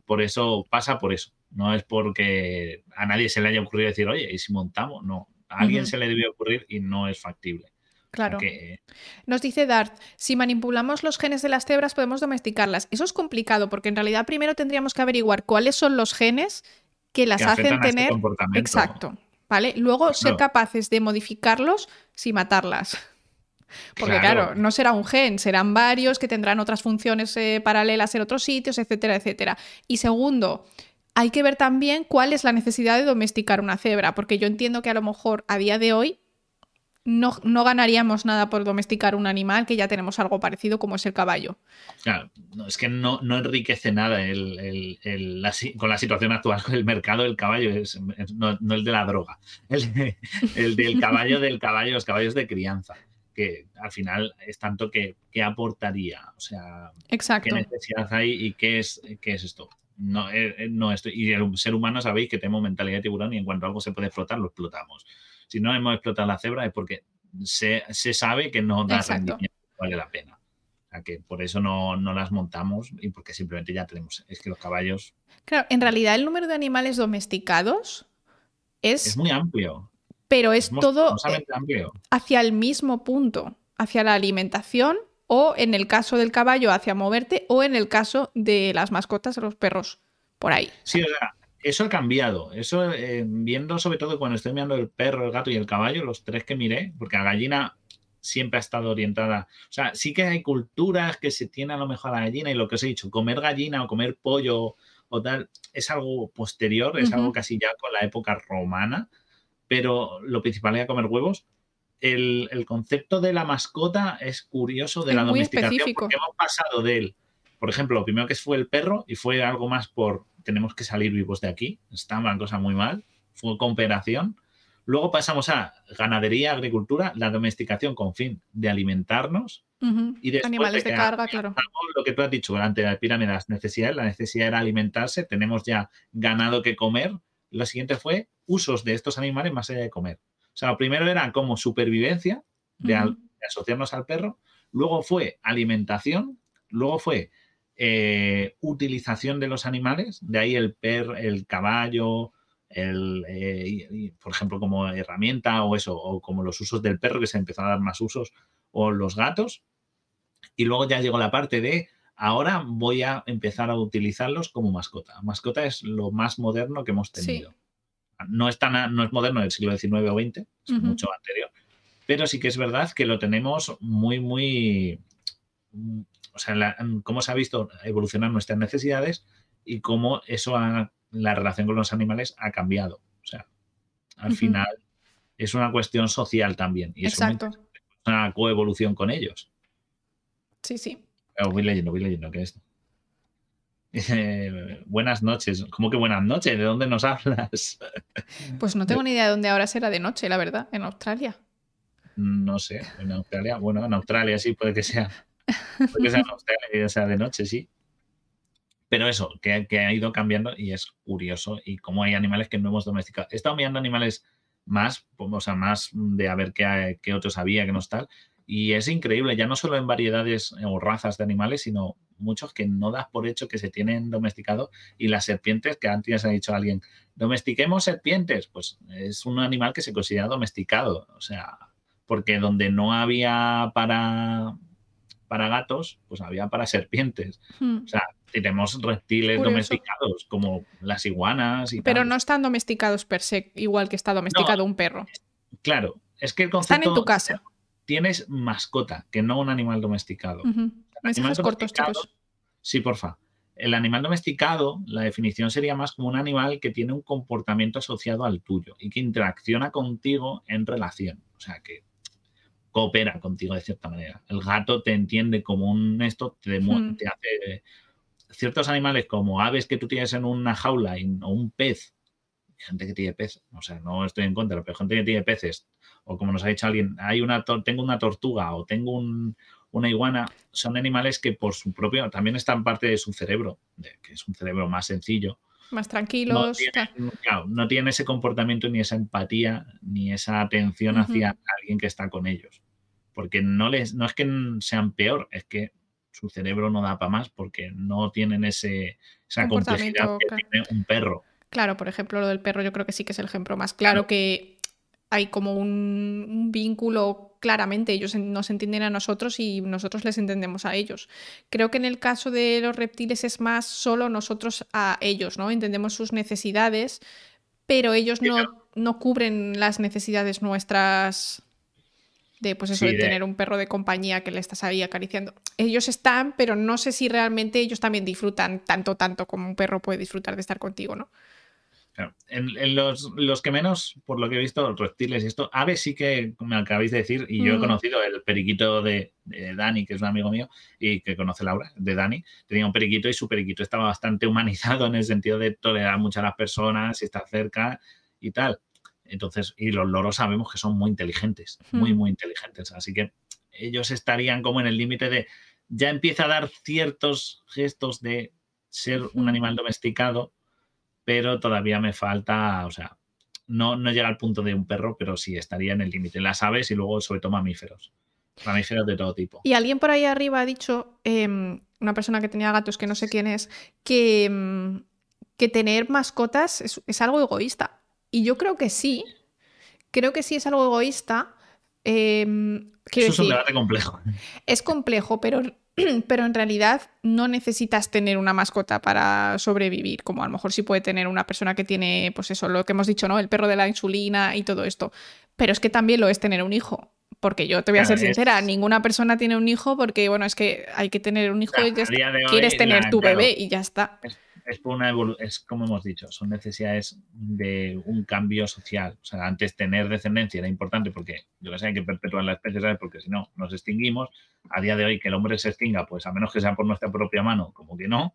por eso pasa por eso. No es porque a nadie se le haya ocurrido decir, oye, ¿y si montamos? No, a alguien se le debe ocurrir y no es factible. Claro. Nos dice Dart, si manipulamos los genes de las cebras podemos domesticarlas. Eso es complicado porque en realidad primero tendríamos que averiguar cuáles son los genes que las hacen este tener... Exacto. ¿Vale? Luego ser capaces de modificarlos sin matarlas. <laughs> Porque claro. no será un gen, serán varios que tendrán otras funciones eh, paralelas en otros sitios, etcétera, etcétera. Y segundo, hay que ver también cuál es la necesidad de domesticar una cebra, porque yo entiendo que a lo mejor a día de hoy no, no, ganaríamos nada por domesticar un animal que ya tenemos algo parecido como es el caballo. Claro, es que no, enriquece nada con la situación actual del mercado del caballo, es, no, el de la droga, <laughs> el, del caballo del caballo, los caballos de crianza, que al final es tanto que, aportaría, o sea, Exacto. qué necesidad hay y qué es, qué es esto. No, eh, eh, no esto, y el ser humano sabéis que tenemos mentalidad de tiburón y en cuanto algo se puede explotar, lo explotamos si no hemos explotado la cebra es porque se, sabe que no da rendimiento, vale la pena. O sea, que por eso no, las montamos y porque simplemente ya tenemos. Es que los caballos. Claro, en realidad el número de animales domesticados es. Es muy amplio. Pero es, todo eh, hacia el mismo punto, hacia la alimentación o en el caso del caballo hacia moverte o en el caso de las mascotas, los perros, por ahí. Sí, o sea, eso ha cambiado. Eso, eh, viendo sobre todo cuando estoy mirando el perro, el gato y el caballo, los tres que miré, porque la gallina siempre ha estado orientada. O sea, sí que hay culturas que se tienen a lo mejor a la gallina y lo que os he dicho, comer gallina o comer pollo o tal, es algo posterior, es algo casi ya con la época romana, pero lo principal era comer huevos. El, concepto de la mascota es curioso de la domesticación porque hemos pasado de él. Por ejemplo, lo primero que fue el perro y fue algo más por tenemos que salir vivos de aquí, está una cosa muy mal, fue cooperación. Luego pasamos a ganadería, agricultura, la domesticación con fin de alimentarnos. y después Animales de, carga, claro. Lo que tú has dicho durante la pirámide, las necesidades, la necesidad era alimentarse, tenemos ya ganado que comer. Lo siguiente fue usos de estos animales más allá de comer. O sea, primero era como supervivencia, de asociarnos al perro. Luego fue alimentación. Luego fue eh, utilización de los animales, de ahí el per, el caballo, el, eh, por ejemplo, como herramienta o eso, o como los usos del perro, que se empezó a dar más usos, o los gatos. Y luego ya llegó la parte de, ahora voy a empezar a utilizarlos como mascota. Mascota es lo más moderno que hemos tenido. No, es tan, no es moderno del siglo XIX o XX, es mucho anterior, pero sí que es verdad que lo tenemos muy, muy, o sea, cómo se ha visto evolucionar nuestras necesidades y cómo eso ha la relación con los animales ha cambiado. O sea, al final es una cuestión social también. Y Exacto. Es una coevolución con ellos. Sí, sí. voy leyendo, voy leyendo, ¿qué es esto? Buenas noches. ¿Cómo que buenas noches? ¿De dónde nos hablas? <laughs> Pues no tengo ni idea de dónde ahora será de noche, la verdad. En Australia. No sé, en Australia. Bueno, en Australia sí, puede que sea. Puede que sea en Australia, sea de noche, sí. Pero eso, que, ha ido cambiando y es curioso. Y como hay animales que no hemos domesticado. He estado mirando animales más, o sea, más de a ver qué, qué otros había, qué no tal. Y es increíble, ya no solo en variedades o razas de animales, sino muchos que no das por hecho que se tienen domesticado. Y las serpientes, que antes ha dicho alguien, domestiquemos serpientes, pues es un animal que se considera domesticado. O sea, porque donde no había para, para gatos, pues había para serpientes. Hmm. O sea, tenemos reptiles domesticados como las iguanas y Pero no están domesticados per se, igual que está domesticado un perro. Claro, es que el concepto... Están en tu casa. Tienes mascota, que no un animal domesticado. Cortos, chicos. Sí, porfa. El animal domesticado, la definición sería más como un animal que tiene un comportamiento asociado al tuyo y que interacciona contigo en relación. O sea, que coopera contigo de cierta manera. El gato te entiende como un esto, te, hmm. te hace ciertos animales como aves que tú tienes en una jaula o un pez, gente que tiene peces, o sea, no estoy en contra, pero gente que tiene peces, o como nos ha dicho alguien, hay una tengo una tortuga o tengo una iguana, son animales que por su propio, también están parte de su cerebro, que es un cerebro más sencillo. Más tranquilos. No tienen, ese comportamiento, ni esa empatía, ni esa atención hacia alguien que está con ellos. Porque no, les, no es que sean peor, es que su cerebro no da para más porque no tienen ese, esa complejidad que tiene un perro. Claro, por ejemplo, lo del perro yo creo que sí que es el ejemplo más claro, que hay como un, vínculo claramente, ellos nos entienden a nosotros y nosotros les entendemos a ellos. Creo que en el caso de los reptiles es más solo nosotros a ellos, ¿no? Entendemos sus necesidades, pero ellos no, no cubren las necesidades nuestras de pues eso de, tener un perro de compañía que le estás ahí acariciando. Ellos están, pero no sé si realmente ellos también disfrutan tanto, tanto como un perro puede disfrutar de estar contigo, ¿no? En, los, que menos, por lo que he visto, reptiles y esto, aves sí que me acabáis de decir, y yo he mm. conocido el periquito de, Dani, que es un amigo mío y que conoce Laura, de Dani, tenía un periquito y su periquito estaba bastante humanizado en el sentido de tolerar mucho a las personas y estar cerca y tal. Entonces, y los loros sabemos que son muy inteligentes, muy, hmm. muy inteligentes. Así que ellos estarían como en el límite de, ya empieza a dar ciertos gestos de ser un animal domesticado, pero todavía me falta, o sea, no, no llega al punto de un perro, pero sí estaría en el límite. Las aves y luego sobre todo mamíferos. Mamíferos de todo tipo. Y alguien por ahí arriba ha dicho, em, una persona que tenía gatos, que no sé quién es, que, em, que tener mascotas es algo egoísta. Y yo creo que sí. Creo que sí es algo egoísta. Em, Eso es un debate complejo. Es complejo, pero, <clears throat> pero en realidad no necesitas tener una mascota para sobrevivir, como a lo mejor sí puede tener una persona que tiene, pues eso, lo que hemos dicho, ¿no? El perro de la insulina y todo esto. Pero es que también lo es tener un hijo. Porque yo te voy a ser sincera, ninguna persona tiene un hijo porque, bueno, es que hay que tener un hijo y quieres tener tu bebé y ya está es por una es como hemos dicho, son necesidades de un cambio social. O sea, antes tener descendencia era importante porque yo que sé, hay que perpetuar la especie. Porque si no, nos extinguimos. A día de hoy que el hombre se extinga, pues a menos que sea por nuestra propia mano, como que no.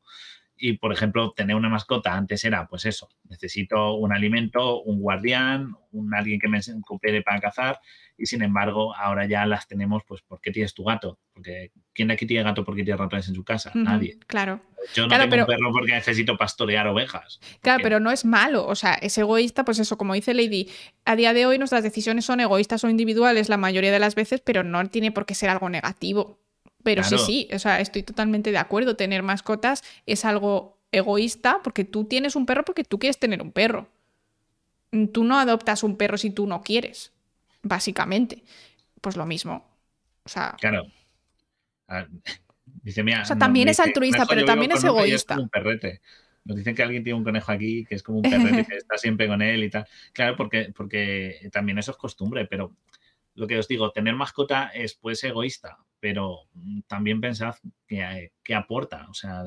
Y, por ejemplo, tener una mascota antes era, pues eso, necesito un alimento, un guardián, un alguien que me coopere para cazar, y sin embargo, ahora ya las tenemos, pues, ¿por qué tienes tu gato? Porque ¿quién de aquí tiene gato porque tiene ratones en su casa? Nadie. Claro. Yo no tengo un perro porque necesito pastorear ovejas. Claro, pero no es malo, o sea, es egoísta, pues eso, como dice Lady, a día de hoy nuestras decisiones son egoístas o individuales la mayoría de las veces, pero no tiene por qué ser algo negativo. Pero sí, sí, o sea, estoy totalmente de acuerdo. Tener mascotas es algo egoísta porque tú tienes un perro porque tú quieres tener un perro. Tú no adoptas un perro si tú no quieres, básicamente. Pues lo mismo. O sea. Claro. Ah, dice, mira, O sea, también es dice, altruista, "Majo, pero también es egoísta". como un perrete. Nos dicen que alguien tiene un conejo aquí, que es como un perrete <laughs> que está siempre con él y tal. Claro, porque, porque también eso es costumbre, pero lo que os digo, tener mascota es pues egoísta, pero mm, también pensad que, que aporta. O sea,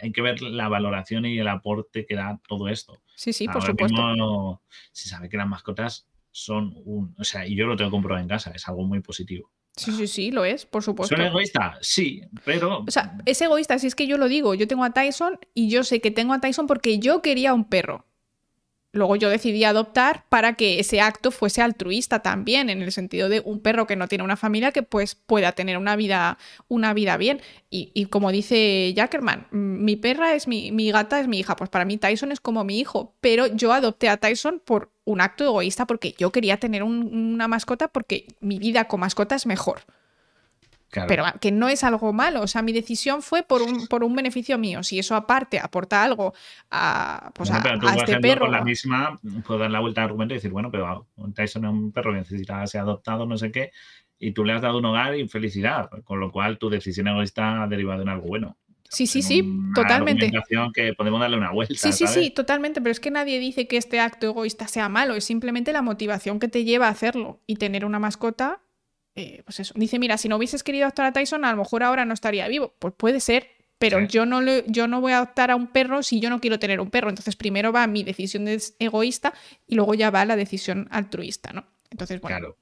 hay que ver la valoración y el aporte que da todo esto. Sí, sí, por supuesto. mismo se sabe que las mascotas son un. O sea, y yo lo tengo comprobado en casa, es algo muy positivo. Sí, sí, sí, lo es, por supuesto. ¿Soy egoísta? Sí, pero. O sea, es egoísta, si es que yo lo digo, yo tengo a Tyson y yo sé que tengo a Tyson porque yo quería un perro. Luego yo decidí adoptar para que ese acto fuese altruista también, en el sentido de un perro que no tiene una familia que pues pueda tener una vida, una vida bien. Y, y como dice Jackerman, mm, mi perra es mi, mi gata es mi hija, pues para mí Tyson es como mi hijo, pero yo adopté a Tyson por un acto egoísta porque yo quería tener un- una mascota porque mi vida con mascota es mejor. Claro, Pero que no es algo malo. O sea, mi decisión fue por un, por un beneficio mío. Si eso aparte aporta algo a, pues bueno, a, pero tú, a este perro. con la misma, puedo dar la vuelta al argumento y decir, bueno, pero Tyson es un perro que necesita ser adoptado, no sé qué, y tú le has dado un hogar y felicidad, con lo cual tu decisión egoísta ha derivado en algo bueno. Sí, sí, sí, totalmente. que podemos darle una vuelta. Sí, sí, ¿sabes? sí, totalmente. Pero es que nadie dice que este acto egoísta sea malo. Es simplemente la motivación que te lleva a hacerlo. Y tener una mascota, eh, pues eso. Dice, mira, si no hubieses querido adoptar a Tyson, a lo mejor ahora no estaría vivo. Pues puede ser. Pero Sí. yo, no le- yo no voy a adoptar a un perro si yo no quiero tener un perro. Entonces primero va mi decisión de- egoísta y luego ya va la decisión altruista, ¿no? Entonces, bueno. Claro.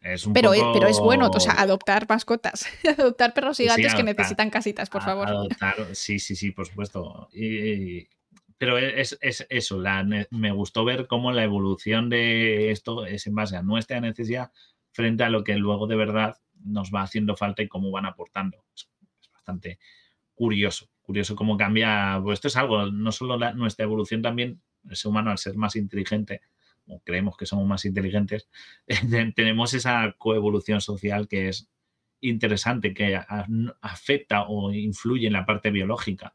Es un Pero, es, poco- pero es bueno, o sea, adoptar mascotas, <laughs> adoptar perros y sí, gatos que necesitan casitas, por a- favor. adoptar, sí, sí, sí, por supuesto. Y- pero es, es eso, la, me gustó ver cómo la evolución de esto es en base a nuestra necesidad frente a lo que luego de verdad nos va haciendo falta y cómo van aportando. Es, bastante curioso, curioso cómo cambia. Pues esto es algo, no solo la- nuestra evolución también, el ser humano al ser más inteligente, o creemos que somos más inteligentes, <laughs> tenemos esa coevolución social que es interesante, que a- afecta o influye en la parte biológica.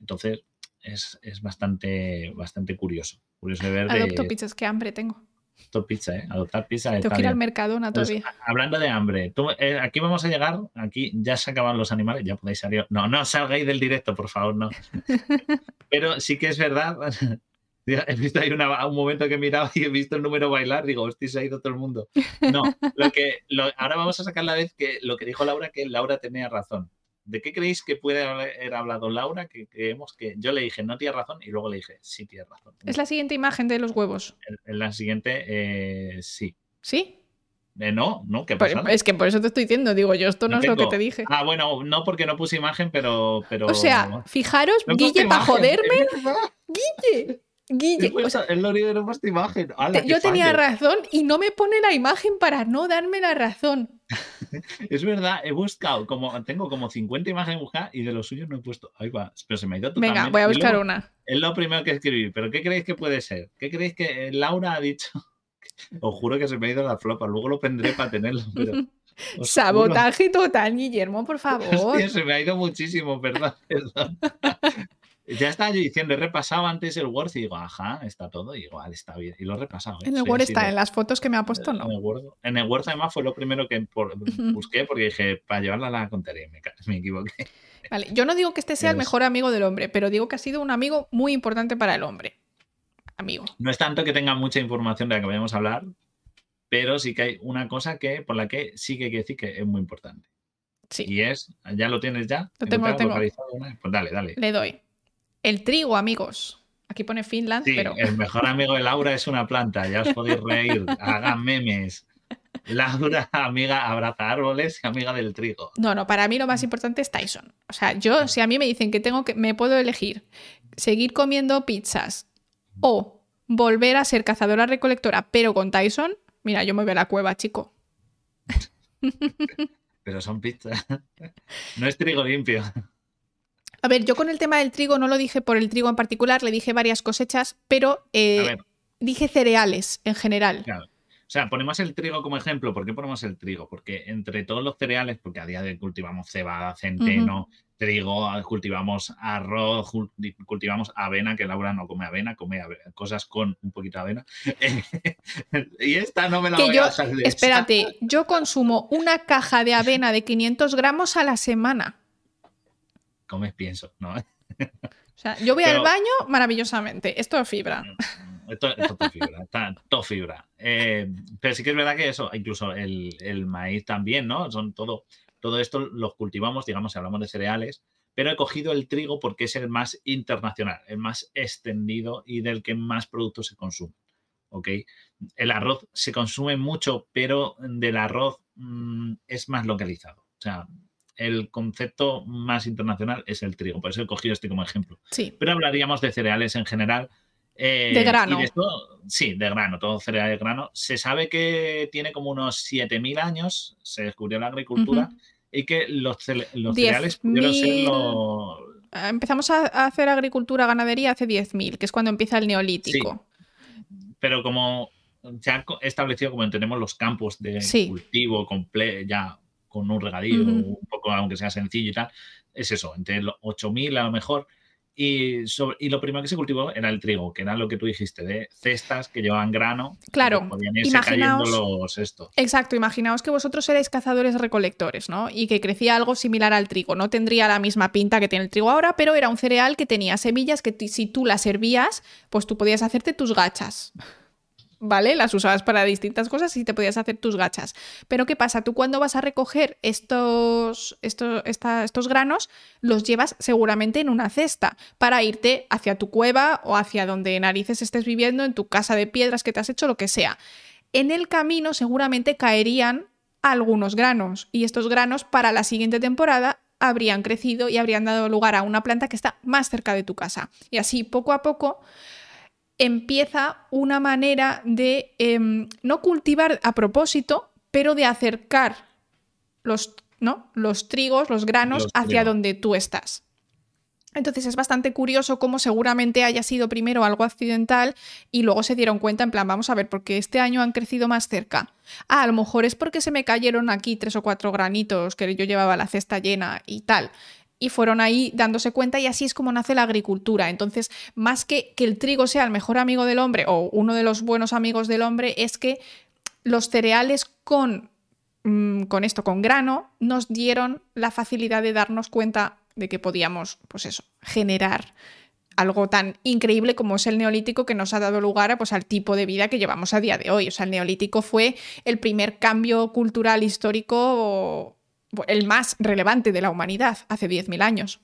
Entonces, es, es bastante, bastante curioso. Curioso de ver Adopto de pizzas, qué hambre tengo. Adoptar pizza, ¿eh? Adoptar pizza Tengo que ir al. Mercadona Pues, todavía. hablando de hambre, tú, eh, aquí vamos a llegar, aquí ya se acaban los animales, ya podéis salir. No, no salgáis del directo, por favor, no. <laughs> Pero sí que es verdad. <laughs> He visto ahí una- un momento que he mirado y he visto el número bailar, digo, hostia, se ha ido todo el mundo. No, lo que, lo- ahora vamos a sacar la vez que lo que dijo Laura, que Laura tenía razón. ¿De qué creéis que puede haber hablado Laura? Que creemos que yo le dije, no tienes razón, y luego le dije, sí, tienes razón. Es la siguiente imagen de los huevos. En, en la siguiente, eh, sí. ¿Sí? Eh, no, no, ¿qué pasa? es que por eso te estoy diciendo, digo, yo esto no, No es lo que te dije. Ah, bueno, no porque no puse imagen, pero. pero... o sea, fijaros, No Guille, para joderme, <laughs> Guille, Guille. o sea, no puesto imagen. ¡Hala, te- qué yo tenía fallo! razón y no me pone la imagen para no darme la razón. <laughs> Es verdad, he buscado, como tengo como 50 imágenes buscadas y de los suyos no he puesto. Ahí va, pero se me ha ido totalmente. Venga, voy a buscar luego- una. Es lo primero que escribí, pero ¿qué creéis que puede ser? ¿Qué creéis que Laura ha dicho? <laughs> Os juro que se me ha ido la flopa, luego lo pondré para tenerlo, <laughs> pero. os juro- Sabotaje total, Guillermo, por favor. Hostia, se me ha ido muchísimo, perdón, perdón. Ya estaba yo diciendo, he repasado antes el Word y digo, ajá, está todo igual, está bien. Y lo he repasado. ¿eh? En el Word está, en las fotos que me ha puesto, no. En el, Word, en el Word, además fue lo primero que por- busqué porque dije, para llevarla a la contaré, me, me equivoqué. Vale, yo no digo que este sea el mejor amigo del hombre, pero digo que ha sido un amigo muy importante para el hombre. Amigo. No es tanto que tenga mucha información de la que vayamos a hablar, pero sí que hay una cosa que por la que sí que hay que decir que es muy importante. Sí, Y es, ¿ya lo tienes ya? Lo tengo, lo ¿Encontrado, tengo. Pues dale, dale. le doy. El trigo, amigos. Aquí pone Finland, Sí, pero el mejor amigo de Laura es una planta, ya os podéis reír, hagan memes. Laura, amiga, abraza árboles y amiga del trigo. no, no, para mí lo más importante es Tyson. O sea, yo, si a mí me dicen que tengo que, me puedo elegir seguir comiendo pizzas o volver a ser cazadora recolectora, pero con Tyson, mira, yo me voy a la cueva, chico. Pero son pizzas. No es trigo limpio. A ver, yo con el tema del trigo no lo dije por el trigo en particular, le dije varias cosechas, pero eh, dije cereales en general. claro. O sea, ponemos el trigo como ejemplo. ¿Por qué ponemos el trigo? Porque entre todos los cereales, porque a día de hoy cultivamos cebada, centeno, trigo, cultivamos arroz, cultivamos avena, que Laura no come avena, come cosas con un poquito de avena. <laughs> y esta no me la voy yo, a salir. Espérate, yo consumo una caja de avena de 500 gramos a la semana. Comes pienso, ¿no? o sea, yo voy al baño maravillosamente. Esto es fibra. Mm, esto, es fibra, <laughs> está todo fibra. Eh, pero sí que es verdad que eso, incluso el, maíz también, ¿no? Son todo, todo esto los cultivamos, digamos, si hablamos de cereales, pero he cogido el trigo porque es el más internacional, el más extendido y del que más productos se consumen. ¿Ok? El arroz se consume mucho, pero del arroz mm, es más localizado. O sea, el concepto más internacional es el trigo, por eso he cogido este como ejemplo. Sí. Pero hablaríamos de cereales en general eh, de grano. sí, de grano, todo cereal de grano. Se sabe que tiene como unos 7.000 años, se descubrió la agricultura, y que los, cereales pudieron ser los... Ah, empezamos a hacer agricultura, ganadería hace 10.000, que es cuando empieza el neolítico. Pero como se ha establecido, como tenemos los campos de cultivo completo, ya con un regadío, un poco, aunque sea sencillo y tal, es eso, entre los 8.000 a lo mejor y, y, lo primero que se cultivó era el trigo, que era lo que tú dijiste, de cestas que llevaban grano. Claro, imaginaos, los esto. Exacto, imaginaos que vosotros erais cazadores recolectores, ¿no? Y que crecía algo similar al trigo. No tendría la misma pinta que tiene el trigo ahora, pero era un cereal que tenía semillas que si tú las servías, pues tú podías hacerte tus gachas. ¿Vale? Las usabas para distintas cosas y te podías hacer tus gachas. Pero ¿qué pasa? Tú cuando vas a recoger estos, estos, estos granos, los llevas seguramente en una cesta para irte hacia tu cueva o hacia donde narices estés viviendo, en tu casa de piedras que te has hecho, lo que sea. En el camino seguramente caerían algunos granos y estos granos para la siguiente temporada habrían crecido y habrían dado lugar a una planta que está más cerca de tu casa. Y así poco a poco empieza una manera de em, no cultivar a propósito, pero de acercar los, ¿no? los trigos, los granos hacia donde tú estás. Entonces es bastante curioso cómo seguramente haya sido primero algo accidental y luego se dieron cuenta en plan, vamos a ver, porque este año han crecido más cerca. Ah, a lo mejor es porque se me cayeron aquí tres o cuatro granitos que yo llevaba la cesta llena y tal y fueron ahí dándose cuenta y así es como nace la agricultura. Entonces, más que que el trigo sea el mejor amigo del hombre o uno de los buenos amigos del hombre, es que los cereales con, mm, con esto, con grano, nos dieron la facilidad de darnos cuenta de que podíamos, pues eso, generar algo tan increíble como es el neolítico que nos ha dado lugar a, pues, al tipo de vida que llevamos a día de hoy. O sea, el neolítico fue el primer cambio cultural histórico el más relevante de la humanidad hace 10.000 años.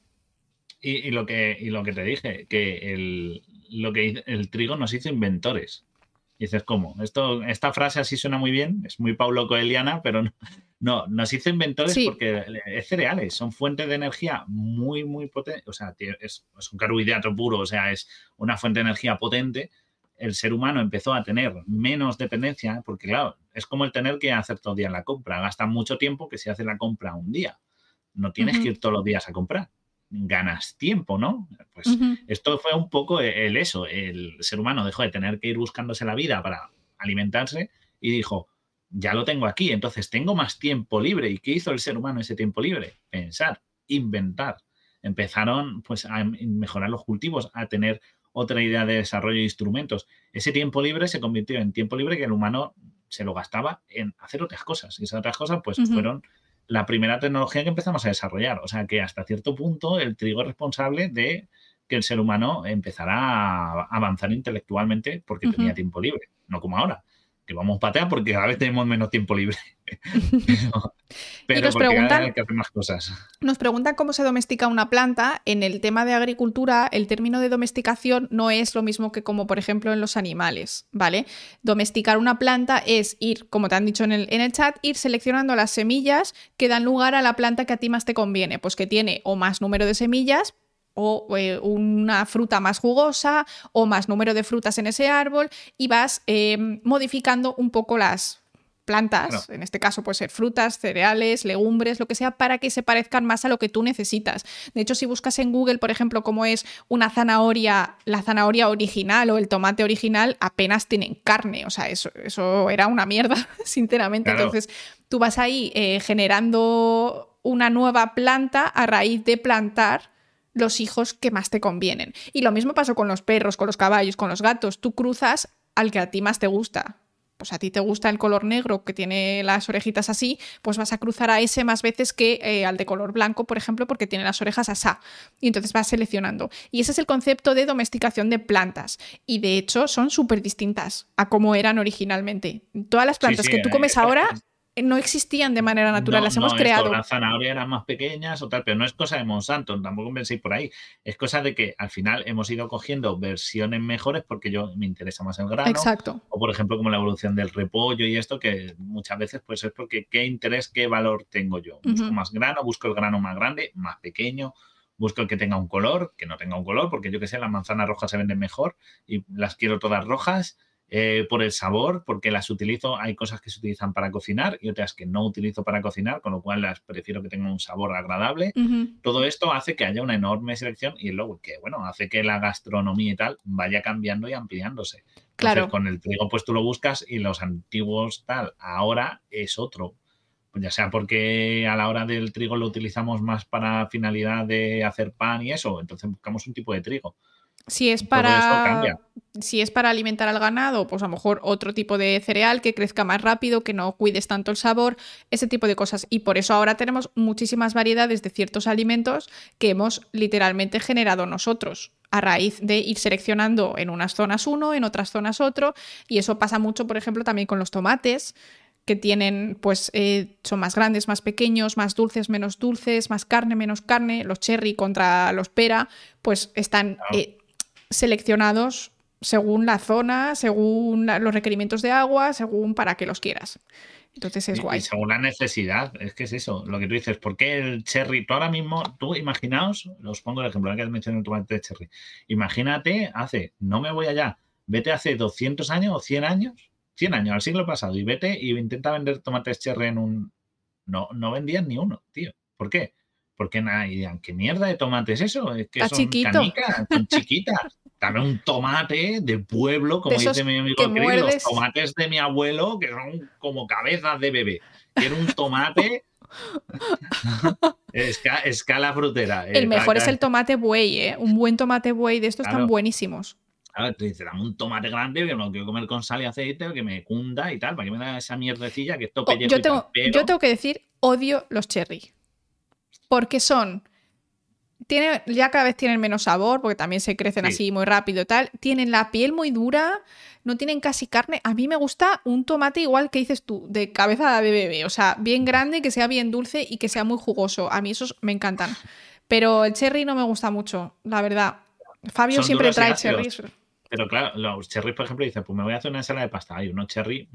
Y, lo que, lo que te dije, que el, lo que el trigo nos hizo inventores. Y dices, ¿cómo? Esto, esta frase así suena muy bien, es muy Paulo Coeliana, pero no, nos hizo inventores porque es cereales, son fuentes de energía muy, muy potentes, o sea, es, es, un carbohidrato puro, o sea, es una fuente de energía potente. El ser humano empezó a tener menos dependencia, porque claro, es como el tener que hacer todo el día la compra. Gasta mucho tiempo que si hace la compra un día. No tienes que ir todos los días a comprar. Ganas tiempo, ¿no? Pues esto fue un poco el eso. El ser humano dejó de tener que ir buscándose la vida para alimentarse y dijo, ya lo tengo aquí, entonces tengo más tiempo libre. ¿Y qué hizo el ser humano ese tiempo libre? Pensar, inventar. Empezaron pues a mejorar los cultivos, a tener otra idea de desarrollo de instrumentos. Ese tiempo libre se convirtió en tiempo libre que el humano se lo gastaba en hacer otras cosas. Y esas otras cosas, pues, fueron la primera tecnología que empezamos a desarrollar. O sea que hasta cierto punto el trigo es responsable de que el ser humano empezara a avanzar intelectualmente porque tenía tiempo libre, no como ahora que vamos a patear porque cada vez tenemos menos tiempo libre. <laughs> <laughs> pero, nos preguntan, hay que hacer más cosas. Nos preguntan cómo se domestica una planta. En el tema de agricultura, el término de domesticación no es lo mismo que como, por ejemplo, en los animales, ¿vale? Domesticar una planta es ir, como te han dicho en el, en el chat, ir seleccionando las semillas que dan lugar a la planta que a ti más te conviene, pues que tiene o más número de semillas, o eh, una fruta más jugosa o más número de frutas en ese árbol y vas em, modificando un poco las, plantas, en este caso puede ser frutas, cereales, legumbres, lo que sea, para que se parezcan más a lo que tú necesitas. De hecho, si buscas en Google, por ejemplo, cómo es una zanahoria, la zanahoria original o el tomate original, apenas tienen carne. O sea, eso, eso era una mierda, <laughs> sinceramente. Entonces, tú vas ahí eh, generando una nueva planta a raíz de plantar los hijos que más te convienen. Y lo mismo pasó con los perros, con los caballos, con los gatos. Tú cruzas al que a ti más te gusta pues a ti te gusta el color negro que tiene las orejitas así, pues vas a cruzar a ese más veces que eh, al de color blanco, por ejemplo, porque tiene las orejas asá. Y entonces vas seleccionando. Y ese es el concepto de domesticación de plantas. Y de hecho son súper distintas a como eran originalmente. Todas las plantas que tú comes ahora no existían de manera natural, las hemos creado. las zanahorias eran más pequeñas o tal, pero no es cosa de Monsanto, tampoco penséis por ahí. Es cosa de que al final hemos ido cogiendo versiones mejores porque yo me interesa más el grano. Exacto. O por ejemplo, como la evolución del repollo y esto, que muchas veces pues es porque qué interés, qué valor tengo yo. Busco más grano, busco el grano más grande, más pequeño, busco el que tenga un color, que no tenga un color, porque yo que sé, las manzanas rojas se venden mejor y las quiero todas rojas eh, por el sabor, porque las utilizo, hay cosas que se utilizan para cocinar y otras que no utilizo para cocinar, con lo cual las prefiero que tengan un sabor agradable. Todo esto hace que haya una enorme selección y luego que, bueno, hace que la gastronomía y tal vaya cambiando y ampliándose. claro. con el trigo, pues tú lo buscas y los antiguos tal, ahora es otro. Pues ya sea porque a la hora del trigo lo utilizamos más para finalidad de hacer pan y eso, entonces buscamos un tipo de trigo. Si es para si es para alimentar al ganado, pues a lo mejor otro tipo de cereal que crezca más rápido, que no cuides tanto el sabor, ese tipo de cosas. Y por eso ahora tenemos muchísimas variedades de ciertos alimentos que hemos literalmente generado nosotros a raíz de ir seleccionando en unas zonas uno, en otras zonas otro. Y eso pasa mucho, por ejemplo, también con los tomates que tienen, pues, eh, son más grandes, más pequeños, más dulces, menos dulces, más carne, menos carne. Los cherry contra los pera, pues están eh, seleccionados según la zona, según los requerimientos de agua, según para qué los quieras. Entonces es guay. Y según la necesidad, es que es eso, lo que tú dices, ¿por qué el cherry? Tú ahora mismo, tú imaginaos, os pongo el ejemplo, que has mencionado el tomate de cherry. Imagínate, hace, no me voy allá, vete hace 200 años o 100 años, 100 años, al siglo pasado, y vete y intenta vender tomates cherry en un... No, no vendían ni uno, tío. ¿Por qué? Porque nada, ¿qué mierda de tomate es eso? Es que son chiquito. son <laughs> chiquitas. Dame un tomate de pueblo, como dice mi amigo Chris, los tomates de mi abuelo, que son como cabezas de bebé. Quiero un tomate. <laughs> escala, frutera. El mejor es el tomate buey, ¿eh? Un buen tomate buey de estos están buenísimos. Claro, te dice, dame un tomate grande que no quiero comer con sal y aceite, que me cunda y tal, para que me da esa mierdecilla que esto oh, yo, tengo, yo tengo que decir, odio los cherry. Porque son tiene, ya cada vez tienen menos sabor, porque también se crecen así muy rápido y tal. Tienen la piel muy dura, no tienen casi carne. A mí me gusta un tomate igual que dices tú, de cabeza de bebé. O sea, bien grande, que sea bien dulce y que sea muy jugoso. A mí esos me encantan. Pero el cherry no me gusta mucho, la verdad. Fabio siempre trae cherries. Pero claro, los cherries, por ejemplo, dicen, pues me voy a hacer una ensalada de pasta. Hay unos cherry.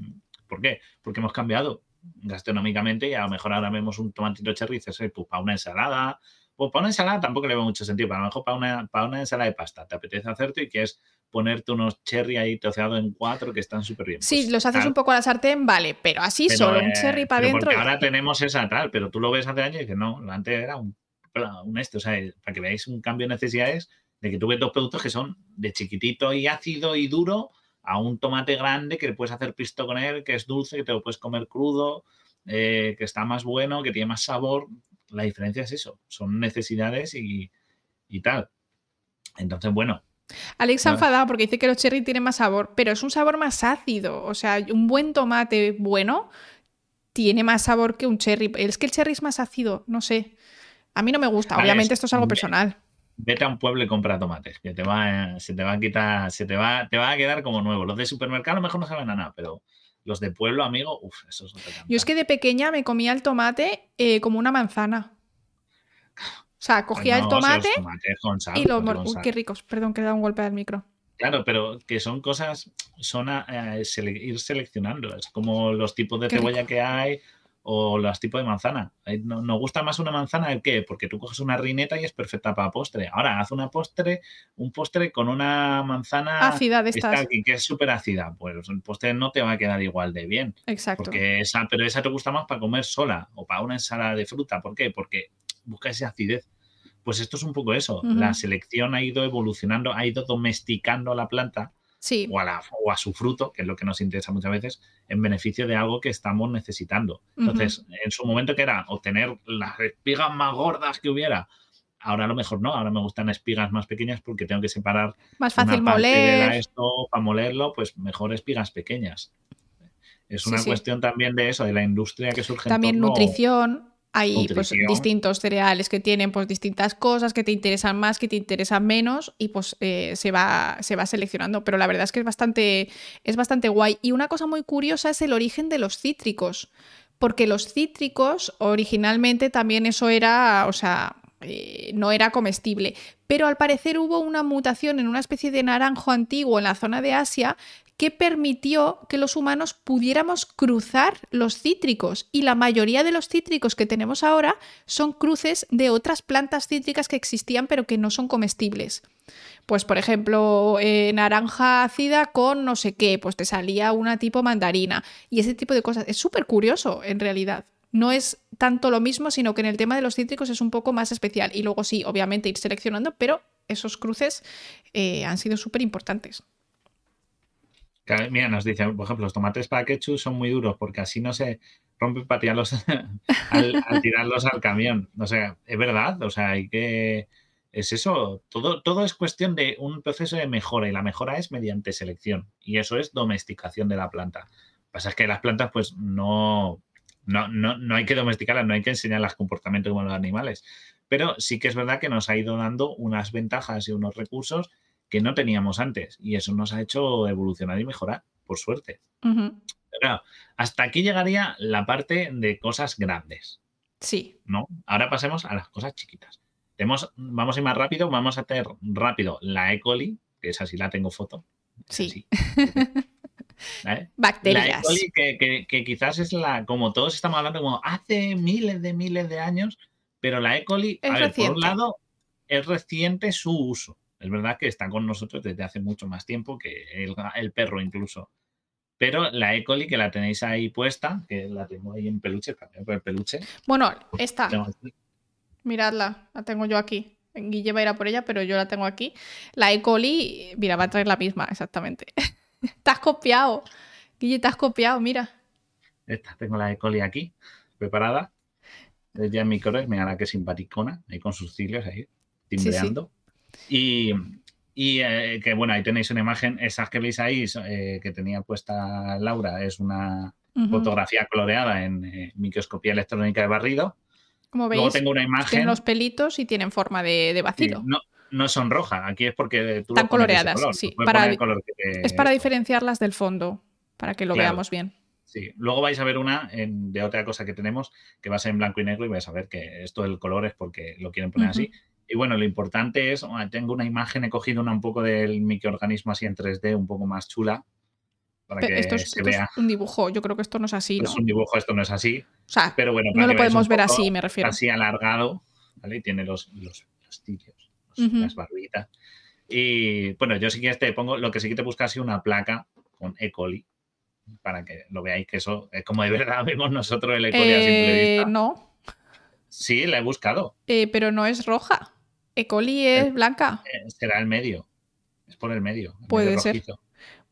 ¿Por qué? Porque hemos cambiado gastronómicamente y a lo mejor ahora vemos un tomatito cherry y dices, pues para una ensalada pues para una ensalada tampoco le veo mucho sentido, pero a lo mejor para una, para una ensalada de pasta te apetece hacerte y que es ponerte unos cherry ahí troceados en cuatro que están súper bien. Sí, los haces un poco a la sartén, vale, pero así solo, un cherry para adentro. Ahora tenemos esa tal, pero tú lo ves hace años y dices, no, antes era un, un este, o sea, para que veáis un cambio de necesidades de que tú ves dos productos que son de chiquitito y ácido y duro a un tomate grande que le puedes hacer pisto con él, que es dulce, que te lo puedes comer crudo, eh, que está más bueno, que tiene más sabor la diferencia es eso, son necesidades y, tal. Entonces, bueno. Alex ha enfadado porque dice que los cherry tienen más sabor, pero es un sabor más ácido. O sea, un buen tomate bueno tiene más sabor que un cherry. Es que el cherry es más ácido, no sé. A mí no me gusta. Obviamente esto es algo personal. Vete a un pueblo y compra tomates, que te va, se te va a quitar, se te va, te va a quedar como nuevo. Los de supermercado a lo mejor no saben a nada, pero los de pueblo, amigo, uff, eso es otra Yo es que de pequeña me comía el tomate eh, como una manzana. O sea, cogía el tomate y lo Uy, qué ricos. Perdón, que he dado un golpe al micro. Claro, pero que son cosas, son a, ir seleccionando. Es como los tipos de cebolla que hay, o los tipos de manzana. Nos gusta más una manzana el qué, porque tú coges una rineta y es perfecta para postre. Ahora, haz una postre, un postre con una manzana ácida de estas. que es súper ácida. Pues el postre no te va a quedar igual de bien. Exacto. Porque esa, pero esa te gusta más para comer sola o para una ensalada de fruta. ¿Por qué? Porque busca esa acidez. Pues esto es un poco eso. La selección ha ido evolucionando, ha ido domesticando la planta o, a su fruto, que es lo que nos interesa muchas veces, en beneficio de algo que estamos necesitando. Entonces, en su momento que era obtener las espigas más gordas que hubiera, ahora a lo mejor no, ahora me gustan espigas más pequeñas porque tengo que separar más fácil moler esto para molerlo, pues mejor espigas pequeñas. Es una cuestión también de eso, de la industria que surge. También nutrición. Hay pues, distintos cereales que tienen pues, distintas cosas que te interesan más, que te interesan menos y pues eh, se, va, se va seleccionando. Pero la verdad es que es bastante, es bastante guay. Y una cosa muy curiosa es el origen de los cítricos. Porque los cítricos originalmente también eso era, o sea, eh, no era comestible. Pero al parecer hubo una mutación en una especie de naranjo antiguo en la zona de Asia que permitió que los humanos pudiéramos cruzar los cítricos y la mayoría de los cítricos que tenemos ahora son cruces de otras plantas cítricas que existían pero que no son comestibles. Pues por ejemplo, eh, naranja ácida con no sé qué, pues te salía una tipo mandarina y ese tipo de cosas. Es súper curioso en realidad. No es tanto lo mismo, sino que en el tema de los cítricos es un poco más especial. Y luego sí, obviamente ir seleccionando, pero esos cruces eh, han sido súper importantes. Mira, nos dice, por ejemplo, los tomates para ketchup son muy duros porque así no se rompen para tirarlos <laughs> al, <laughs> tirarlos al camión. O sea, es verdad, o sea, hay que... Es eso, todo, todo es cuestión de un proceso de mejora y la mejora es mediante selección y eso es domesticación de la planta. Lo que pasa es que las plantas pues no, no, no, no hay que domesticarlas, no hay que enseñarlas comportamiento como los animales, pero sí que es verdad que nos ha ido dando unas ventajas y unos recursos que no teníamos antes y eso nos ha hecho evolucionar y mejorar, por suerte. Pero hasta aquí llegaría la parte de cosas grandes. Sí. ¿No? Ahora pasemos a las cosas chiquitas. Tenemos, vamos a ir más rápido, vamos a tener rápido la E. coli, que esa sí la tengo foto. Sí. Bacterias. <laughs> La E. coli, que, que, quizás es la, como todos estamos hablando, como hace miles de miles de años, pero la E. coli, a ver, por un lado, es reciente su uso. Es verdad que está con nosotros desde hace mucho más tiempo que el, perro incluso. Pero la E. coli que la tenéis ahí puesta, que la tengo ahí en peluche, también por el peluche. Bueno, esta. Miradla, la tengo yo aquí. Guille va a ir a por ella, pero yo la tengo aquí. La E. coli, mira, va a traer la misma, exactamente. <laughs> te has copiado. Guille, te has copiado, mira. Esta, tengo la E. coli aquí, preparada. Ya en mi color, mira la que simpaticona, ahí con sus cilios ahí, timbreando. Y, eh, que bueno, ahí tenéis una imagen, esas que veis ahí, eh, que tenía puesta Laura, es una fotografía coloreada en eh, microscopía electrónica de barrido. Como veis, Luego tengo una imagen. Tienen los pelitos y tienen forma de, de vacío. no, no son rojas, aquí es porque tú Están coloreadas, sí. Es para diferenciarlas del fondo, para que lo veamos bien. Sí, luego vais a ver una de otra cosa que tenemos que va a ser en blanco y negro y vais a ver que esto del color es porque lo quieren poner así. Y bueno, lo importante es, tengo una imagen, he cogido una un poco del microorganismo así en 3D, un poco más chula. Para que esto es, se vea. es un dibujo, yo creo que esto no es así. ¿no? Es un dibujo, esto no es así. O sea, pero bueno, no lo podemos ver así, me refiero. Así alargado, ¿vale? Y tiene los, los, las barbitas. Y bueno, yo sí que te pongo, lo que sí que te busca así una placa con E. coli, para que lo veáis que eso es como de verdad <laughs> vemos nosotros el E. coli a simple vista. Eh, no. Sí, la he buscado. Eh, pero no es roja. E. coli es eh, blanca. Eh, será el medio. Es por el medio. Puede ser.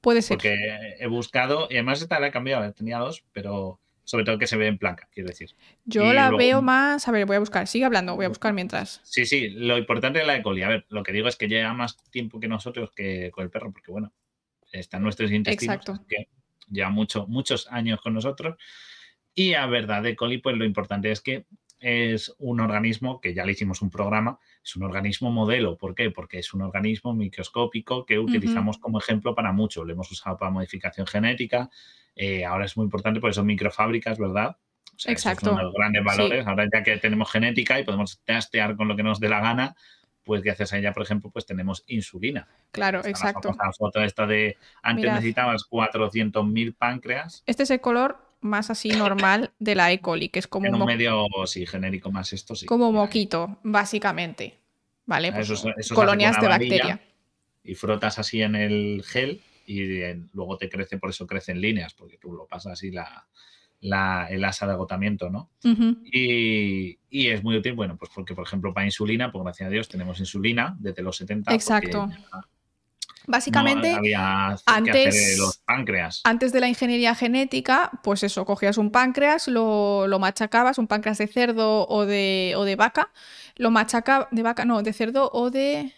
Puede ser. Porque he buscado, y además esta la he cambiado, tenía dos, pero sobre todo que se ve en blanca, quiero decir. Yo la veo más. A ver, voy a buscar. Sigue hablando, voy a buscar mientras. Sí, sí, lo importante es la E. coli. A ver, lo que digo es que lleva más tiempo que nosotros que con el perro, porque bueno, están nuestros intestinos. Exacto. Que lleva mucho, muchos años con nosotros. Y a verdad, E. coli, pues lo importante es que es un organismo que ya le hicimos un programa, es un organismo modelo. ¿Por qué? Porque es un organismo microscópico que utilizamos como ejemplo para mucho. Lo hemos usado para modificación genética. Eh, ahora es muy importante porque son microfábricas, ¿verdad? Exacto. Son los grandes valores. Ahora ya que tenemos genética y podemos testear con lo que nos dé la gana, pues gracias a ella, por ejemplo, pues tenemos insulina. Claro, exacto. La foto esta de antes necesitabas 400.000 páncreas. Este es el color más así normal de la E. coli, que es como En un medio, sí, genérico más esto, sí. como moquito, básicamente. ¿Vale? Pues eso colonias de bacteria. Y frotas así en el gel y luego te crece, por eso crece en líneas, porque tú lo pasas así la, la- el asa de agotamiento, ¿no? Y, y es muy útil, bueno, pues porque, por ejemplo, para insulina, pues gracias a Dios tenemos insulina desde los 70. porque Exacto. ya Básicamente, no había que antes- hacer los páncreas. antes de la ingeniería genética, pues eso, cogías un páncreas, lo, lo machacabas, un páncreas de cerdo o de, o de vaca, lo machacabas, de vaca, no, de cerdo o de...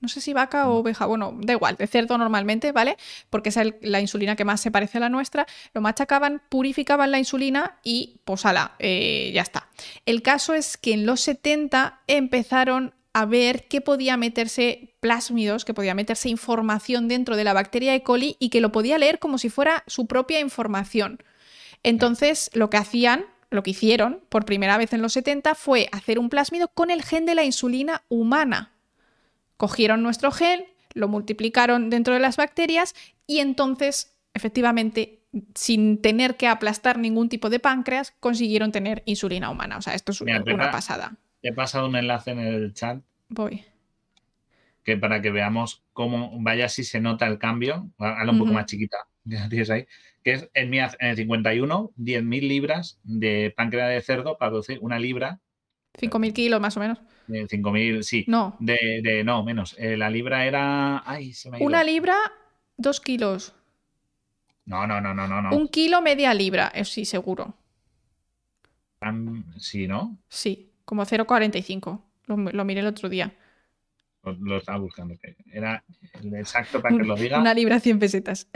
No sé si vaca o oveja, bueno, da igual, de cerdo normalmente, ¿vale? Porque es el- la insulina que más se parece a la nuestra. Lo machacaban, purificaban la insulina y, pues, ala, eh, ya está. El caso es que en los 70 empezaron a ver que podía meterse plásmidos, que podía meterse información dentro de la bacteria E. coli y que lo podía leer como si fuera su propia información. Entonces, lo que hacían, lo que hicieron por primera vez en los 70 fue hacer un plásmido con el gen de la insulina humana. Cogieron nuestro gen, lo multiplicaron dentro de las bacterias y entonces, efectivamente, sin tener que aplastar ningún tipo de páncreas, consiguieron tener insulina humana. O sea, esto es una pasada. Te he pasado un enlace en el chat Voy. que para que veamos cómo, vaya si se nota el cambio, hazla un poco más chiquita, <laughs> tienes ahí, que es en, mi, en el 51, 10.000 libras de páncreas de cerdo para producir una libra 5.000 kilos más o menos. de 5.000, sí, No. de, de- no, menos. Eh, la libra era, ay, se me ha ido. Una libra, dos kilos. No, no, no, no, no. Un kilo, media libra. Eh, sí, seguro. Tan- sí, ¿no? Sí, como 0,45. Lo, lo miré el otro día. Lo, lo estaba buscando. Era el exacto para que lo <laughs> diga. Una libra, 100 pesetas.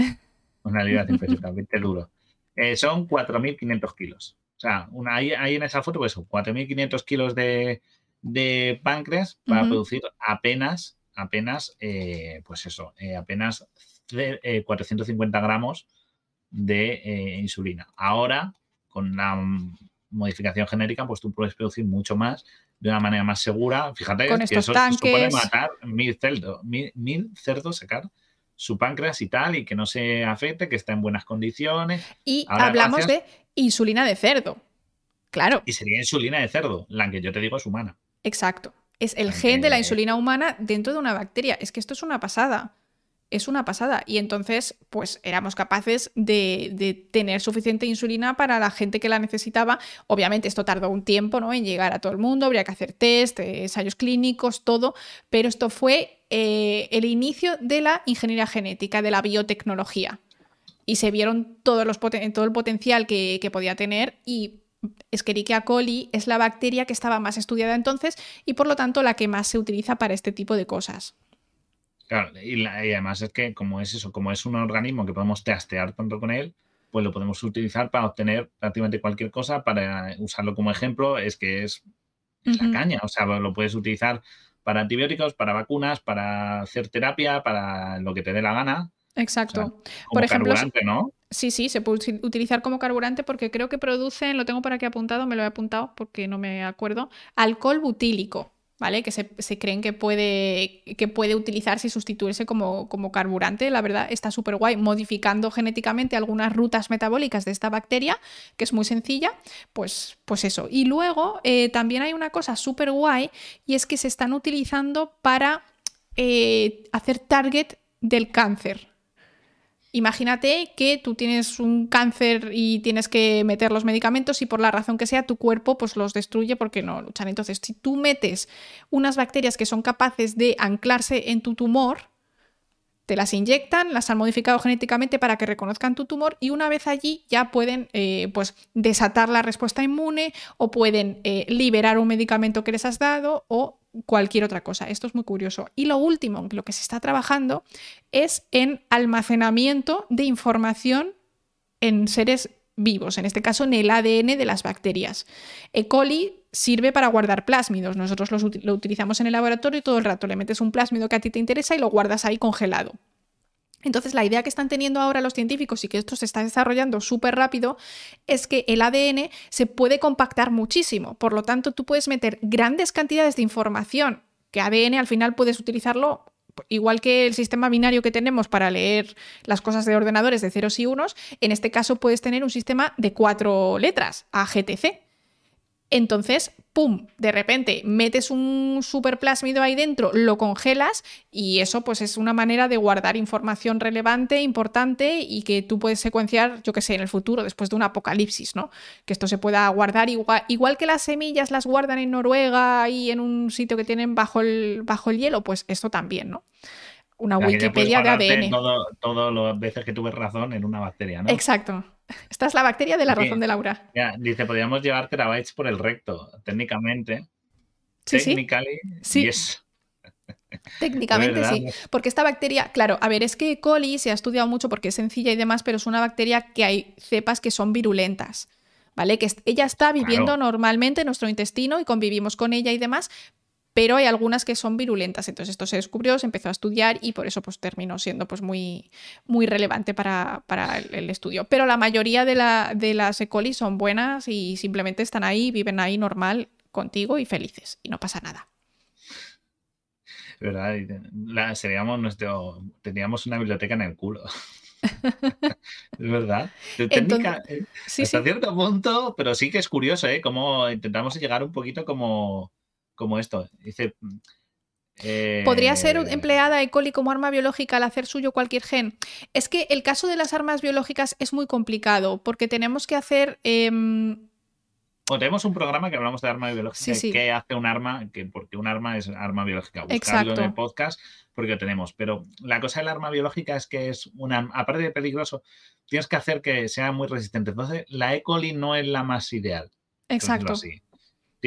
Una libra de <laughs> pesetas, 20 duro. Eh, son 4.500 kilos. O sea, una, ahí, ahí en esa foto, pues son 4.500 kilos de, de páncreas para Ujú. producir apenas, apenas, eh, pues eso, eh, apenas ce- eh, 450 gramos de eh, insulina. Ahora, con la modificación genérica, pues tú puedes producir mucho más de una manera más segura. Fíjate Con que estos eso se supone tanques. matar mil cerdos, mil, mil cerdos, sacar su páncreas y tal, y que no se afecte, que está en buenas condiciones. Y Ahora, hablamos gracias. de insulina de cerdo. Claro, Y sería insulina de cerdo, la que yo te digo es humana. exacto. Es el gen de la insulina humana dentro de una bacteria. Es que esto es una pasada. Es una pasada. Y entonces, pues éramos capaces de, de tener suficiente insulina para la gente que la necesitaba. Obviamente, esto tardó un tiempo ¿no? en llegar a todo el mundo. Habría que hacer test, eh, ensayos clínicos, todo. Pero esto fue eh, el inicio de la ingeniería genética, de la biotecnología. Y se vieron todos los poten- todo el potencial que, que podía tener. Y Escherichia coli es la bacteria que estaba más estudiada entonces y por lo tanto la que más se utiliza para este tipo de cosas. Claro, y, la- y además es que como es eso, como es un organismo que podemos testear tanto con él, pues lo podemos utilizar para obtener prácticamente cualquier cosa, para usarlo como ejemplo, es que es, la caña, o sea, lo puedes utilizar para antibióticos, para vacunas, para hacer terapia, para lo que te dé la gana, Exacto. como Por ejemplo, carburante, ¿no? Sí, sí, se puede uti- utilizar como carburante porque creo que producen, lo tengo por aquí apuntado, me lo he apuntado porque no me acuerdo, alcohol butílico, ¿vale? Que se, creen que puede, que puede utilizarse y sustituirse como, como carburante. La verdad está súper guay, modificando genéticamente algunas rutas metabólicas de esta bacteria, que es muy sencilla, pues, pues eso. Y luego eh, también hay una cosa súper guay y es que se están utilizando para eh, hacer target del cáncer. Imagínate que tú tienes un cáncer y tienes que meter los medicamentos y por la razón que sea tu cuerpo pues los destruye porque no luchan. Entonces, si tú metes unas bacterias que son capaces de anclarse en tu tumor, te las inyectan, las han modificado genéticamente para que reconozcan tu tumor y una vez allí ya pueden eh, pues, desatar la respuesta inmune o pueden eh, liberar un medicamento que les has dado o cualquier otra cosa. Esto es muy curioso. Y lo último, lo que se está trabajando es en almacenamiento de información en seres vivos, en este caso en el ADN de las bacterias. E. coli sirve para guardar plásmidos. Nosotros los lo utilizamos en el laboratorio y todo el rato le metes un plásmido que a ti te interesa y lo guardas ahí congelado. Entonces, la idea que están teniendo ahora los científicos y que esto se está desarrollando súper rápido es que el ADN se puede compactar muchísimo. Por lo tanto, tú puedes meter grandes cantidades de información, que ADN al final puedes utilizarlo igual que el sistema binario que tenemos para leer las cosas de ordenadores de ceros y unos, en este caso puedes tener un sistema de cuatro letras, AGTC. Entonces, ¡pum! De repente metes un superplásmido ahí dentro, lo congelas y eso pues es una manera de guardar información relevante, importante y que tú puedes secuenciar, yo que sé, en el futuro, después de un apocalipsis, ¿no? Que esto se pueda guardar igual, igual que las semillas las guardan en Noruega y en un sitio que tienen bajo el, bajo el hielo, pues esto también, ¿no? Una Wikipedia de ADN. Todas las veces que tuve razón en una bacteria, ¿no? Exacto. Esta es la bacteria de la razón de Laura. dice, podríamos llevar terabytes por el recto. Técnicamente. Sí, sí. sí. <laughs> Técnicamente sí, porque esta bacteria, claro, a ver, es que E. coli se ha estudiado mucho porque es sencilla y demás, pero es una bacteria que hay cepas que son virulentas, ¿vale? Que ella está viviendo normalmente en nuestro intestino y convivimos con ella y demás, pero hay algunas que son virulentas. Entonces esto se descubrió, se empezó a estudiar y por eso pues, terminó siendo pues, muy, muy relevante para, el, estudio. Pero la mayoría de, la, de las E. coli son buenas y simplemente están ahí, viven ahí normal contigo y felices y no pasa nada. ¿Verdad? seríamos nuestro, teníamos una biblioteca en el culo. <laughs> es verdad. Técnica, eh, hasta cierto punto, pero sí que es curioso, ¿eh? Cómo intentamos llegar un poquito como como esto. Dice. ¿Podría ser eh, empleada E. coli como arma biológica al hacer suyo cualquier gen? Es que el caso de las armas biológicas es muy complicado porque tenemos que hacer. Em, o tenemos un programa que hablamos de arma biológica. ¿Qué hace un arma? Que, porque un arma es arma biológica. Buscarlo en el podcast porque lo tenemos. Pero la cosa del arma biológica es que es una. Aparte de peligroso, tienes que hacer que sea muy resistente. Entonces, la E. coli no es la más ideal. Exacto.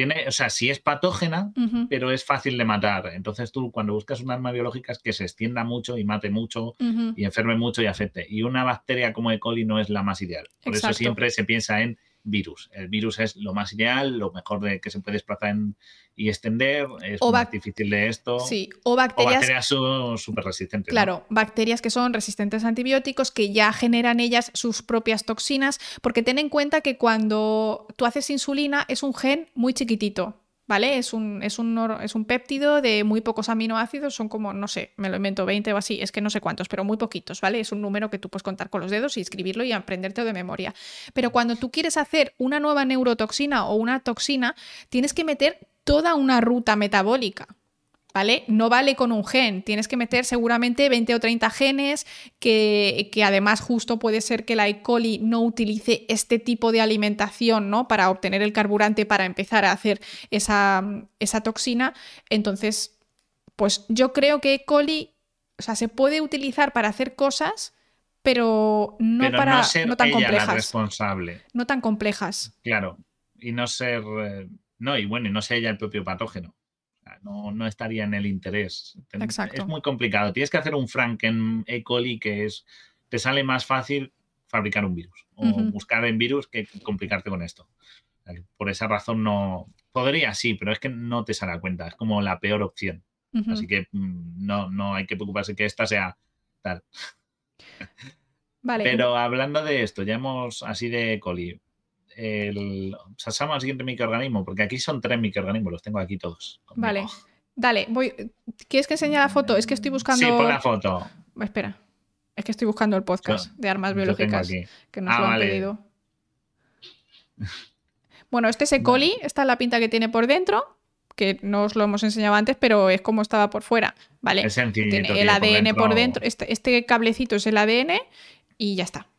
Tiene, o sea, sí es patógena, pero es fácil de matar. Entonces tú cuando buscas un arma biológica es que se extienda mucho y mate mucho y enferme mucho y afecte. Y una bacteria como E. coli no es la más ideal. Por eso siempre se piensa en virus. El virus es lo más ideal, lo mejor de que se puede desplazar y extender, es más difícil de esto. Sí, o bacterias, son súper resistentes. Claro, bacterias que son resistentes a antibióticos, que ya generan ellas sus propias toxinas, porque ten en cuenta que cuando tú haces insulina es un gen muy chiquitito. ¿Vale? Es un, es, un, es un péptido de muy pocos aminoácidos, son como, no sé, me lo invento 20 o así, es que no sé cuántos, pero muy poquitos, ¿vale? Es un número que tú puedes contar con los dedos y escribirlo y aprenderte de memoria. Pero cuando tú quieres hacer una nueva neurotoxina o una toxina, tienes que meter toda una ruta metabólica. ¿Vale? No vale con un gen, tienes que meter seguramente 20 o 30 genes, que, además justo puede ser que la E. coli no utilice este tipo de alimentación, ¿no? Para obtener el carburante para empezar a hacer esa, esa toxina. Entonces, pues yo creo que E. coli, o sea, se puede utilizar para hacer cosas, pero no para no, tan complejas. responsable. No tan complejas. Claro. Y no ser. Eh, no, y bueno, y no sea ella el propio patógeno no, estaría en el interés. Es muy complicado. Tienes que hacer un Franken E. coli que es, te sale más fácil fabricar un virus o buscar en virus que complicarte con esto. Por esa razón no... Podría, sí, pero es que no te sale a cuenta. Es como la peor opción. Así que mm, no, no hay que preocuparse que esta sea tal. Vale. Pero hablando de esto, ya hemos así de E. coli el, al siguiente microorganismo, porque aquí son tres microorganismos, los tengo aquí todos. Vale, dale, voy. ¿Quieres que enseñe la foto? Es que estoy buscando. Sí, pon la foto. Espera, es que estoy buscando el podcast de armas biológicas que nos ah, lo han pedido. Bueno, este es E. coli, esta es la pinta que tiene por dentro, que no os lo hemos enseñado antes, pero es como estaba por fuera. Vale. Es tiene el ADN por dentro. Este, este, cablecito es el ADN y ya está.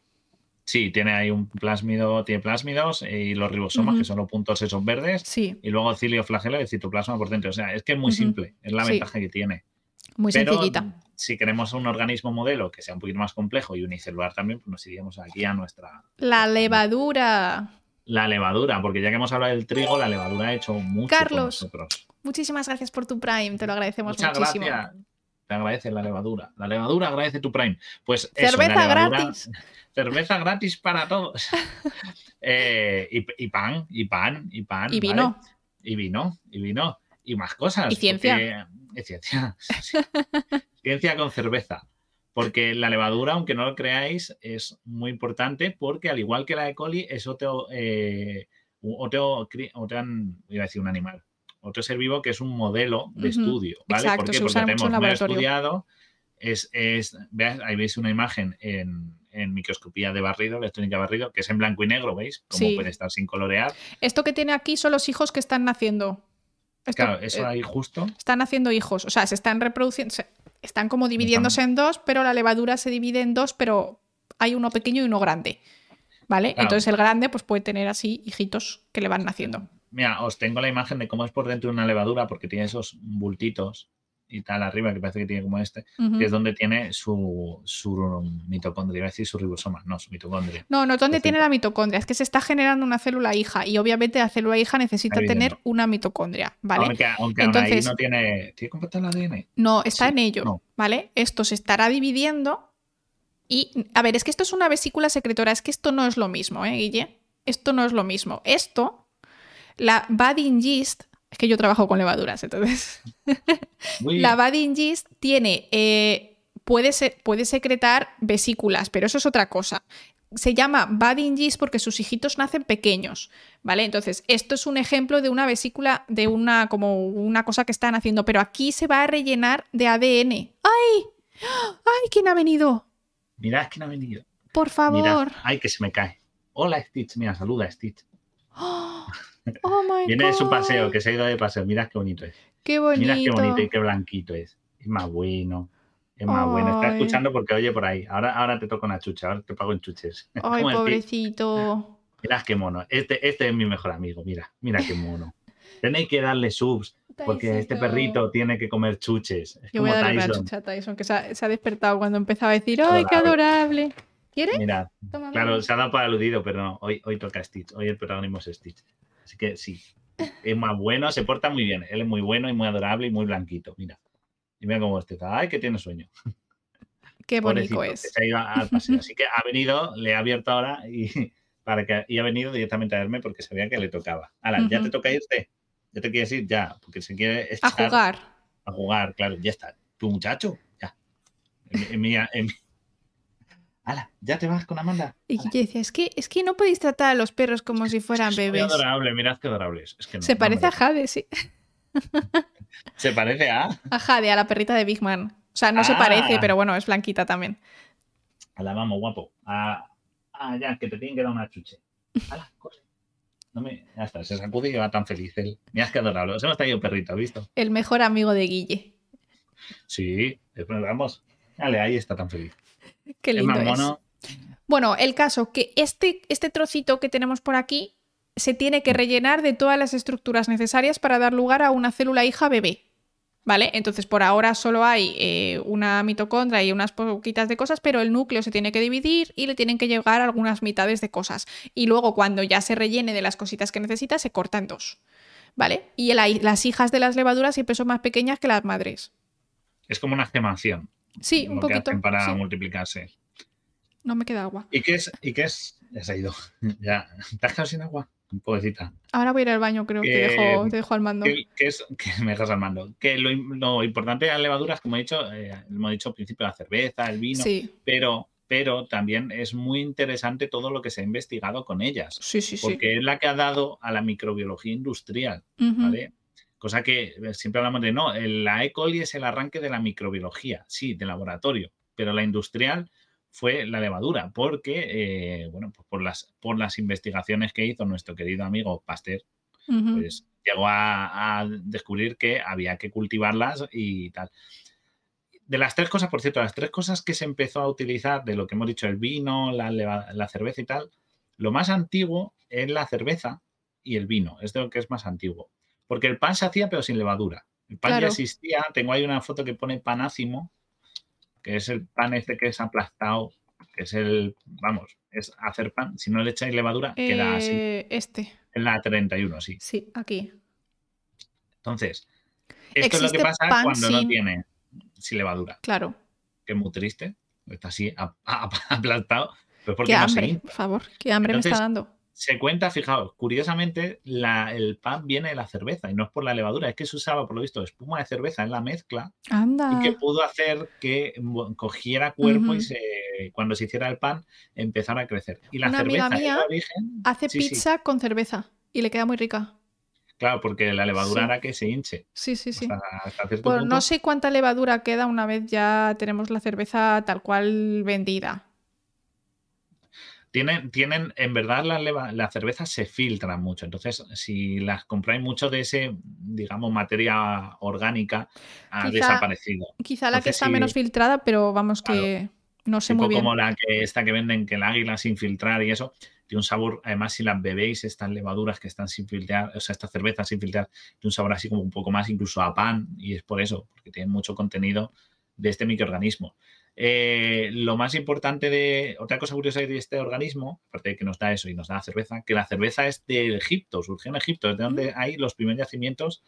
Sí, tiene ahí un plásmido, tiene plásmidos y los ribosomas, que son los puntos esos verdes. Sí. Y luego cilioflagelo y citoplasma por dentro. O sea, es que es muy simple, es la ventaja que tiene. Muy sencillita. Si queremos un organismo modelo que sea un poquito más complejo y unicelular también, pues nos iríamos aquí a nuestra. La levadura. La levadura, porque ya que hemos hablado del trigo, la levadura ha hecho mucho Carlos, por nosotros. muchísimas gracias por tu Prime, te lo agradecemos Muchas muchísimo. Gracias. Te agradece la levadura. La levadura agradece tu Prime. Pues cerveza gratis cerveza gratis para todos. <laughs> Eh, y, pan, y pan, y pan. Y vino. Y vino, y vino. Y más ciencia. Y ciencia. <laughs> ciencia con cerveza. Porque la levadura, aunque no lo creáis, es muy importante porque al igual que la E. coli, es otro, eh, otro, otro iba a decir un animal, otro ser vivo que es un modelo de estudio, ¿vale? exacto, ¿Por qué? Porque tenemos estudiado, es, es, veas, ahí veis una imagen en, en microscopía de barrido, electrónica de barrido, que es en blanco y negro, ¿veis? Como Sí. puede estar sin colorear. Esto que tiene aquí son los hijos que están naciendo. Esto, Claro, eso eh, ahí justo. están haciendo hijos, o sea, se están reproduciendo, se- están como dividiéndose en dos, pero la levadura se divide en dos, pero hay uno pequeño y uno grande. ¿Vale? Claro. Entonces el grande pues puede tener así hijitos que le van naciendo. Mira, os tengo la imagen de cómo es por dentro de una levadura, porque tiene esos bultitos y tal arriba, que parece que tiene como este, que es donde tiene su, su mitocondria, iba a decir su ribosoma, no, su mitocondria. No, no, ¿dónde Perfecto. tiene la mitocondria? Es que se está generando una célula hija y obviamente la célula hija necesita tener una mitocondria, ¿vale? Aunque, aunque aún Entonces- ahí no tiene. ¿Tiene compuesto el ADN? No, está Sí, en ello, no. ¿vale? Esto se estará dividiendo y, a ver, es que esto es una vesícula secretora, es que esto no es lo mismo, ¿eh, Guille? Esto no es lo mismo. Esto, la budding yeast, es que yo trabajo con levaduras, entonces, la budding yeast tiene, eh, puede, puede secretar vesículas, pero eso es otra cosa. Se llama budding yeast porque sus hijitos nacen pequeños, ¿vale? Entonces, esto es un ejemplo de una vesícula, de una, como una cosa que están haciendo, pero aquí se va a rellenar de ADN. ¡Ay! ¡Ay, quién ha venido! Mirad quién ha venido. Por favor. Mirad. Ay, que se me cae. Hola, Stitch. Mira, saluda, Stitch. ¡Oh, oh my <laughs> Viene de su paseo, que se ha ido de paseo. Mirad qué bonito es. ¡Qué bonito! Mirad qué bonito y qué blanquito es. Es más bueno. Es más bueno. Está escuchando porque oye por ahí. Ahora, ahora te toco una chucha. Ahora te pago en chuches. <laughs> ¡Ay, Como pobrecito! Mirad qué mono. Este, este es mi mejor amigo. Mira, mira qué mono. Tenéis que darle subs porque este perrito tiene que comer chuches. Es Yo voy a como darle una Tyson. chucha a Tyson, que se ha, se ha despertado cuando empezaba a decir ¡Ay, qué adorable! ¿Quieres? Mirad. Toma, Claro, se ha dado para aludido, pero no, hoy, hoy toca Stitch, hoy el protagonismo es Stitch. Así que sí, es más bueno, se porta muy bien. Él es muy bueno y muy adorable y muy blanquito. Mira, y mira cómo este está. Ay, que tiene sueño. <laughs> Qué bonito Pobrecito, que es. se ha ido al paseo. Así que <laughs> ha venido, le ha abierto ahora y, <laughs> para que, y ha venido directamente a verme porque sabía que le tocaba. Ahora, ya Ujú. te toca irte. Ya te quieres ir, ya, porque se quiere A echar jugar. A jugar, claro, ya está. Tu muchacho, ya. En, en mi- en Hala, ya te vas con Amanda. Y yo decía, es que, es que no podéis tratar a los perros como si fueran Es bebés. adorable, mirad qué adorable es. Es que no, Se no parece a. Jade, sí. Se parece a. A Jade, a la perrita de Big Man. O sea, no se Ah. parece, pero bueno, es blanquita también. Ala, vamos, guapo. Ah, ah, ya, que te tienen que dar una chuche. Ala, corre. No me... Ya está, se sacude y va tan feliz él. Mirad qué adorable. Os hemos traído un perrito, ¿has visto? El mejor amigo de Guille. Sí, vamos. Dale, ahí está tan feliz. <laughs> Qué es lindo es. Bueno, el caso que este, este trocito que tenemos por aquí se tiene que rellenar de todas las estructuras necesarias para dar lugar a una célula hija bebé. ¿Vale? Entonces, por ahora solo hay eh, una mitocondria y unas poquitas de cosas, pero el núcleo se tiene que dividir y le tienen que llegar algunas mitades de cosas. Y luego, cuando ya se rellene de las cositas que necesita, se corta en dos. ¿Vale? Y la- las hijas de las levaduras siempre son más pequeñas que las madres. Es como una gemación. Sí, un lo que poquito. hacen para sí. multiplicarse. No me queda agua. ¿Y qué es? ¿Y qué es? Ya se ha ido. <laughs> Ya. ¿Te has quedado sin agua? Pobrecita. Ahora voy a ir al baño, creo que Que- dejo, te dejo al mando. ¿Qué, qué es? Que <laughs> me dejas al mando. Que lo, lo importante de las levaduras, como he dicho, eh, hemos dicho al principio, la cerveza, el vino, Sí, pero, pero también es muy interesante todo lo que se ha investigado con ellas, sí, sí, sí. porque es la que ha dado a la microbiología industrial. ¿vale? Cosa que eh, siempre hablamos de, no, la E. coli es el arranque de la microbiología, sí, de laboratorio, pero la industrial fue la levadura, porque, eh, bueno, pues por las, por las investigaciones que hizo nuestro querido amigo Pasteur, pues llegó a, a descubrir que había que cultivarlas y tal. De las tres cosas, por cierto, las tres cosas que se empezó a utilizar de lo que hemos dicho, el vino, la, la cerveza y tal, lo más antiguo es la cerveza y el vino, es de lo que es más antiguo. Porque el pan se hacía pero sin levadura. El pan Claro. ya existía, tengo ahí una foto que pone panácimo, que es el pan este que es aplastado, que es el, vamos, es hacer pan, si no le echáis levadura, queda así. Eh, Este, En la 31, sí. sí, aquí. Entonces, esto es lo que pasa cuando no tiene sin levadura, Claro. que es muy triste, está así ap- ap- <laughs> aplastado, pero porque Qué hambre, por favor. Qué hambre me está dando. Se cuenta, fijaos, curiosamente, la- el pan viene de la cerveza y no es por la levadura, es que se usaba, por lo visto, espuma de cerveza en la mezcla Anda. y que pudo hacer que bueno, cogiera cuerpo y se, cuando se hiciera el pan empezara a crecer. Y la Una amiga cerveza mía el origen, Hace sí, sí. pizza con cerveza y le queda muy rica. Claro, porque la levadura hará que se hinche. Sí, sí, sí. Pues no sé cuánta levadura queda una vez ya tenemos la cerveza tal cual vendida. Tienen, tienen en verdad las cervezas se filtran mucho. Entonces, si las compráis mucho de ese, digamos, materia orgánica, ha desaparecido. Quizá la que está menos filtrada, pero vamos que no sé muy bien. Como la que esta que venden, que el águila sin filtrar y eso tiene un sabor, además si las bebéis, estas levaduras que están sin filtrar, o sea, esta cerveza sin filtrar, tiene un sabor así como un poco más incluso a pan y es por eso, porque tiene mucho contenido de este microorganismo. Eh, lo más importante de, otra cosa curiosa de este organismo, aparte de que nos da eso y nos da la cerveza, que la cerveza es de Egipto, surgió en Egipto, es de donde mm. hay los primeros yacimientos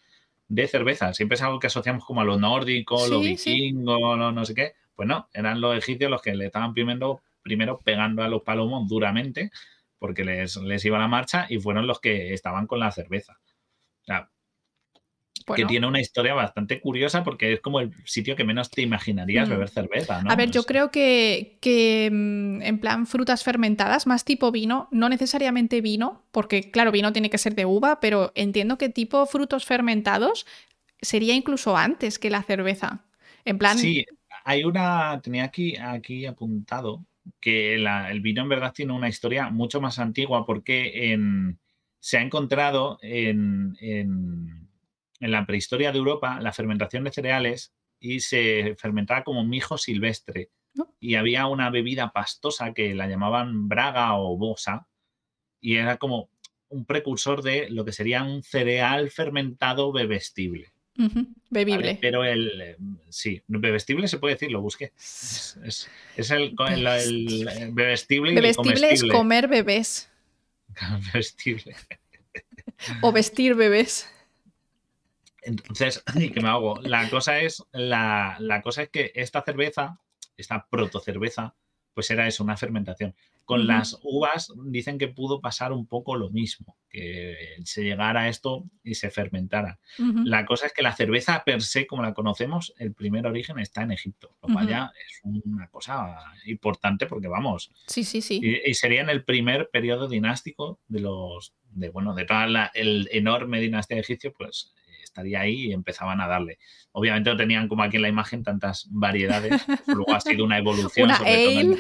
de cerveza. Siempre es algo que asociamos como a lo nórdico, lo vikingo, no sé qué. Pues no, eran los egipcios los que le estaban primero, primero pegando a los palomos duramente porque les, les iba la marcha y fueron los que estaban con la cerveza. Que tiene una historia bastante curiosa porque es como el sitio que menos te imaginarías mm. beber cerveza. ¿no? A ver, yo creo que, que, mm, en plan frutas fermentadas, más tipo vino, no necesariamente vino, porque claro, vino tiene que ser de uva, pero entiendo que tipo frutos fermentados sería incluso antes que la cerveza. En plan. Sí, hay una. Tenía aquí, aquí apuntado que el vino en verdad tiene una historia mucho más antigua porque se ha encontrado en, la prehistoria de Europa la fermentación de cereales y se fermentaba como mijo silvestre. Y había una bebida pastosa que la llamaban braga o bosa y era como un precursor de lo que sería un cereal fermentado bebestible. Bebible. Pero el. Sí, bebestible se puede decir, lo busqué. Es, el, bebestible. Bebestible es comer bebés. <laughs> Bebestible. o vestir bebés. Entonces, <laughs> ¿qué me hago? La cosa es, la, la cosa es que esta cerveza, esta protocerveza, pues era eso, una fermentación. Con las uvas dicen que pudo pasar un poco lo mismo, que se llegara a esto y se fermentara. La cosa es que la cerveza per se, como la conocemos, el primer origen está en Egipto, lo cual ya es una cosa importante porque vamos. Sí, sí, sí. Y, sería en el primer periodo dinástico de los, de bueno, de toda la el enorme dinastía de egipcio, pues estaría ahí y empezaban a darle. Obviamente no tenían como aquí en la imagen tantas variedades, <laughs> luego ha sido una evolución. sobre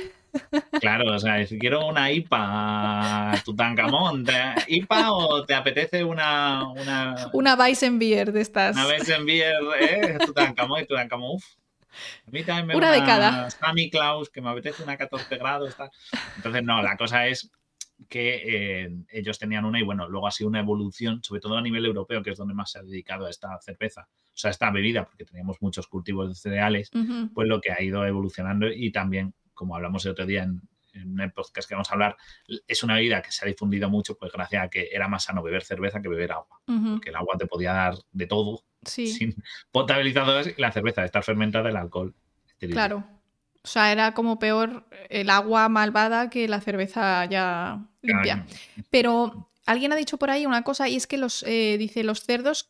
Claro, o sea, si quiero una IPA, Tutankamón, ¿IPA o te apetece una... Una, una Weissenbier de estas? Una Weissenbier, ¿eh? Tutankamón y Tutankamón, uff. A mí también me una de cada. Sammy Klaus, que me apetece una 14 grados. Entonces, no, la cosa es que eh, ellos tenían una y bueno, luego ha sido una evolución, sobre todo a nivel europeo, que es donde más se ha dedicado a esta cerveza, o sea, esta bebida, porque teníamos muchos cultivos de cereales, pues lo que ha ido evolucionando y también como hablamos el otro día en, en el podcast que vamos a hablar, es una bebida que se ha difundido mucho, pues gracias a que era más sano beber cerveza que beber agua. Porque el agua te podía dar de todo, sin <laughs> potabilizadores, y la cerveza, estar fermentada, el alcohol. Claro. O sea, era como peor el agua malvada que la cerveza ya limpia. Pero alguien ha dicho por ahí una cosa y es que los, eh, dice, los cerdos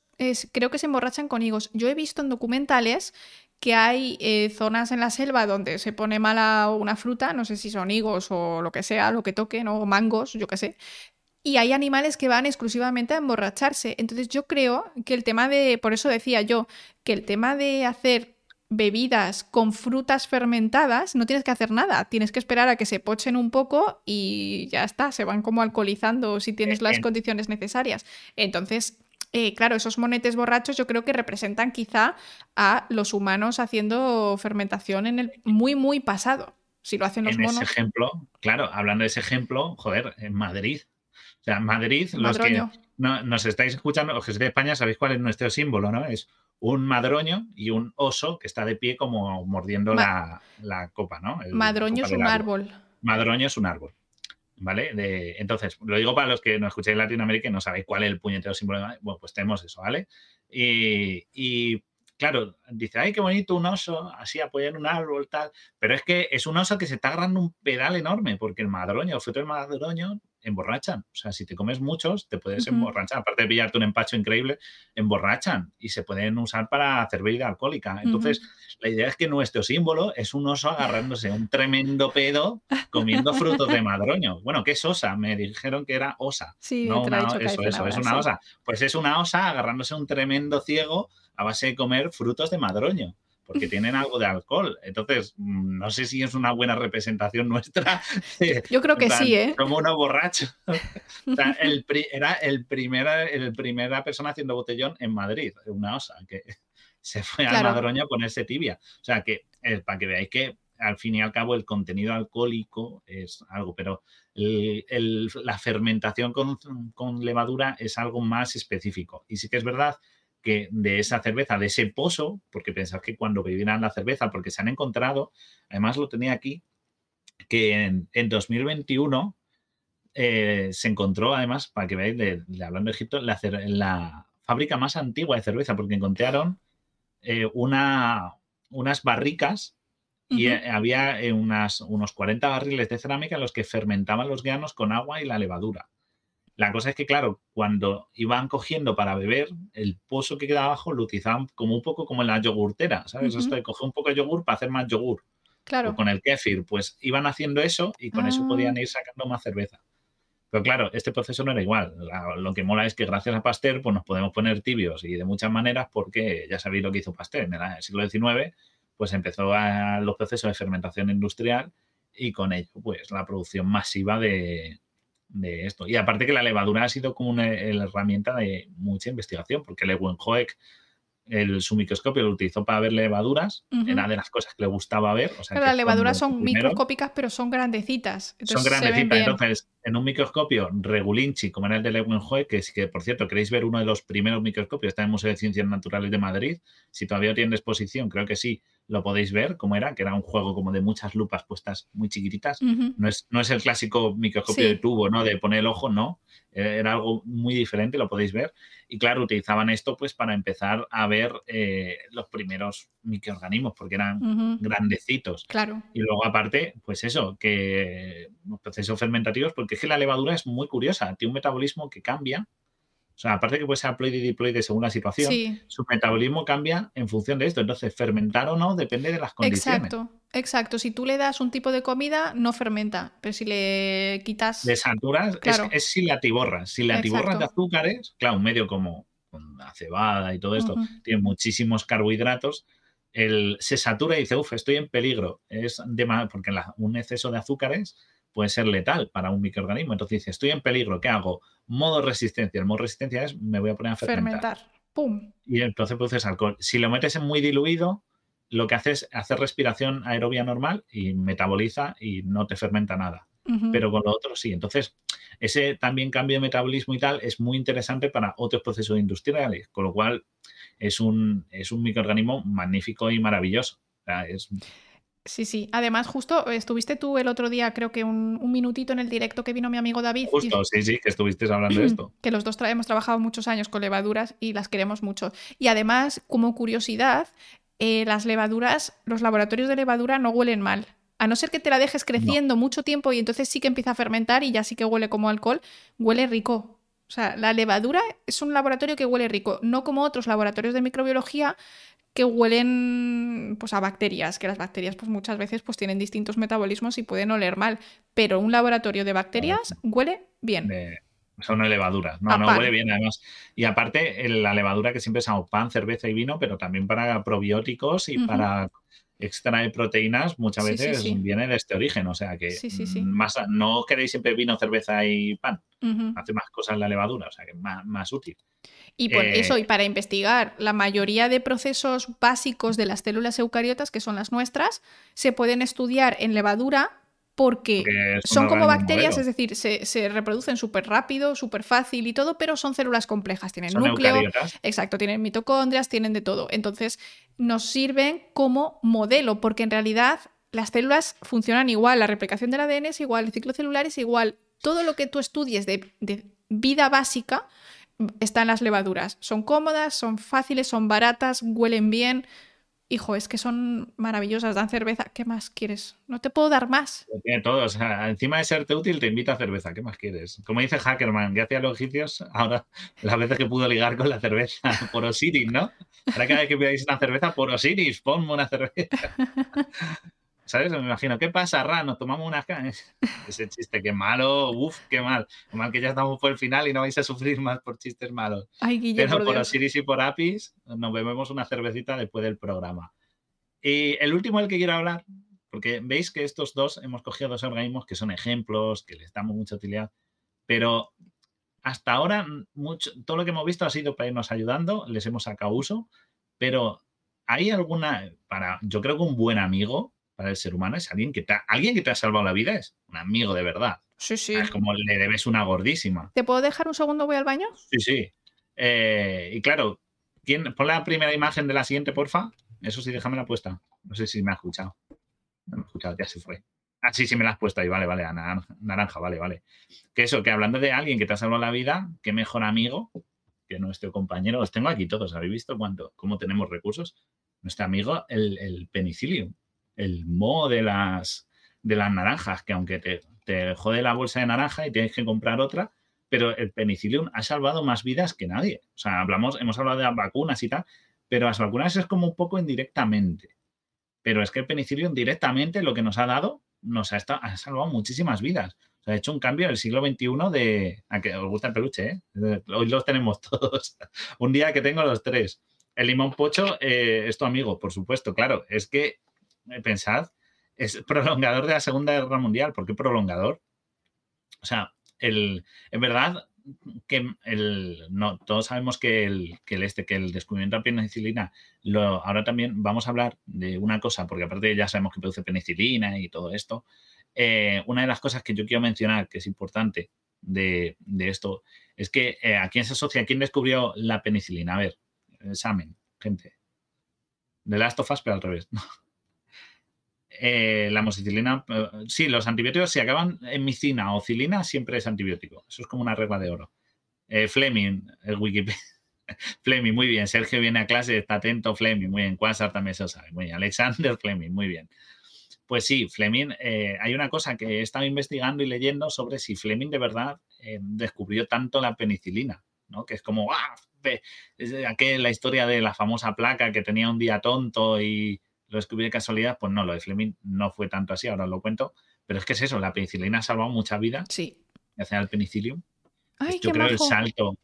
creo que se emborrachan con higos. Yo he visto en documentales que hay eh, zonas en la selva donde se pone mala una fruta, no sé si son higos o lo que sea, lo que toquen, o mangos, yo qué sé. Y hay animales que van exclusivamente a emborracharse. Entonces yo creo que el tema de, por eso decía yo, que el tema de hacer bebidas con frutas fermentadas, no tienes que hacer nada, tienes que esperar a que se pochen un poco y ya está, se van como alcoholizando si tienes las condiciones necesarias. Entonces, eh, claro, esos monetes borrachos yo creo que representan quizá a los humanos haciendo fermentación en el muy, muy pasado. Si lo hacen los en Ese ejemplo, claro, hablando de ese ejemplo, joder, en Madrid. O sea, en Madrid, los que no, nos estáis escuchando, los que sois de España, sabéis cuál es nuestro símbolo, ¿no? Es un madroño y un oso que está de pie como mordiendo la, copa, ¿no? madroño es un árbol. Madroño es un árbol. ¿vale? De, entonces, lo digo para los que no escucháis Latinoamérica y no sabéis cuál es el puñetero símbolo. De, bueno, pues tenemos eso, ¿vale? Y, claro, dice, ay, qué bonito un oso, así apoyar un árbol, tal. Pero es que es un oso que se está agarrando un pedal enorme, porque el madroño, el fruto del madroño, emborrachan. O sea, si te comes muchos, te puedes emborrachar. Aparte de pillarte un empacho increíble, emborrachan y se pueden usar para hacer bebida alcohólica. Entonces, la idea es que nuestro símbolo es un oso agarrándose un tremendo pedo comiendo <laughs> frutos de madroño. Bueno, ¿qué es osa? Me dijeron que era osa. Sí, No una- eso, eso, es una sí. osa. Pues es una osa agarrándose un tremendo ciego a base de comer frutos de madroño, porque <laughs> tienen algo de alcohol. Entonces, mm, no sé si es una buena representación <laughs> nuestra. Yo creo que sí, ¿eh? Como unos borrachos. <laughs> O sea, el pri- era el primera, el primera persona haciendo botellón en Madrid, una osa, que se fue Claro. a Madroño a ponerse tibia. O sea, que eh, para que veáis que al fin y al cabo el contenido alcohólico es algo, pero el- el- la fermentación con, con levadura es algo más específico. Y sí que es verdad que de esa cerveza, de ese pozo, porque pensad que cuando bebieran la cerveza, porque se han encontrado, además lo tenía aquí, que en, en 2021 eh, se encontró, además, para que veáis, de, de hablando de Egipto, la, la fábrica más antigua de cerveza, porque encontraron eh, una, unas barricas y eh, había eh, unas, unos 40 barriles de cerámica en los que fermentaban los granos con agua y la levadura. La cosa es que, claro, cuando iban cogiendo para beber, el pozo que quedaba abajo lo utilizaban como un poco como en la yogurtera, ¿sabes? Ujú. Esto de coger un poco de yogur para hacer más yogur. Claro. O con el kéfir, pues iban haciendo eso y con eso Ah. podían ir sacando más cerveza. Pero claro, este proceso no era igual. La- lo que mola es que gracias a Pasteur pues nos podemos poner tibios y de muchas maneras porque ya sabéis lo que hizo Pasteur. En el siglo XIX pues empezó a- los procesos de fermentación industrial y con ello pues la producción masiva de, de esto. Y aparte que la levadura ha sido como una la herramienta de mucha investigación porque Leeuwenhoek el, su microscopio lo utilizó para ver levaduras, Ujú. era de las cosas que le gustaba ver. O sea, las levaduras son primero- microscópicas, pero son grandecitas. son grandecitas. Entonces, en un microscopio regulinchi, como era el de Leeuwenhoek, que, que, por cierto, queréis ver uno de los primeros microscopios, está en el Museo de Ciencias Naturales de Madrid. Si todavía tienen exposición, creo que sí, lo podéis ver cómo era, que era un juego como de muchas lupas puestas muy chiquititas. No es, no es el clásico microscopio Sí. de tubo, ¿no? De poner el ojo, no. Eh, Era algo muy diferente, lo podéis ver. Y claro, utilizaban esto pues para empezar a ver eh, los primeros microorganismos, porque eran grandecitos. Claro. Y luego, aparte, pues eso, que los procesos fermentativos, porque es que la levadura es muy curiosa, tiene un metabolismo que cambia. O sea, aparte que puede ser haploide y diploide según la situación, Sí, su metabolismo cambia en función de esto. Entonces, fermentar o no depende de las condiciones. exacto. Exacto. Si tú le das un tipo de comida, no fermenta. Pero si le quitas. De saturas, es- Claro. es, si la atiborras. Si la atiborras de azúcares, claro, un medio como con la cebada y todo esto, tiene muchísimos carbohidratos, el, se satura y dice, uff, estoy en peligro. Es de porque la- un exceso de azúcares puede ser letal para un microorganismo. Entonces dice, estoy en peligro, ¿qué hago? Modo resistencia. El modo resistencia es, me voy a poner a fermentar. fermentar. ¡Pum! Y entonces produces alcohol. Si lo metes en muy diluido, lo que hace es hacer respiración aerobia normal y metaboliza y no te fermenta nada pero con lo otro sí. Entonces, ese también cambio de metabolismo y tal es muy interesante para otros procesos industriales, con lo cual es un, es un microorganismo magnífico y maravilloso. O sea, es, Sí, sí. Además, justo estuviste tú el otro día, creo que un, un minutito en el directo que vino mi amigo David. y- justo, sí, sí, que estuviste hablando de esto. <clears throat> que los dos tra- hemos trabajado muchos años con levaduras y las queremos mucho. Y además, como curiosidad, eh, las levaduras, los laboratorios de levadura no huelen mal. A no ser que te la dejes creciendo mucho tiempo y entonces sí que empieza a fermentar y ya sí que huele como alcohol, huele rico. O sea, la levadura es un laboratorio que huele rico, no como otros laboratorios de microbiología que huelen pues a bacterias, que las bacterias pues muchas veces pues tienen distintos metabolismos y pueden oler mal, pero un laboratorio de bacterias huele bien. De, son levaduras. No, A no huele bien, además. Y aparte, la levadura que siempre es a pan, cerveza y vino, pero también para probióticos y para extraer proteínas, muchas Sí, sí, veces sí. viene de este origen. O sea que Sí, sí, sí. mm, Más, no queréis siempre vino, cerveza y pan. Hace más cosas la levadura, o sea que es más, más útil. Y por Eh, eso, y para investigar la mayoría de procesos básicos de las células eucariotas, que son las nuestras, se pueden estudiar en levadura porque son como bacterias, modelo. es decir, se, se reproducen súper rápido, súper fácil y todo, pero son células complejas. Tienen Son núcleo, eucariotas. exacto, tienen mitocondrias, tienen de todo. Entonces, nos sirven como modelo, porque en realidad las células funcionan igual, la replicación del ADN es igual, el ciclo celular es igual. Todo lo que tú estudies de, de vida básica está en las levaduras. Son cómodas, son fáciles, son baratas, huelen bien Hijo, es que son maravillosas, dan cerveza. ¿Qué más quieres? No te puedo dar más. tiene todo. O sea, encima de serte útil, te invita a cerveza. ¿Qué más quieres? Como dice Hackerman, que hacía los egipcios, ahora las veces que pudo ligar con la cerveza <laughs> por Osiris, ¿no? Ahora cada vez que pidáis una cerveza por Osiris, ponme una cerveza. <laughs> ¿Sabes? Me imagino, ¿qué pasa, Ra? Nos tomamos unas Ese chiste, qué malo, uff, qué mal. Qué mal que ya estamos por el final y no vais a sufrir más por chistes malos. Ay, Pero por, Osiris y por Apis nos bebemos una cervecita después del programa. Y el último del que quiero hablar, porque veis que estos dos hemos cogido dos organismos que son ejemplos, que les damos mucha utilidad, pero hasta ahora mucho, todo lo que hemos visto ha sido para irnos ayudando, les hemos sacado uso, pero hay alguna, para, yo creo que un buen amigo para el ser humano es alguien que te ha, alguien que te ha salvado la vida, es un amigo de verdad. Sí, sí. Es como le debes una gordísima. ¿Te puedo dejar un segundo? Voy al baño. Sí, sí. Eh, y claro, ¿quién, pon la primera imagen de la siguiente, porfa. Eso sí, déjame la puesta. No sé si me ha escuchado. No me ha escuchado, ya se fue. Ah, sí, sí me la has puesto ahí, vale, vale, naranja, naranja, vale, vale. Que eso, que hablando de alguien que te ha salvado la vida, qué mejor amigo que nuestro compañero. Los tengo aquí todos, ¿habéis visto cuánto, cómo tenemos recursos? Nuestro amigo, el, el penicillium el mo de las, de las naranjas, que aunque te, te jode la bolsa de naranja y tienes que comprar otra, pero el penicillium ha salvado más vidas que nadie. O sea, hablamos, hemos hablado de las vacunas y tal, pero las vacunas es como un poco indirectamente. Pero es que el penicillium directamente lo que nos ha dado, nos ha, ha salvado muchísimas vidas. Ha hecho un cambio en el siglo XXI de... A que os gusta el peluche, ¿eh? Hoy los tenemos <laughs> todos. un día que tengo los tres. El limón pocho eh, es tu amigo, por supuesto, claro. Es que eh, pensad, es prolongador de la Segunda Guerra Mundial. ¿Por qué prolongador? O sea, el, en verdad, que el, no, todos sabemos que el, que el, este, que el descubrimiento de la penicilina, lo, ahora también vamos a hablar de una cosa, porque aparte ya sabemos que produce penicilina y todo esto. Eh, una de las cosas que yo quiero mencionar, que es importante de, de esto, es que eh, a quién se asocia, quién descubrió la penicilina. A ver, examen, gente. De Last of Us, pero al revés. <laughs> Eh, la amoxicilina, eh, sí, los antibióticos si acaban en micina o cilina siempre es antibiótico. Eso es como una regla de oro. Eh, Fleming, el Wikipedia. <laughs> Fleming, muy bien. Sergio viene a clase, está atento. Fleming, muy bien. Quasar también se lo sabe. Muy bien. Alexander Fleming, muy bien. Pues sí, Fleming, hay una cosa que he estado investigando y leyendo sobre si Fleming de verdad descubrió tanto la penicilina, ¿no? Que es como, ¡ah! Aquella la historia de la famosa placa que tenía un día tonto y lo descubrí de casualidad, pues no, lo de Fleming no fue tanto así, ahora os lo cuento. Pero es que es eso, la penicilina ha salvado mucha vida. Sí. Gracias al penicillium. Ay, Yo qué creo majo. el salto.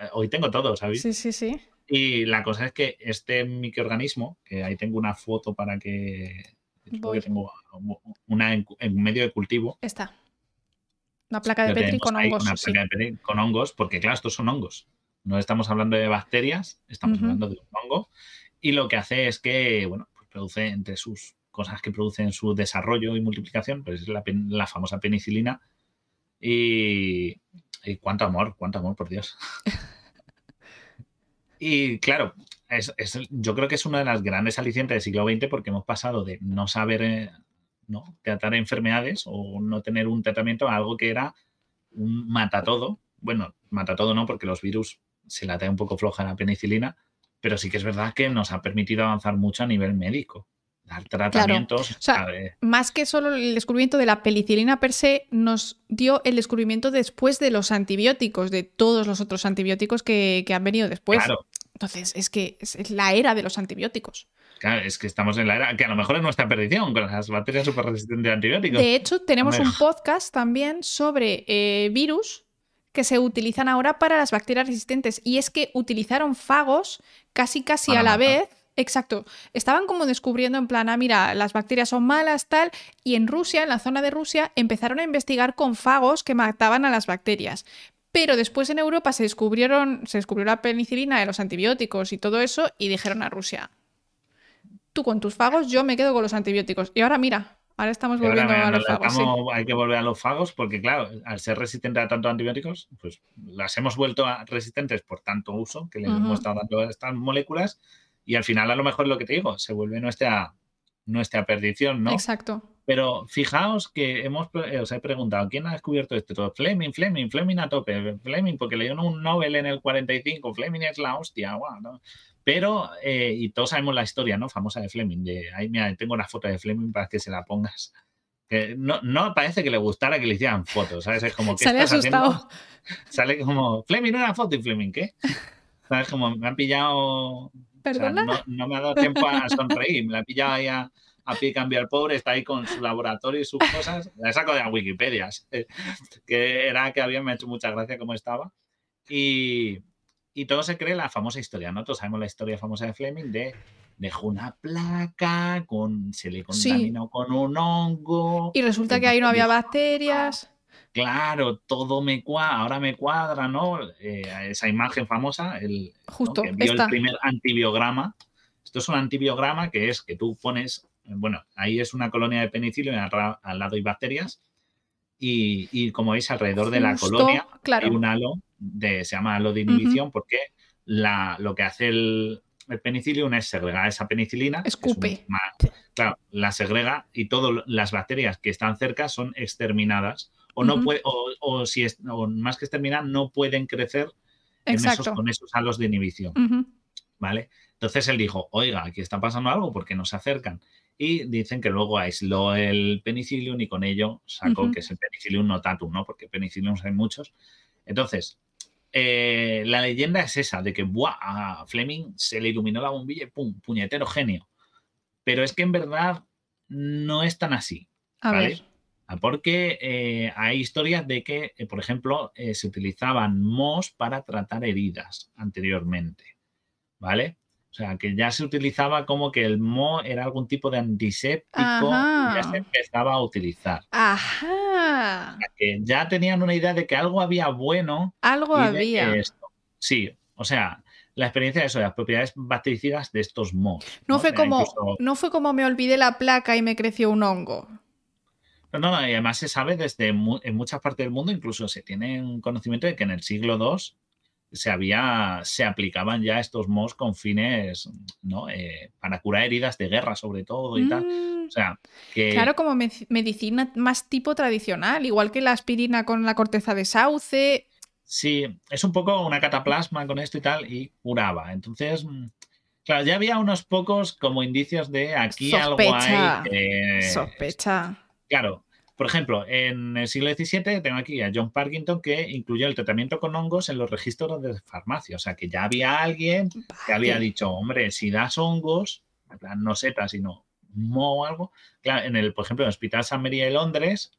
eh, Hoy tengo todo, ¿sabéis? Sí, sí, sí. Y la cosa es que este microorganismo, que ahí tengo una foto para que. creo Voy. que tengo una en, en medio de cultivo. Está. Una placa de Petri con hongos. una sí. placa de Petri con hongos, porque claro, estos son hongos. No estamos hablando de bacterias, estamos hablando de un hongo. Y lo que hace es que, bueno, pues produce entre sus cosas que produce en su desarrollo y multiplicación, pues es la, famosa penicilina. Y, y cuánto amor, cuánto amor, por Dios. <laughs> y claro, es- es- yo creo que es una de las grandes alicientes del siglo XX porque hemos pasado de no saber eh, ¿no? tratar enfermedades o no tener un tratamiento a algo que era un matatodo. Bueno, matatodo no, porque los virus se la trae un poco floja la penicilina, pero sí que es verdad que nos ha permitido avanzar mucho a nivel médico. Dar tratamientos. Más que solo el descubrimiento de la penicilina per se, nos dio el descubrimiento después de los antibióticos, de todos los otros antibióticos que, que han venido después. claro, Entonces, es que es la era de los antibióticos. claro, es que estamos en la era que a lo mejor es nuestra perdición con las bacterias súper resistentes a antibióticos. De hecho, tenemos un podcast también sobre eh, virus que se utilizan ahora para las bacterias resistentes. Y es que utilizaron fagos casi casi a la vez. Exacto. Estaban como descubriendo en plan, ah, mira, las bacterias son malas, tal. Y en Rusia, en la zona de Rusia, empezaron a investigar con fagos que mataban a las bacterias. Pero después en Europa se descubrieron, se descubrió la penicilina de los antibióticos y todo eso, y dijeron a Rusia, tú con tus fagos, yo me quedo con los antibióticos. Y ahora mira, ahora estamos ahora, volviendo mira, a los fagos. sí. Hay que volver a los fagos porque, claro, al ser resistente a tantos antibióticos, pues las hemos vuelto resistentes por tanto uso que le Ujú. hemos estado dando a estas moléculas y al final a lo mejor lo que te digo, se vuelve nuestra, nuestra perdición, ¿no? Exacto. Pero fijaos que hemos, eh, os he preguntado, ¿quién ha descubierto esto? Fleming, Fleming, Fleming a tope, Fleming, porque le dio un Nobel en el 45, Fleming es la hostia, guau, ¿no? Pero, eh, y todos sabemos la historia, ¿no? Famosa de Fleming, de, ahí mira, tengo una foto de Fleming para que se la pongas. Que no, no parece que le gustara que le hicieran fotos, ¿sabes? Es como que Sale estás haciendo? asustado. Sale como, Fleming, una foto y Fleming, ¿qué? ¿Sabes? Como me han pillado o sea, ¿Perdona? no, no me ha dado tiempo a sonreír, me la ha pillado ahí a, a pie cambio pobre, está ahí con su laboratorio y sus cosas. La he sacado de la Wikipedia, <laughs> que era que había me ha hecho mucha gracia cómo estaba. Y, y todo se cree la famosa historia, ¿no? Todos sabemos la historia famosa de Fleming de dejó una placa, con, se le Sí. contaminó con un hongo. Y resulta que ahí no había bacterias. Claro, todo me cuadra, ahora me cuadra, ¿no? Eh, esa imagen famosa, el, ¿no? Justo, que vio esta. el primer antibiograma. Esto es un antibiograma que es que tú pones, bueno, ahí es una colonia de penicilio y al, lado hay bacterias. Y, y como veis, alrededor de la colonia claro. hay un halo, de, se llama halo de inhibición, porque la, lo que hace el, el es segregar esa penicilina. que es un Escupe. claro, la segrega y todas las bacterias que están cerca son exterminadas. O no puede, o, o si es, o más que exterminar, no pueden crecer en esos, con esos halos de inhibición. ¿Vale? Entonces él dijo, oiga, aquí está pasando algo porque no se acercan. Y dicen que luego aisló el penicillium y con ello sacó que es el penicillium notatum, ¿no? Porque penicillium hay muchos. Entonces, eh, la leyenda es esa, de que ¡buah! a Fleming se le iluminó la bombilla y ¡pum! puñetero genio. Pero es que en verdad no es tan así. A ¿vale? ver. Ah, Porque eh, hay historias de que, eh, por ejemplo, se utilizaban mohos para tratar heridas anteriormente. ¿Vale? O sea, que ya se utilizaba como que el moho era algún tipo de antiséptico y ya se empezaba a utilizar. Ajá. O sea, que ya tenían una idea de que algo había bueno Algo había. esto. Sí, o sea, la experiencia de eso, de las propiedades bactericidas de estos mohos. No ¿no? fue como, incluso- no fue como me olvidé la placa y me creció un hongo. No, no, y además se sabe desde mu- en muchas partes del mundo, incluso se tiene un conocimiento de que en el siglo II se había, se aplicaban ya estos mohos con fines, ¿no? Eh, para curar heridas de guerra, sobre todo, y tal. Mm, O sea, que Claro, como me- medicina más tipo tradicional, igual que la aspirina con la corteza de sauce. sí, es un poco una cataplasma con esto y tal, y curaba. Entonces, mm, claro, ya había unos pocos como indicios de aquí algo hay. Sospecha. Claro, por ejemplo, en el siglo XVII tengo aquí a John Parkinson que incluyó el tratamiento con hongos en los registros de farmacia. O sea, que ya había alguien que había Vale. dicho, hombre, si das hongos, en plan, no setas, sino mo o algo. Claro, en el, por ejemplo, en el Hospital San María de Londres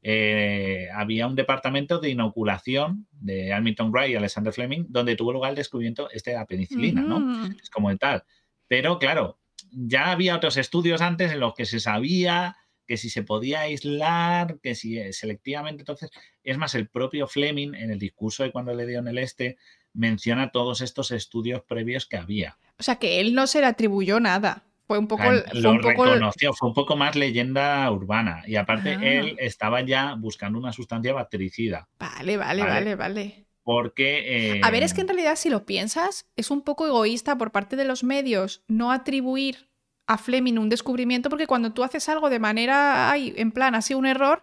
eh, había un departamento de inoculación de Hamilton Gray y Alexander Fleming, donde tuvo lugar el descubrimiento este de la penicilina, ¿no? Es como el tal. Pero claro, ya había otros estudios antes en los que se sabía que si se podía aislar, que si eh, selectivamente, entonces, es más, el propio Fleming en el discurso de cuando le dio en el este menciona todos estos estudios previos que había. O sea, que él no se le atribuyó nada. Fue un poco. fue lo un poco el- reconoció, fue un poco más leyenda urbana. Y aparte, Ah. él estaba ya buscando una sustancia bactericida. Vale, vale, Vale. vale, vale. Porque. A ver, es eh, que en realidad, si lo piensas, es un poco egoísta por parte de los medios no atribuir a Fleming un descubrimiento, porque cuando tú haces algo de manera, ay, en plan, ha sido un error,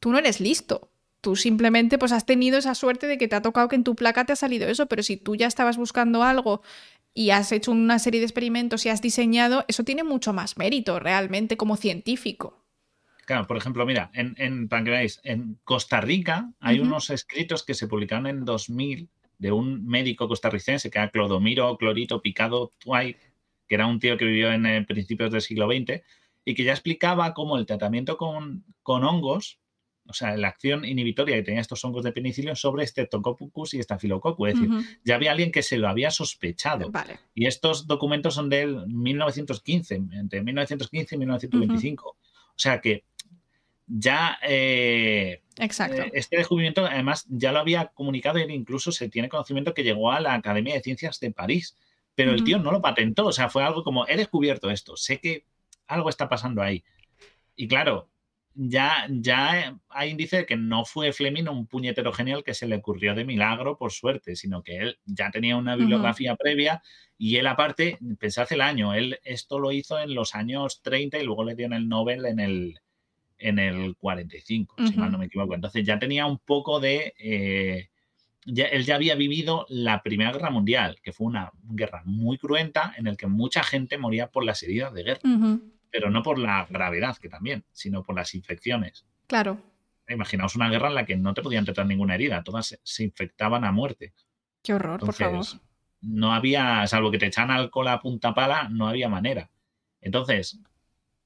tú no eres listo. Tú simplemente pues has tenido esa suerte de que te ha tocado que en tu placa te ha salido eso, pero si tú ya estabas buscando algo y has hecho una serie de experimentos y has diseñado, eso tiene mucho más mérito realmente como científico. Claro, por ejemplo, mira, en, en, para que veáis, en Costa Rica hay unos escritos que se publicaron en 2000 de un médico costarricense que era Clodomiro Clorito Picado Twite, que era un tío que vivió en eh, principios del siglo XX y que ya explicaba cómo el tratamiento con, con hongos, o sea, la acción inhibitoria que tenía estos hongos de penicilio sobre Streptococcus y Staphylococcus. Es decir, ya había alguien que se lo había sospechado. Vale. Y estos documentos son del 1915, entre 1915 y 1925. O sea que ya eh, Exacto. eh, este descubrimiento, además, ya lo había comunicado e incluso se tiene conocimiento que llegó a la Academia de Ciencias de París. Pero el tío no lo patentó. O sea, fue algo como, he descubierto esto, sé que algo está pasando ahí. Y claro, ya, ya hay índice de que no fue Fleming un puñetero genial que se le ocurrió de milagro por suerte, sino que él ya tenía una bibliografía previa y él aparte, pensad el año, él esto lo hizo en los años 30 y luego le dieron el Nobel en el, en el 45, si mal no me equivoco. Entonces ya tenía un poco de... Eh, ya, él ya había vivido la Primera Guerra Mundial, que fue una guerra muy cruenta en la que mucha gente moría por las heridas de guerra, pero no por la gravedad, que también, sino por las infecciones. Claro. Imaginaos una guerra en la que no te podían tratar ninguna herida, todas se, infectaban a muerte. Qué horror, por favor. No había, salvo que te echan alcohol a punta pala, no había manera. Entonces,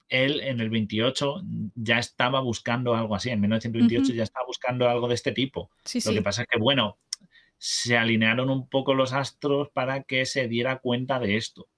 él en el 28 ya estaba buscando algo así, en 1928 ya estaba buscando algo de este tipo. Lo que pasa es que, bueno, se alinearon un poco los astros para que se diera cuenta de esto.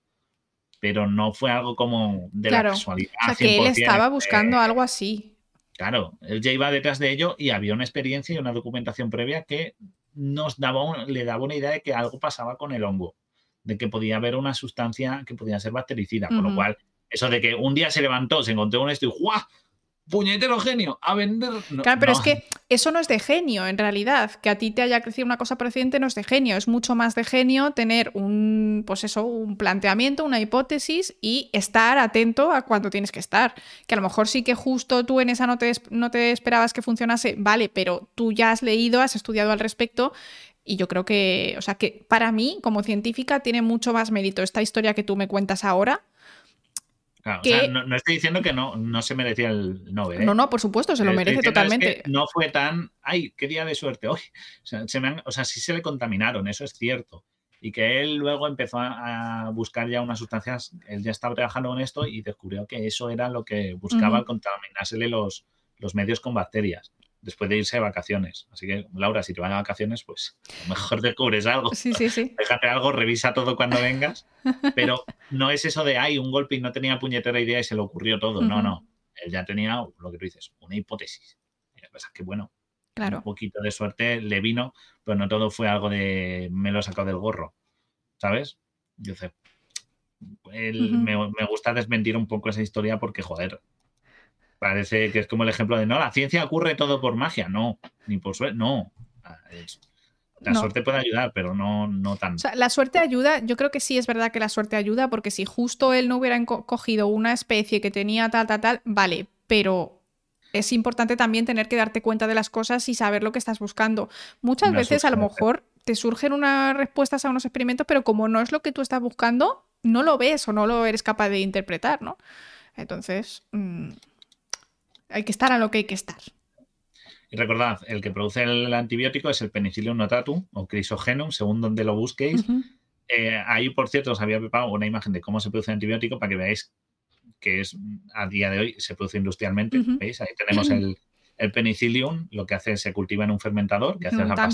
Pero no fue algo como de la casualidad. O sea, que él estaba buscando algo así. Claro, él ya iba detrás de ello y había una experiencia y una documentación previa que nos daba le daba una idea de que algo pasaba con el hongo, de que podía haber una sustancia que podía ser bactericida, con lo cual eso de que un día se levantó, se encontró un esto y ¡guau! Puñetero genio, a vender. claro, pero es que eso no es de genio, en realidad. Que a ti te haya crecido una cosa precedente no es de genio. Es mucho más de genio tener un, pues eso, un planteamiento, una hipótesis y estar atento a cuando tienes que estar. Que a lo mejor sí que justo tú en esa no te, no te esperabas que funcionase, vale, pero tú ya has leído, has estudiado al respecto. Y yo creo que, o sea, que para mí, como científica, tiene mucho más mérito esta historia que tú me cuentas ahora no, estoy diciendo que no, no se merecía el Nobel. ¿eh? No, no, por supuesto, se lo merece totalmente. no fue tan, ay, qué día de suerte hoy. O sea, se o sea, sí se le contaminaron, eso es cierto. Y que él luego empezó a, buscar ya unas sustancias, él ya estaba trabajando en esto y descubrió que eso era lo que buscaba al los, los medios con bacterias después de irse de vacaciones. Así que, Laura, si te van a vacaciones, pues a lo mejor descubres algo. Sí, sí, sí. <laughs> Déjate algo, revisa todo cuando vengas. Pero no es eso de, ay, un golpe y no tenía puñetera idea y se le ocurrió todo. No, no. Él ya tenía, lo que tú dices, una hipótesis. Y la cosa es que, bueno, claro. un poquito de suerte le vino, pero no todo fue algo de, me lo he sacado del gorro. ¿Sabes? Yo sé. me, me gusta desmentir un poco esa historia porque, joder, Parece que es como el ejemplo de, no, la ciencia ocurre todo por magia. No, ni por suerte, no. La suerte puede ayudar, pero no, no tanto. la suerte ayuda, yo creo que sí es verdad que la suerte ayuda, porque si justo él no hubiera cogido una especie que tenía tal, tal, tal, vale, pero es importante también tener que darte cuenta de las cosas y saber lo que estás buscando. Muchas veces a lo mejor te surgen unas respuestas a unos experimentos, pero como no es lo que tú estás buscando, no lo ves o no lo eres capaz de interpretar, ¿no? Entonces, mm, hay que estar a lo que hay que estar. Y recordad, el que produce el antibiótico es el penicillium notatum o crisogenum, según donde lo busquéis. Eh, ahí, por cierto, os había preparado una imagen de cómo se produce el antibiótico para que veáis que es a día de hoy se produce industrialmente. ¿Veis? Ahí tenemos el, el, penicillium, lo que hace es se cultiva en un fermentador que hace la.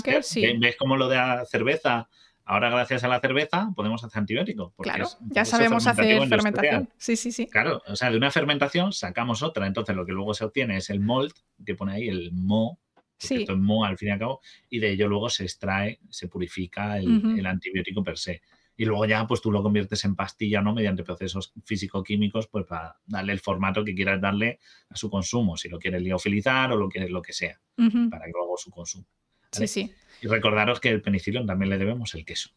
¿Veis cómo lo de la cerveza Ahora, gracias a la cerveza, podemos hacer antibiótico. Claro, ya sabemos hacer fermentación. Sí, sí, sí. Claro, o sea, de una fermentación sacamos otra. Entonces, lo que luego se obtiene es el malt, que pone ahí el mo, sí. esto es mo al fin y al cabo, y de ello luego se extrae, se purifica el, antibiótico per se. Y luego ya, pues tú lo conviertes en pastilla, ¿no? Mediante procesos físico-químicos, pues para darle el formato que quieras darle a su consumo, si lo quieres liofilizar o lo quieres lo que sea, para que luego su consumo. Sí, sí. Y recordaros que el penicilio también le debemos el queso.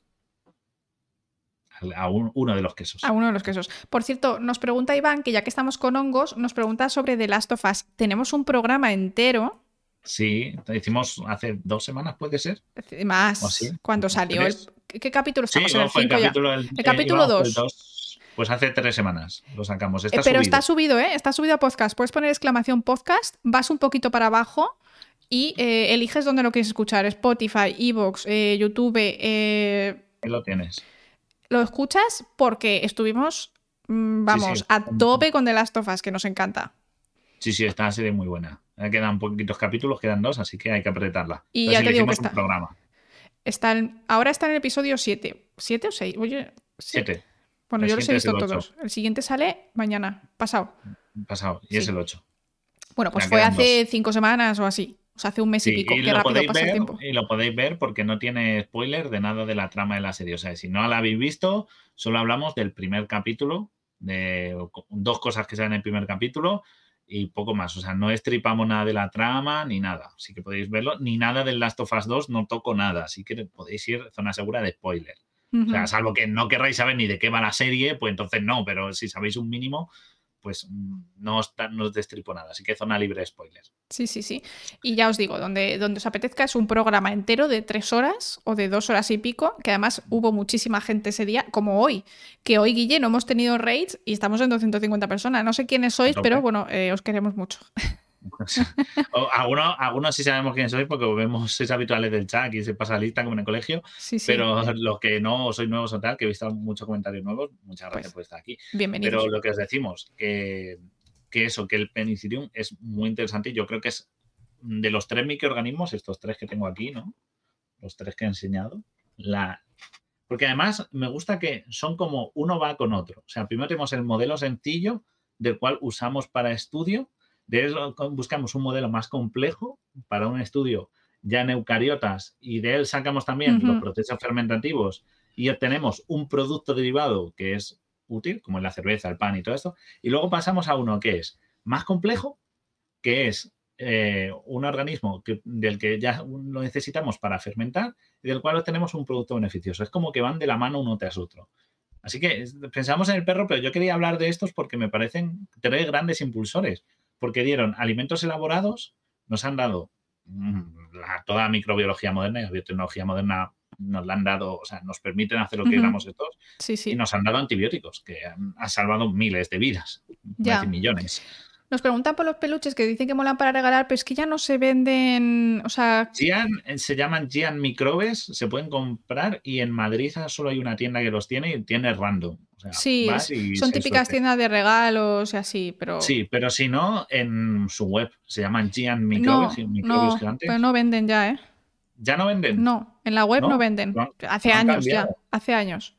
A uno de los quesos. A uno de los quesos. Por cierto, nos pregunta Iván, que ya que estamos con hongos, nos pregunta sobre The Last of Us. Tenemos un programa entero. Sí, hicimos hace dos semanas, puede ser. Más. Cuando salió. ¿Qué capítulo estamos en el 5 El capítulo 2. Pues hace tres semanas lo sacamos. Eh, pero está subido, ¿eh? Está subido a podcast. Puedes poner exclamación podcast, vas un poquito para abajo y eh, eliges dónde lo quieres escuchar, Spotify, Evox, eh, YouTube. Eh, lo tienes. Lo escuchas porque estuvimos, mm, vamos, a tope con The Last of Us, que nos encanta. Sí, sí, esta serie muy buena. Quedan poquitos capítulos, quedan dos, así que hay que apretarla. Y ya te digo que está, programa. Está ahora está en el episodio 7. ¿7 o 6? Oye, 7. Bueno, yo los he visto todos. El siguiente sale mañana, pasado. Pasado, y es el 8. Bueno, pues fue hace 5 semanas o así hace un mes y pico. Qué rápido pasa el tiempo. Y lo podéis ver porque no tiene spoiler de nada de la trama de la serie. O sea, si no la habéis visto, solo hablamos del primer capítulo, de dos cosas que salen en el primer capítulo y poco más. O sea, no estripamos nada de la trama ni nada. Así que podéis verlo. Ni nada del Last of Us 2, no toco nada. Así que podéis ir zona segura de spoiler. O sea, salvo que no querráis saber ni de qué va la serie, pues entonces no, pero si sabéis un mínimo, pues no, está, no os destripo nada. Así que zona libre de spoilers. Sí, sí, sí. Y ya os digo, donde, donde os apetezca es un programa entero de tres horas o de dos horas y pico, que además hubo muchísima gente ese día, como hoy, que hoy, Guille, no hemos tenido raids y estamos en 250 personas. No sé quiénes sois, pero bueno, eh, os queremos mucho. <laughs> <laughs> algunos, algunos sí sabemos quién sois porque vemos, sois habituales del chat y se pasa lista como en el colegio. Pero los que no sois nuevos o tal, que he visto muchos comentarios nuevos, muchas gracias pues, por estar aquí. Bienvenidos. Pero lo que os decimos, que, que eso, que el penicillium es muy interesante y yo creo que es de los tres microorganismos, estos tres que tengo aquí, ¿no? Los tres que he enseñado, la... Porque además me gusta que son como uno va con otro. O sea, primero tenemos el modelo sencillo del cual usamos para estudio de él buscamos un modelo más complejo para un estudio ya en eucariotas y de él sacamos también los procesos fermentativos y obtenemos un producto derivado que es útil, como en la cerveza, el pan y todo esto. Y luego pasamos a uno que es más complejo, que es eh, un organismo del que ya lo necesitamos para fermentar y del cual obtenemos un producto beneficioso. Es como que van de la mano uno tras otro. Así que pensamos en el perro, pero yo quería hablar de estos porque me parecen tres grandes impulsores porque dieron alimentos elaborados, nos han dado mm, toda la microbiología moderna y la biotecnología moderna nos la han dado, o sea, nos permiten hacer lo que queramos. Sí, sí. Y nos han dado antibióticos, que han, salvado miles de vidas, millones. Nos preguntan por los peluches que dicen que molan para regalar, pero es que ya no se venden. O sea. Gian, eh, se llaman Gian Microbes, se pueden comprar y en Madrid solo hay una tienda que los tiene y tiene random. sí, son típicas tiendas de regalos y así, pero. Sí, pero si no, en su web se llaman Gian Microbes y Microbes no, Pero no venden ya, ¿eh? ¿Ya no venden? No, en la web no, venden. Hace años ya, hace años.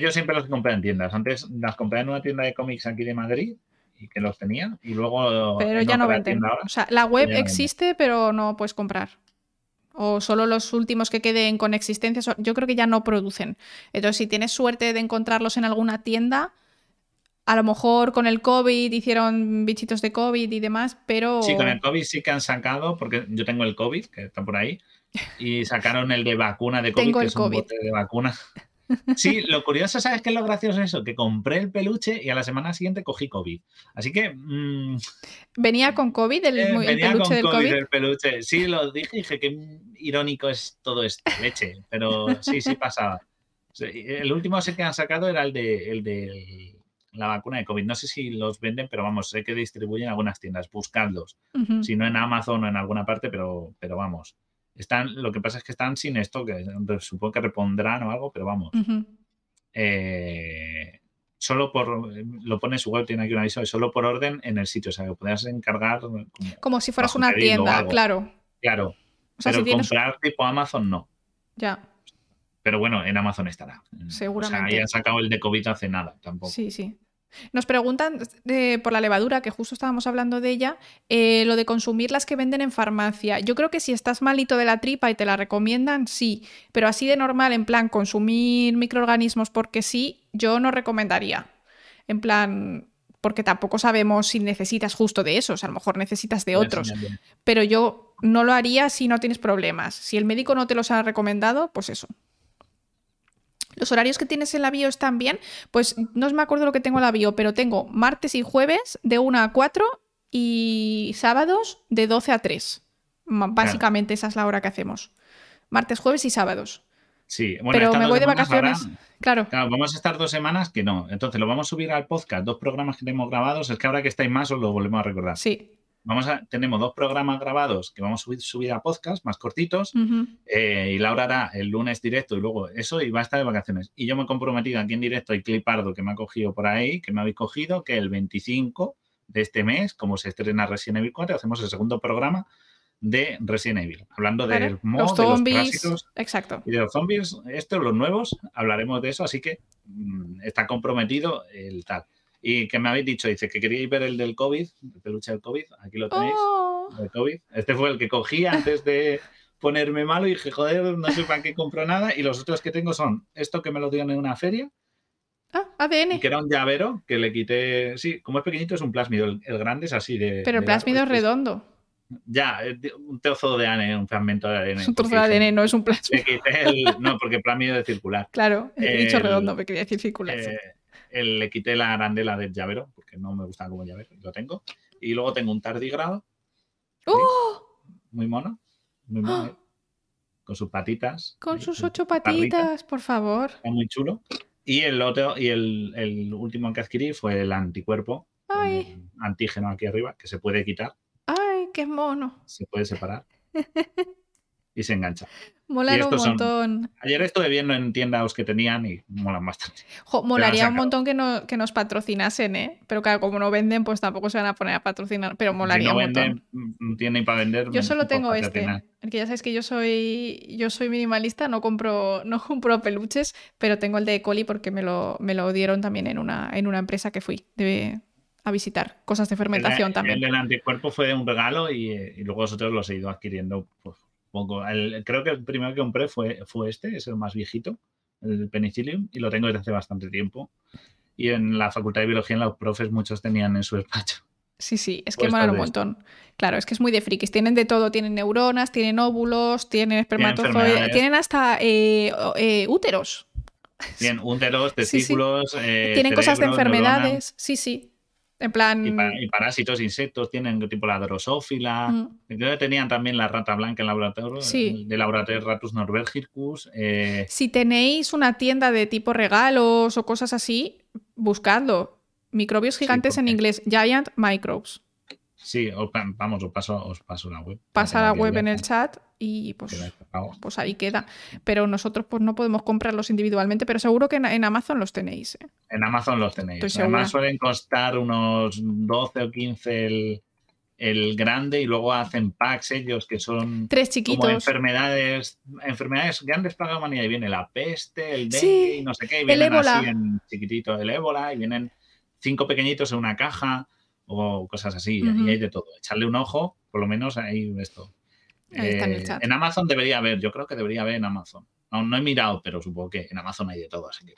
Yo siempre los compré en tiendas. Antes las compré en una tienda de cómics aquí de Madrid y que los tenía y luego... Pero ya no venden. o sea, la web existe, pero no puedes comprar. O solo los últimos que queden con existencia, yo creo que ya no producen. Entonces, si tienes suerte de encontrarlos en alguna tienda, a lo mejor con el COVID hicieron bichitos de COVID y demás, pero... Sí, con el COVID sí que han sacado, porque yo tengo el COVID, que está por ahí, y sacaron el de vacuna de COVID, que es un bote de vacuna. Sí, lo curioso, ¿sabes qué es lo gracioso eso? Que compré el peluche y a la semana siguiente cogí COVID. Así que. Mm, ¿Venía con COVID el, eh, venía peluche con COVID, El peluche. Sí, lo dije, dije que irónico es todo esto, leche. Pero sí, sí pasaba. El último que han sacado era el de, el de la vacuna de COVID. No sé si los venden, pero vamos, sé que distribuyen algunas tiendas. Buscadlos. Si no en Amazon o en alguna parte, pero, pero vamos. Están, lo que pasa es que están sin esto, que supongo que repondrán o algo, pero vamos. Eh, solo por, lo pone su web, tiene aquí un aviso, solo por orden en el sitio, o sea, que podrías encargar. Como, si fueras una tienda, claro. Claro. pero comprar tipo Amazon no. Ya. Pero bueno, en Amazon estará. Seguramente. O sea, ahí han sacado el de COVID hace nada, tampoco. Sí, sí. Nos preguntan eh, por la levadura, que justo estábamos hablando de ella, eh, lo de consumir las que venden en farmacia. Yo creo que si estás malito de la tripa y te la recomiendan, sí, pero así de normal, en plan, consumir microorganismos porque sí, yo no recomendaría. En plan, porque tampoco sabemos si necesitas justo de esos, a lo mejor necesitas de otros. Pero yo no lo haría si no tienes problemas. Si el médico no te los ha recomendado, pues eso, los horarios que tienes en la bio están bien. Pues no me acuerdo lo que tengo en la bio, pero tengo martes y jueves de 1 a 4 y sábados de 12 a 3. Básicamente esa es la hora que hacemos. Martes, jueves y sábados. Sí, bueno, pero me voy de vacaciones. claro. claro. Vamos a estar dos semanas que no. Entonces lo vamos a subir al podcast, dos programas que tenemos grabados. Es que ahora que estáis más os lo volvemos a recordar. Sí vamos a, tenemos dos programas grabados que vamos a subir, a podcast más cortitos eh, y Laura hará el lunes directo y luego eso y va a estar de vacaciones. Y yo me he comprometido aquí en directo hay Clipardo que me ha cogido por ahí, que me habéis cogido, que el 25 de este mes, como se estrena Resident Evil 4, hacemos el segundo programa de Resident Evil, hablando del mod, los zombies, de los exacto. y de los zombies, estos, los nuevos, hablaremos de eso, así que mm, está comprometido el tal. Y que me habéis dicho, dice que queríais ver el del COVID, el peluche del COVID, aquí lo tenéis, oh. el COVID. Este fue el que cogí antes de ponerme malo y dije, joder, no sé para qué compro nada. Y los otros que tengo son esto que me lo dieron en una feria. Ah, ADN. Que era un llavero que le quité. Sí, como es pequeñito es un plásmido. El, grande es así de. Pero el plásmido es redondo. Ya, un trozo de ADN, un fragmento de ADN. Es <laughs> un trozo de ADN, no es un plásmido. no, porque plásmido es circular. <laughs> Claro, he dicho redondo, me quería decir circular. Eh, el- le quité la arandela del llavero, porque no me gusta como llavero, lo tengo. Y luego tengo un tardigrado, ¡Oh! muy mono, muy mono, ¿eh? con sus patitas. Con ¿eh? sus Su ocho patitas, por favor. Está muy chulo. Y el otro, y el, el último que adquirí fue el anticuerpo, Ay, el antígeno aquí arriba, que se puede quitar, ay, qué mono. se puede separar <laughs> y se engancha. Molan un estos son- montón. Ayer estuve viendo en tiendas que tenían y molan bastante. Jo, molaría un montón que, no- que nos patrocinasen, ¿eh? Pero claro, como no venden, pues tampoco se van a poner a patrocinar. Pero molaría si no un montón. no tienen para vender. Yo menos solo por tengo este. patrocinar. Porque ya sabes que yo soy, yo soy minimalista, no compro, no compro peluches, pero tengo el de Coli porque me lo, me lo dieron también en una, en una empresa que fui de- a visitar. Cosas de fermentación el, también. El del anticuerpo fue un regalo y, eh, y luego los otros los he ido adquiriendo pues, poco. El- creo que el primero que compré fue, fue este, es el más viejito, el penicillium, y lo tengo desde hace bastante tiempo. Y en la facultad de biología, los profes, muchos tenían en su despacho. Sí, sí, es que Pues molan un montón. Claro, es que es muy de frikis. Tienen de todo, tienen neuronas, tienen óvulos, tienen espermatozoides, tienen hasta eh, eh, úteros. Tienen úteros, <laughs> Sí, sí. testículos, eh, tienen cosas de neuronas, enfermedades. Sí, sí. En plan. Y, pa- y parásitos, insectos, tienen tipo la drosófila. mm, Creo que tenían también la rata blanca en laboratorio, Sí. de laboratorio Ratus norbergicus. eh, Si tenéis una tienda de tipo regalos o cosas así, buscadlo. Microbios gigantes en porque- inglés, Giant Microbes. Sí, pa- vamos, os paso, os paso la web. Pasa la web en el chat y pues, pues ahí queda. Pero nosotros pues no podemos comprarlos individualmente, pero seguro que en, en Amazon los tenéis. ¿eh? En Amazon los tenéis. Estoy Además segura. suelen costar unos 12 o 15 el, el grande y luego hacen packs ellos que son Tres como chiquitos. enfermedades, enfermedades grandes para la humanidad. Y viene la peste, el dengue Sí, y no sé qué. Y vienen ébola. así en chiquitito el ébola y vienen cinco pequeñitos en una caja o cosas así. Y hay de todo. Echarle un ojo, por lo menos ahí esto. Ahí está en el Eh, chat. en Amazon debería haber, yo creo que debería haber en Amazon. Aún no he mirado, pero supongo que en Amazon hay de todo, así que.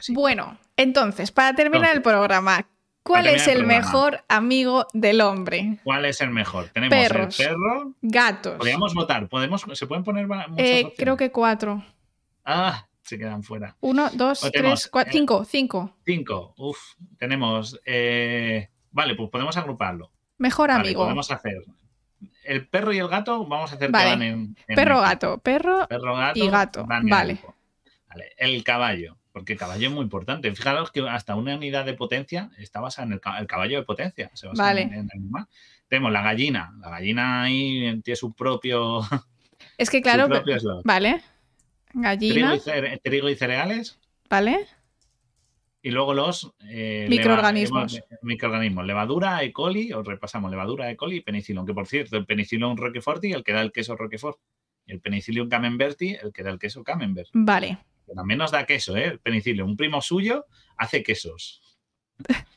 sí. Bueno, entonces, para terminar el programa, ¿cuál es el mejor amigo del hombre? ¿Cuál es el mejor? Tenemos Perros. el perro. Gatos. Podríamos votar. ¿Podemos, ¿Se pueden poner muchas Eh, creo que cuatro. Ah, se quedan fuera. Uno, dos, tenemos, tres, cuatro, eh, cinco, cinco. Cinco. Uf, tenemos. eh, Vale, pues podemos agruparlo. Mejor Vale, amigo. podemos hacer. El perro y el gato, vamos a hacer Vale. que van en. en Perro, gato, perro. Perro, gato. y gato, vale. Vale, El caballo. Porque el caballo es muy importante. Fijaros que hasta una unidad de potencia está basada en el, ca- el caballo de potencia. Se basa Vale. en, en el animal. Tenemos la gallina. La gallina ahí tiene su propio. Es que <laughs> su claro, propio vale. trigo, Gallina, y cere- trigo y cereales ¿vale? Y luego los eh, Microorganismos. leva- microorganismos. Levadura, E. coli, os repasamos levadura, E. coli y penicilón, que por cierto, el penicilón roqueforti, el que da el queso roquefort, el penicillium camemberti, el que da el queso camembert. Vale. Que también nos da queso, ¿eh? El penicillium. Un primo suyo hace quesos. <laughs>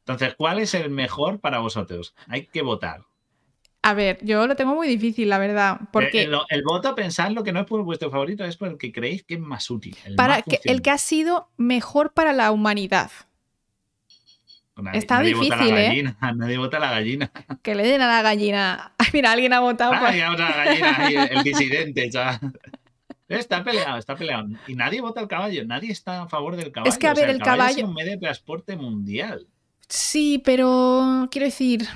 Entonces, ¿cuál es el mejor para vosotros? Hay que votar. A ver, yo lo tengo muy difícil, la verdad. Porque El, el- el voto, pensadlo que no es por vuestro favorito, es por el que creéis que es más útil. el para más que, el que ha sido mejor para la humanidad. Nadie- está nadie vota difícil, la ¿eh? gallina, <laughs> Nadie vota la gallina. <laughs> Que le den a la gallina. Ay, mira, alguien ha votado. Ah, ahora la gallina el, <laughs> el disidente, chaval. Está peleado, está peleado. Y nadie vota al caballo, nadie está a favor del caballo. Es que, a O sea, ver, el es caballo- un medio de transporte mundial. Sí, pero quiero decir,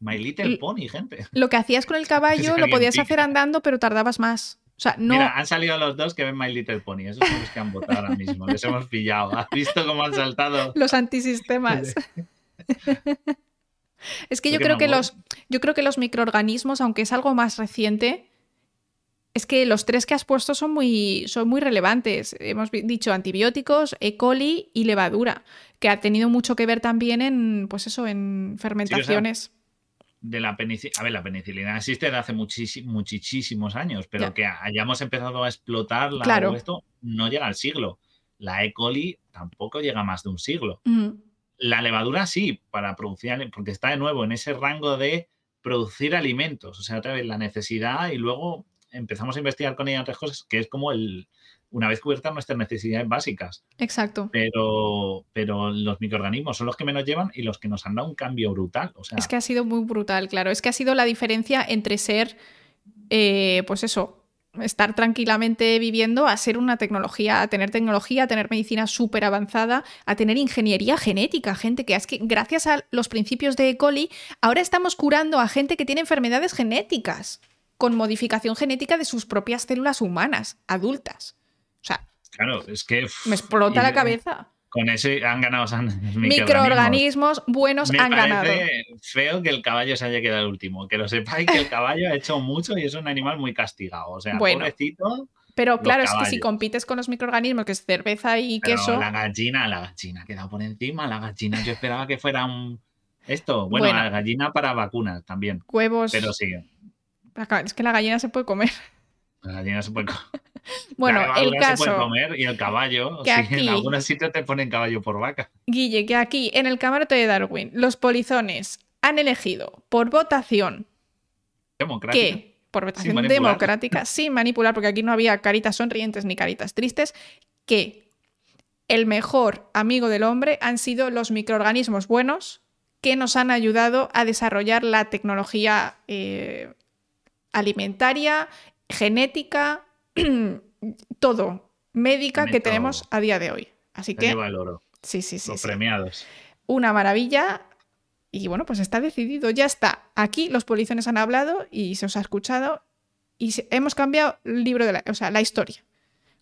My Little Pony, gente. lo que hacías con el <laughs> caballo lo podías hacer andando, pero tardabas más. O sea, no. Mira, han salido los dos que ven My Little Pony. Esos son los que han votado ahora mismo. Les hemos pillado. ¿Has visto cómo han saltado? <laughs> los antisistemas. <laughs> es que yo creo que los, yo creo que los microorganismos, aunque es algo más reciente, es que los tres que has puesto son muy, son muy relevantes. Hemos dicho antibióticos, E. coli y levadura, que ha tenido mucho que ver también en, pues eso, en fermentaciones. De la penicilina. A ver, la penicilina existe desde hace muchísi- muchísimos años, pero Ya. que hayamos empezado a explotarla Claro. esto no llega al siglo. La E. coli tampoco llega más de un siglo. La levadura sí, para producir, porque está de nuevo en ese rango de producir alimentos, o sea, otra vez la necesidad y luego empezamos a investigar con ella otras cosas, que es como el, una vez cubiertas nuestras necesidades básicas, exacto. pero, pero los microorganismos son los que menos llevan y los que nos han dado un cambio brutal, o sea, Es que ha sido muy brutal, claro. Es que ha sido la diferencia entre ser, eh, pues eso, estar tranquilamente viviendo a ser una tecnología, a tener tecnología, a tener medicina súper avanzada, a tener ingeniería genética, gente que es que gracias a los principios de E. coli, ahora estamos curando a gente que tiene enfermedades genéticas con modificación genética de sus propias células humanas, adultas. O sea, Claro, es que. me explota y- la cabeza. Con ese han ganado <laughs> Microorganismos buenos Me han ganado. feo que el caballo se haya quedado el último. Que lo sepáis que el caballo ha hecho mucho y es un animal muy castigado. O sea, Bueno. pobrecito. Pero claro, es que si compites con los microorganismos, que es cerveza y Pero queso, la gallina, la gallina ha quedado por encima. La gallina, yo esperaba que fuera un. Esto, bueno, Bueno. la gallina para vacunas también. huevos. Pero sí, Es que la gallina se puede comer. la gallina se puede, co- <laughs> <laughs> Bueno, la el levadura se puede caso, comer y el caballo. que aquí- En algunos sitios te ponen caballo por vaca. Guille, que aquí en el camarote de Darwin, los polizones han elegido por votación Democrático. que, por votación manipular. democrática, <laughs> sin manipular, porque aquí no había caritas sonrientes ni caritas tristes, que el mejor amigo del hombre han sido los microorganismos buenos que nos han ayudado a desarrollar la tecnología eh, alimentaria, genética, <clears throat> todo, médica que tenemos a día de hoy. Así Se que, lleva el oro. sí, sí, sí. los sí. premiados. Una maravilla. Y bueno, pues está decidido, ya está. Aquí los polizones han hablado y se os ha escuchado y hemos cambiado el libro de la, o sea, la historia.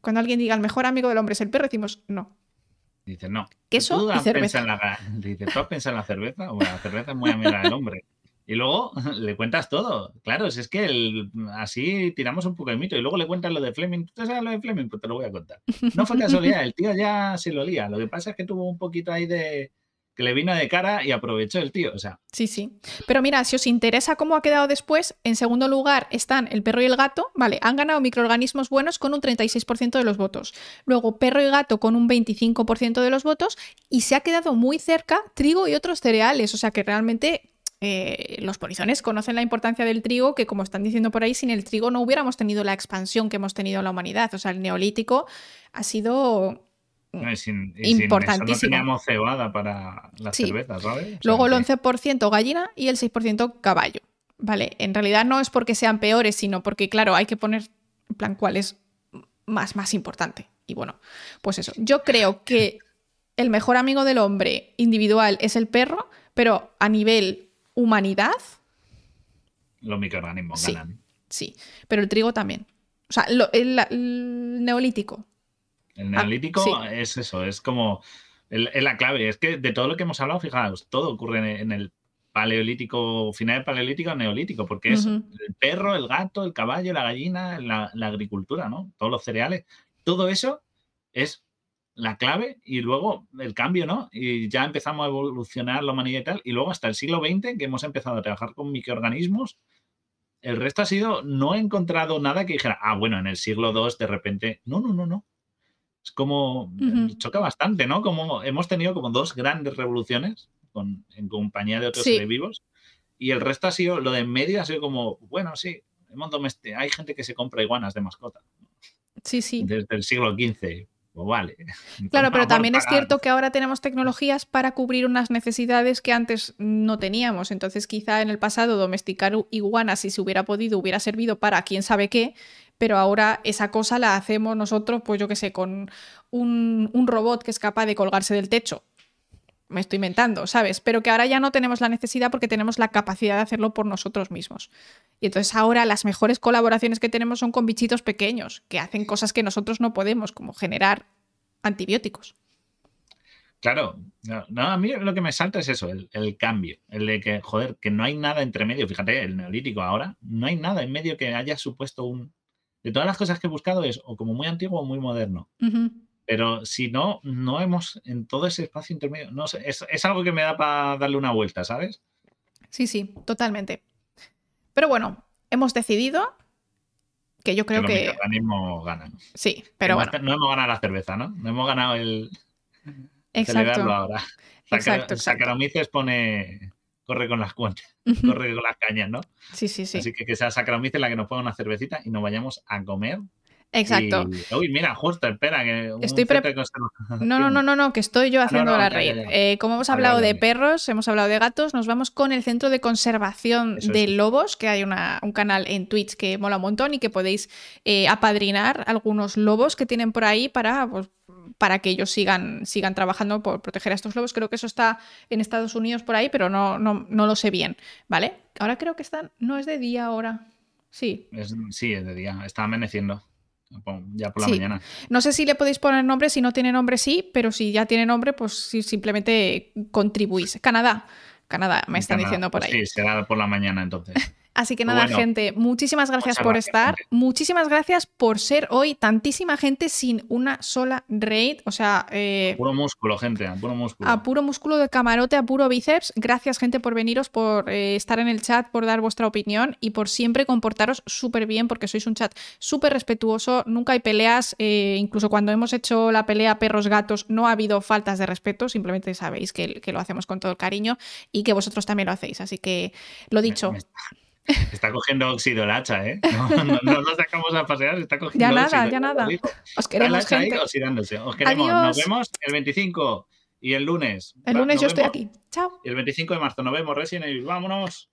Cuando alguien diga el mejor amigo del hombre es el perro, decimos no. Dice, no. Queso ¿Tú y cerveza. en la, dice, ¿tú has pensado en la cerveza? Bueno, la cerveza es muy amiga del hombre. Y luego <laughs> le cuentas todo. Claro, si es que el- así tiramos un poco de mito. Y luego le cuentas lo de Fleming. ¿Tú sabes lo de Fleming? Pues te lo voy a contar. No fue <laughs> casualidad, el tío ya se lo lía. Lo que pasa es que tuvo un poquito ahí de. que le vino de cara y aprovechó el tío. O sea, Sí, sí. Pero mira, si os interesa cómo ha quedado después, en segundo lugar están el perro y el gato. Vale, han ganado microorganismos buenos con un 36% de los votos. Luego perro y gato con un 25% de los votos. Y se ha quedado muy cerca trigo y otros cereales. O sea que realmente eh, los polizones conocen la importancia del trigo, que como están diciendo por ahí, sin el trigo no hubiéramos tenido la expansión que hemos tenido en la humanidad. O sea, el neolítico ha sido... no, y sin, y sin eso Importantísimo. no teníamos cebada para la Sí. cerveza, ¿sabes? O sea, Luego el que- 11% gallina y el 6% caballo. Vale, en realidad no es porque sean peores, sino porque, claro, hay que poner en plan cuál es más, más importante. Y bueno, pues eso. Yo creo que el mejor amigo del hombre individual es el perro, pero a nivel humanidad, Los microorganismos Sí. ganan. sí. Pero el trigo también. O sea, lo- el, el neolítico. El Ah, neolítico sí. es eso, es como. Es la clave. Es que de todo lo que hemos hablado, fijaos, todo ocurre en- el paleolítico, final del paleolítico, neolítico, porque es el perro, el gato, el caballo, la gallina, la, la agricultura, ¿no? Todos los cereales. Todo eso es la clave y luego el cambio, ¿no? Y ya empezamos a evolucionar la humanidad y tal. Y luego hasta el siglo XX, que hemos empezado a trabajar con microorganismos, el resto ha sido, no he encontrado nada que dijera, ah, bueno, en el siglo II de repente, no, no, no, no. Es como, choca bastante, ¿no? Como hemos tenido como dos grandes revoluciones con- en compañía de otros Sí. seres vivos y el resto ha sido, lo de en medio ha sido como, bueno, sí, hay gente que se compra iguanas de mascota Sí, sí. desde el siglo XV. Pues vale. <laughs> Claro, pero también es cierto que ahora tenemos tecnologías para cubrir unas necesidades que antes no teníamos. Entonces, quizá en el pasado domesticar iguanas, si se hubiera podido, hubiera servido para quién sabe qué, pero ahora esa cosa la hacemos nosotros, pues yo qué sé, con un, un robot que es capaz de colgarse del techo. Me estoy inventando, ¿sabes? Pero que ahora ya no tenemos la necesidad porque tenemos la capacidad de hacerlo por nosotros mismos. Y entonces ahora las mejores colaboraciones que tenemos son con bichitos pequeños, que hacen cosas que nosotros no podemos, como generar antibióticos. Claro, no, no, a mí lo que me salta es eso, el, el cambio, el de que, joder, que no hay nada entre medio. Fíjate, el neolítico ahora, no hay nada en medio que haya supuesto un... De todas las cosas que he buscado es o como muy antiguo o muy moderno. Pero si no, no hemos en todo ese espacio intermedio, no sé, es, es algo que me da para darle una vuelta, ¿sabes? Sí, sí, totalmente. Pero bueno, hemos decidido que yo creo los que microorganismos ganan. sí, pero Hemos- bueno, No hemos ganado la cerveza, ¿no? No hemos ganado el... exacto. Celebrarlo ahora. <laughs> Exacto, pone... Corre con las cuentas, corre con las cañas, ¿no? Sí, sí, sí. Así que que sea Saccharomyces la que nos ponga una cervecita y nos vayamos a comer Exacto. Y- uy, mira, justo, espera, que Estoy pre-. No, no, no, no, no, que estoy yo haciendo no, la ya. Eh, como hemos hablado de perros, hemos hablado de gatos, nos vamos con el centro de conservación Eso de es. lobos, que hay una- un canal en Twitch que mola un montón y que podéis eh, apadrinar algunos lobos que tienen por ahí para, pues, para que ellos sigan, sigan trabajando por proteger a estos lobos. Creo que eso está en Estados Unidos por ahí, pero no, no, no lo sé bien, ¿vale? Ahora creo que están, no es de día ahora. Sí, Es- sí, es de día, está amaneciendo. Ya por la Sí. mañana. No sé si le podéis poner nombre, si no tiene nombre sí, pero si ya tiene nombre, pues sí, simplemente contribuís. Canadá. Canadá, me están diciendo por pues ahí. Sí, será por la mañana entonces. <laughs> Así que Pues nada, bueno. gente, muchísimas gracias por gracias, estar. gente. Muchísimas gracias por ser hoy tantísima gente sin una sola raid. O sea, eh, Puro músculo, gente, a puro músculo. a puro músculo de camarote, a puro bíceps. Gracias, gente, por veniros, por eh, estar en el chat, por dar vuestra opinión y por siempre comportaros súper bien, porque sois un chat súper respetuoso. Nunca hay peleas. eh, incluso cuando hemos hecho la pelea perros-gatos, no ha habido faltas de respeto. Simplemente sabéis que, que lo hacemos con todo el cariño y que vosotros también lo hacéis. Así que, lo dicho. me está cogiendo óxido el hacha, ¿eh? No, no, no nos sacamos a pasear, está cogiendo Ya nada, óxido, ya lo nada. Os queremos, hacha ahí gente. oxidándose. Os queremos. Adiós. Nos vemos el 25 y el lunes. El lunes nos yo estoy aquí. Chao. Y el 25 de marzo nos vemos, Resident Evil. Vámonos.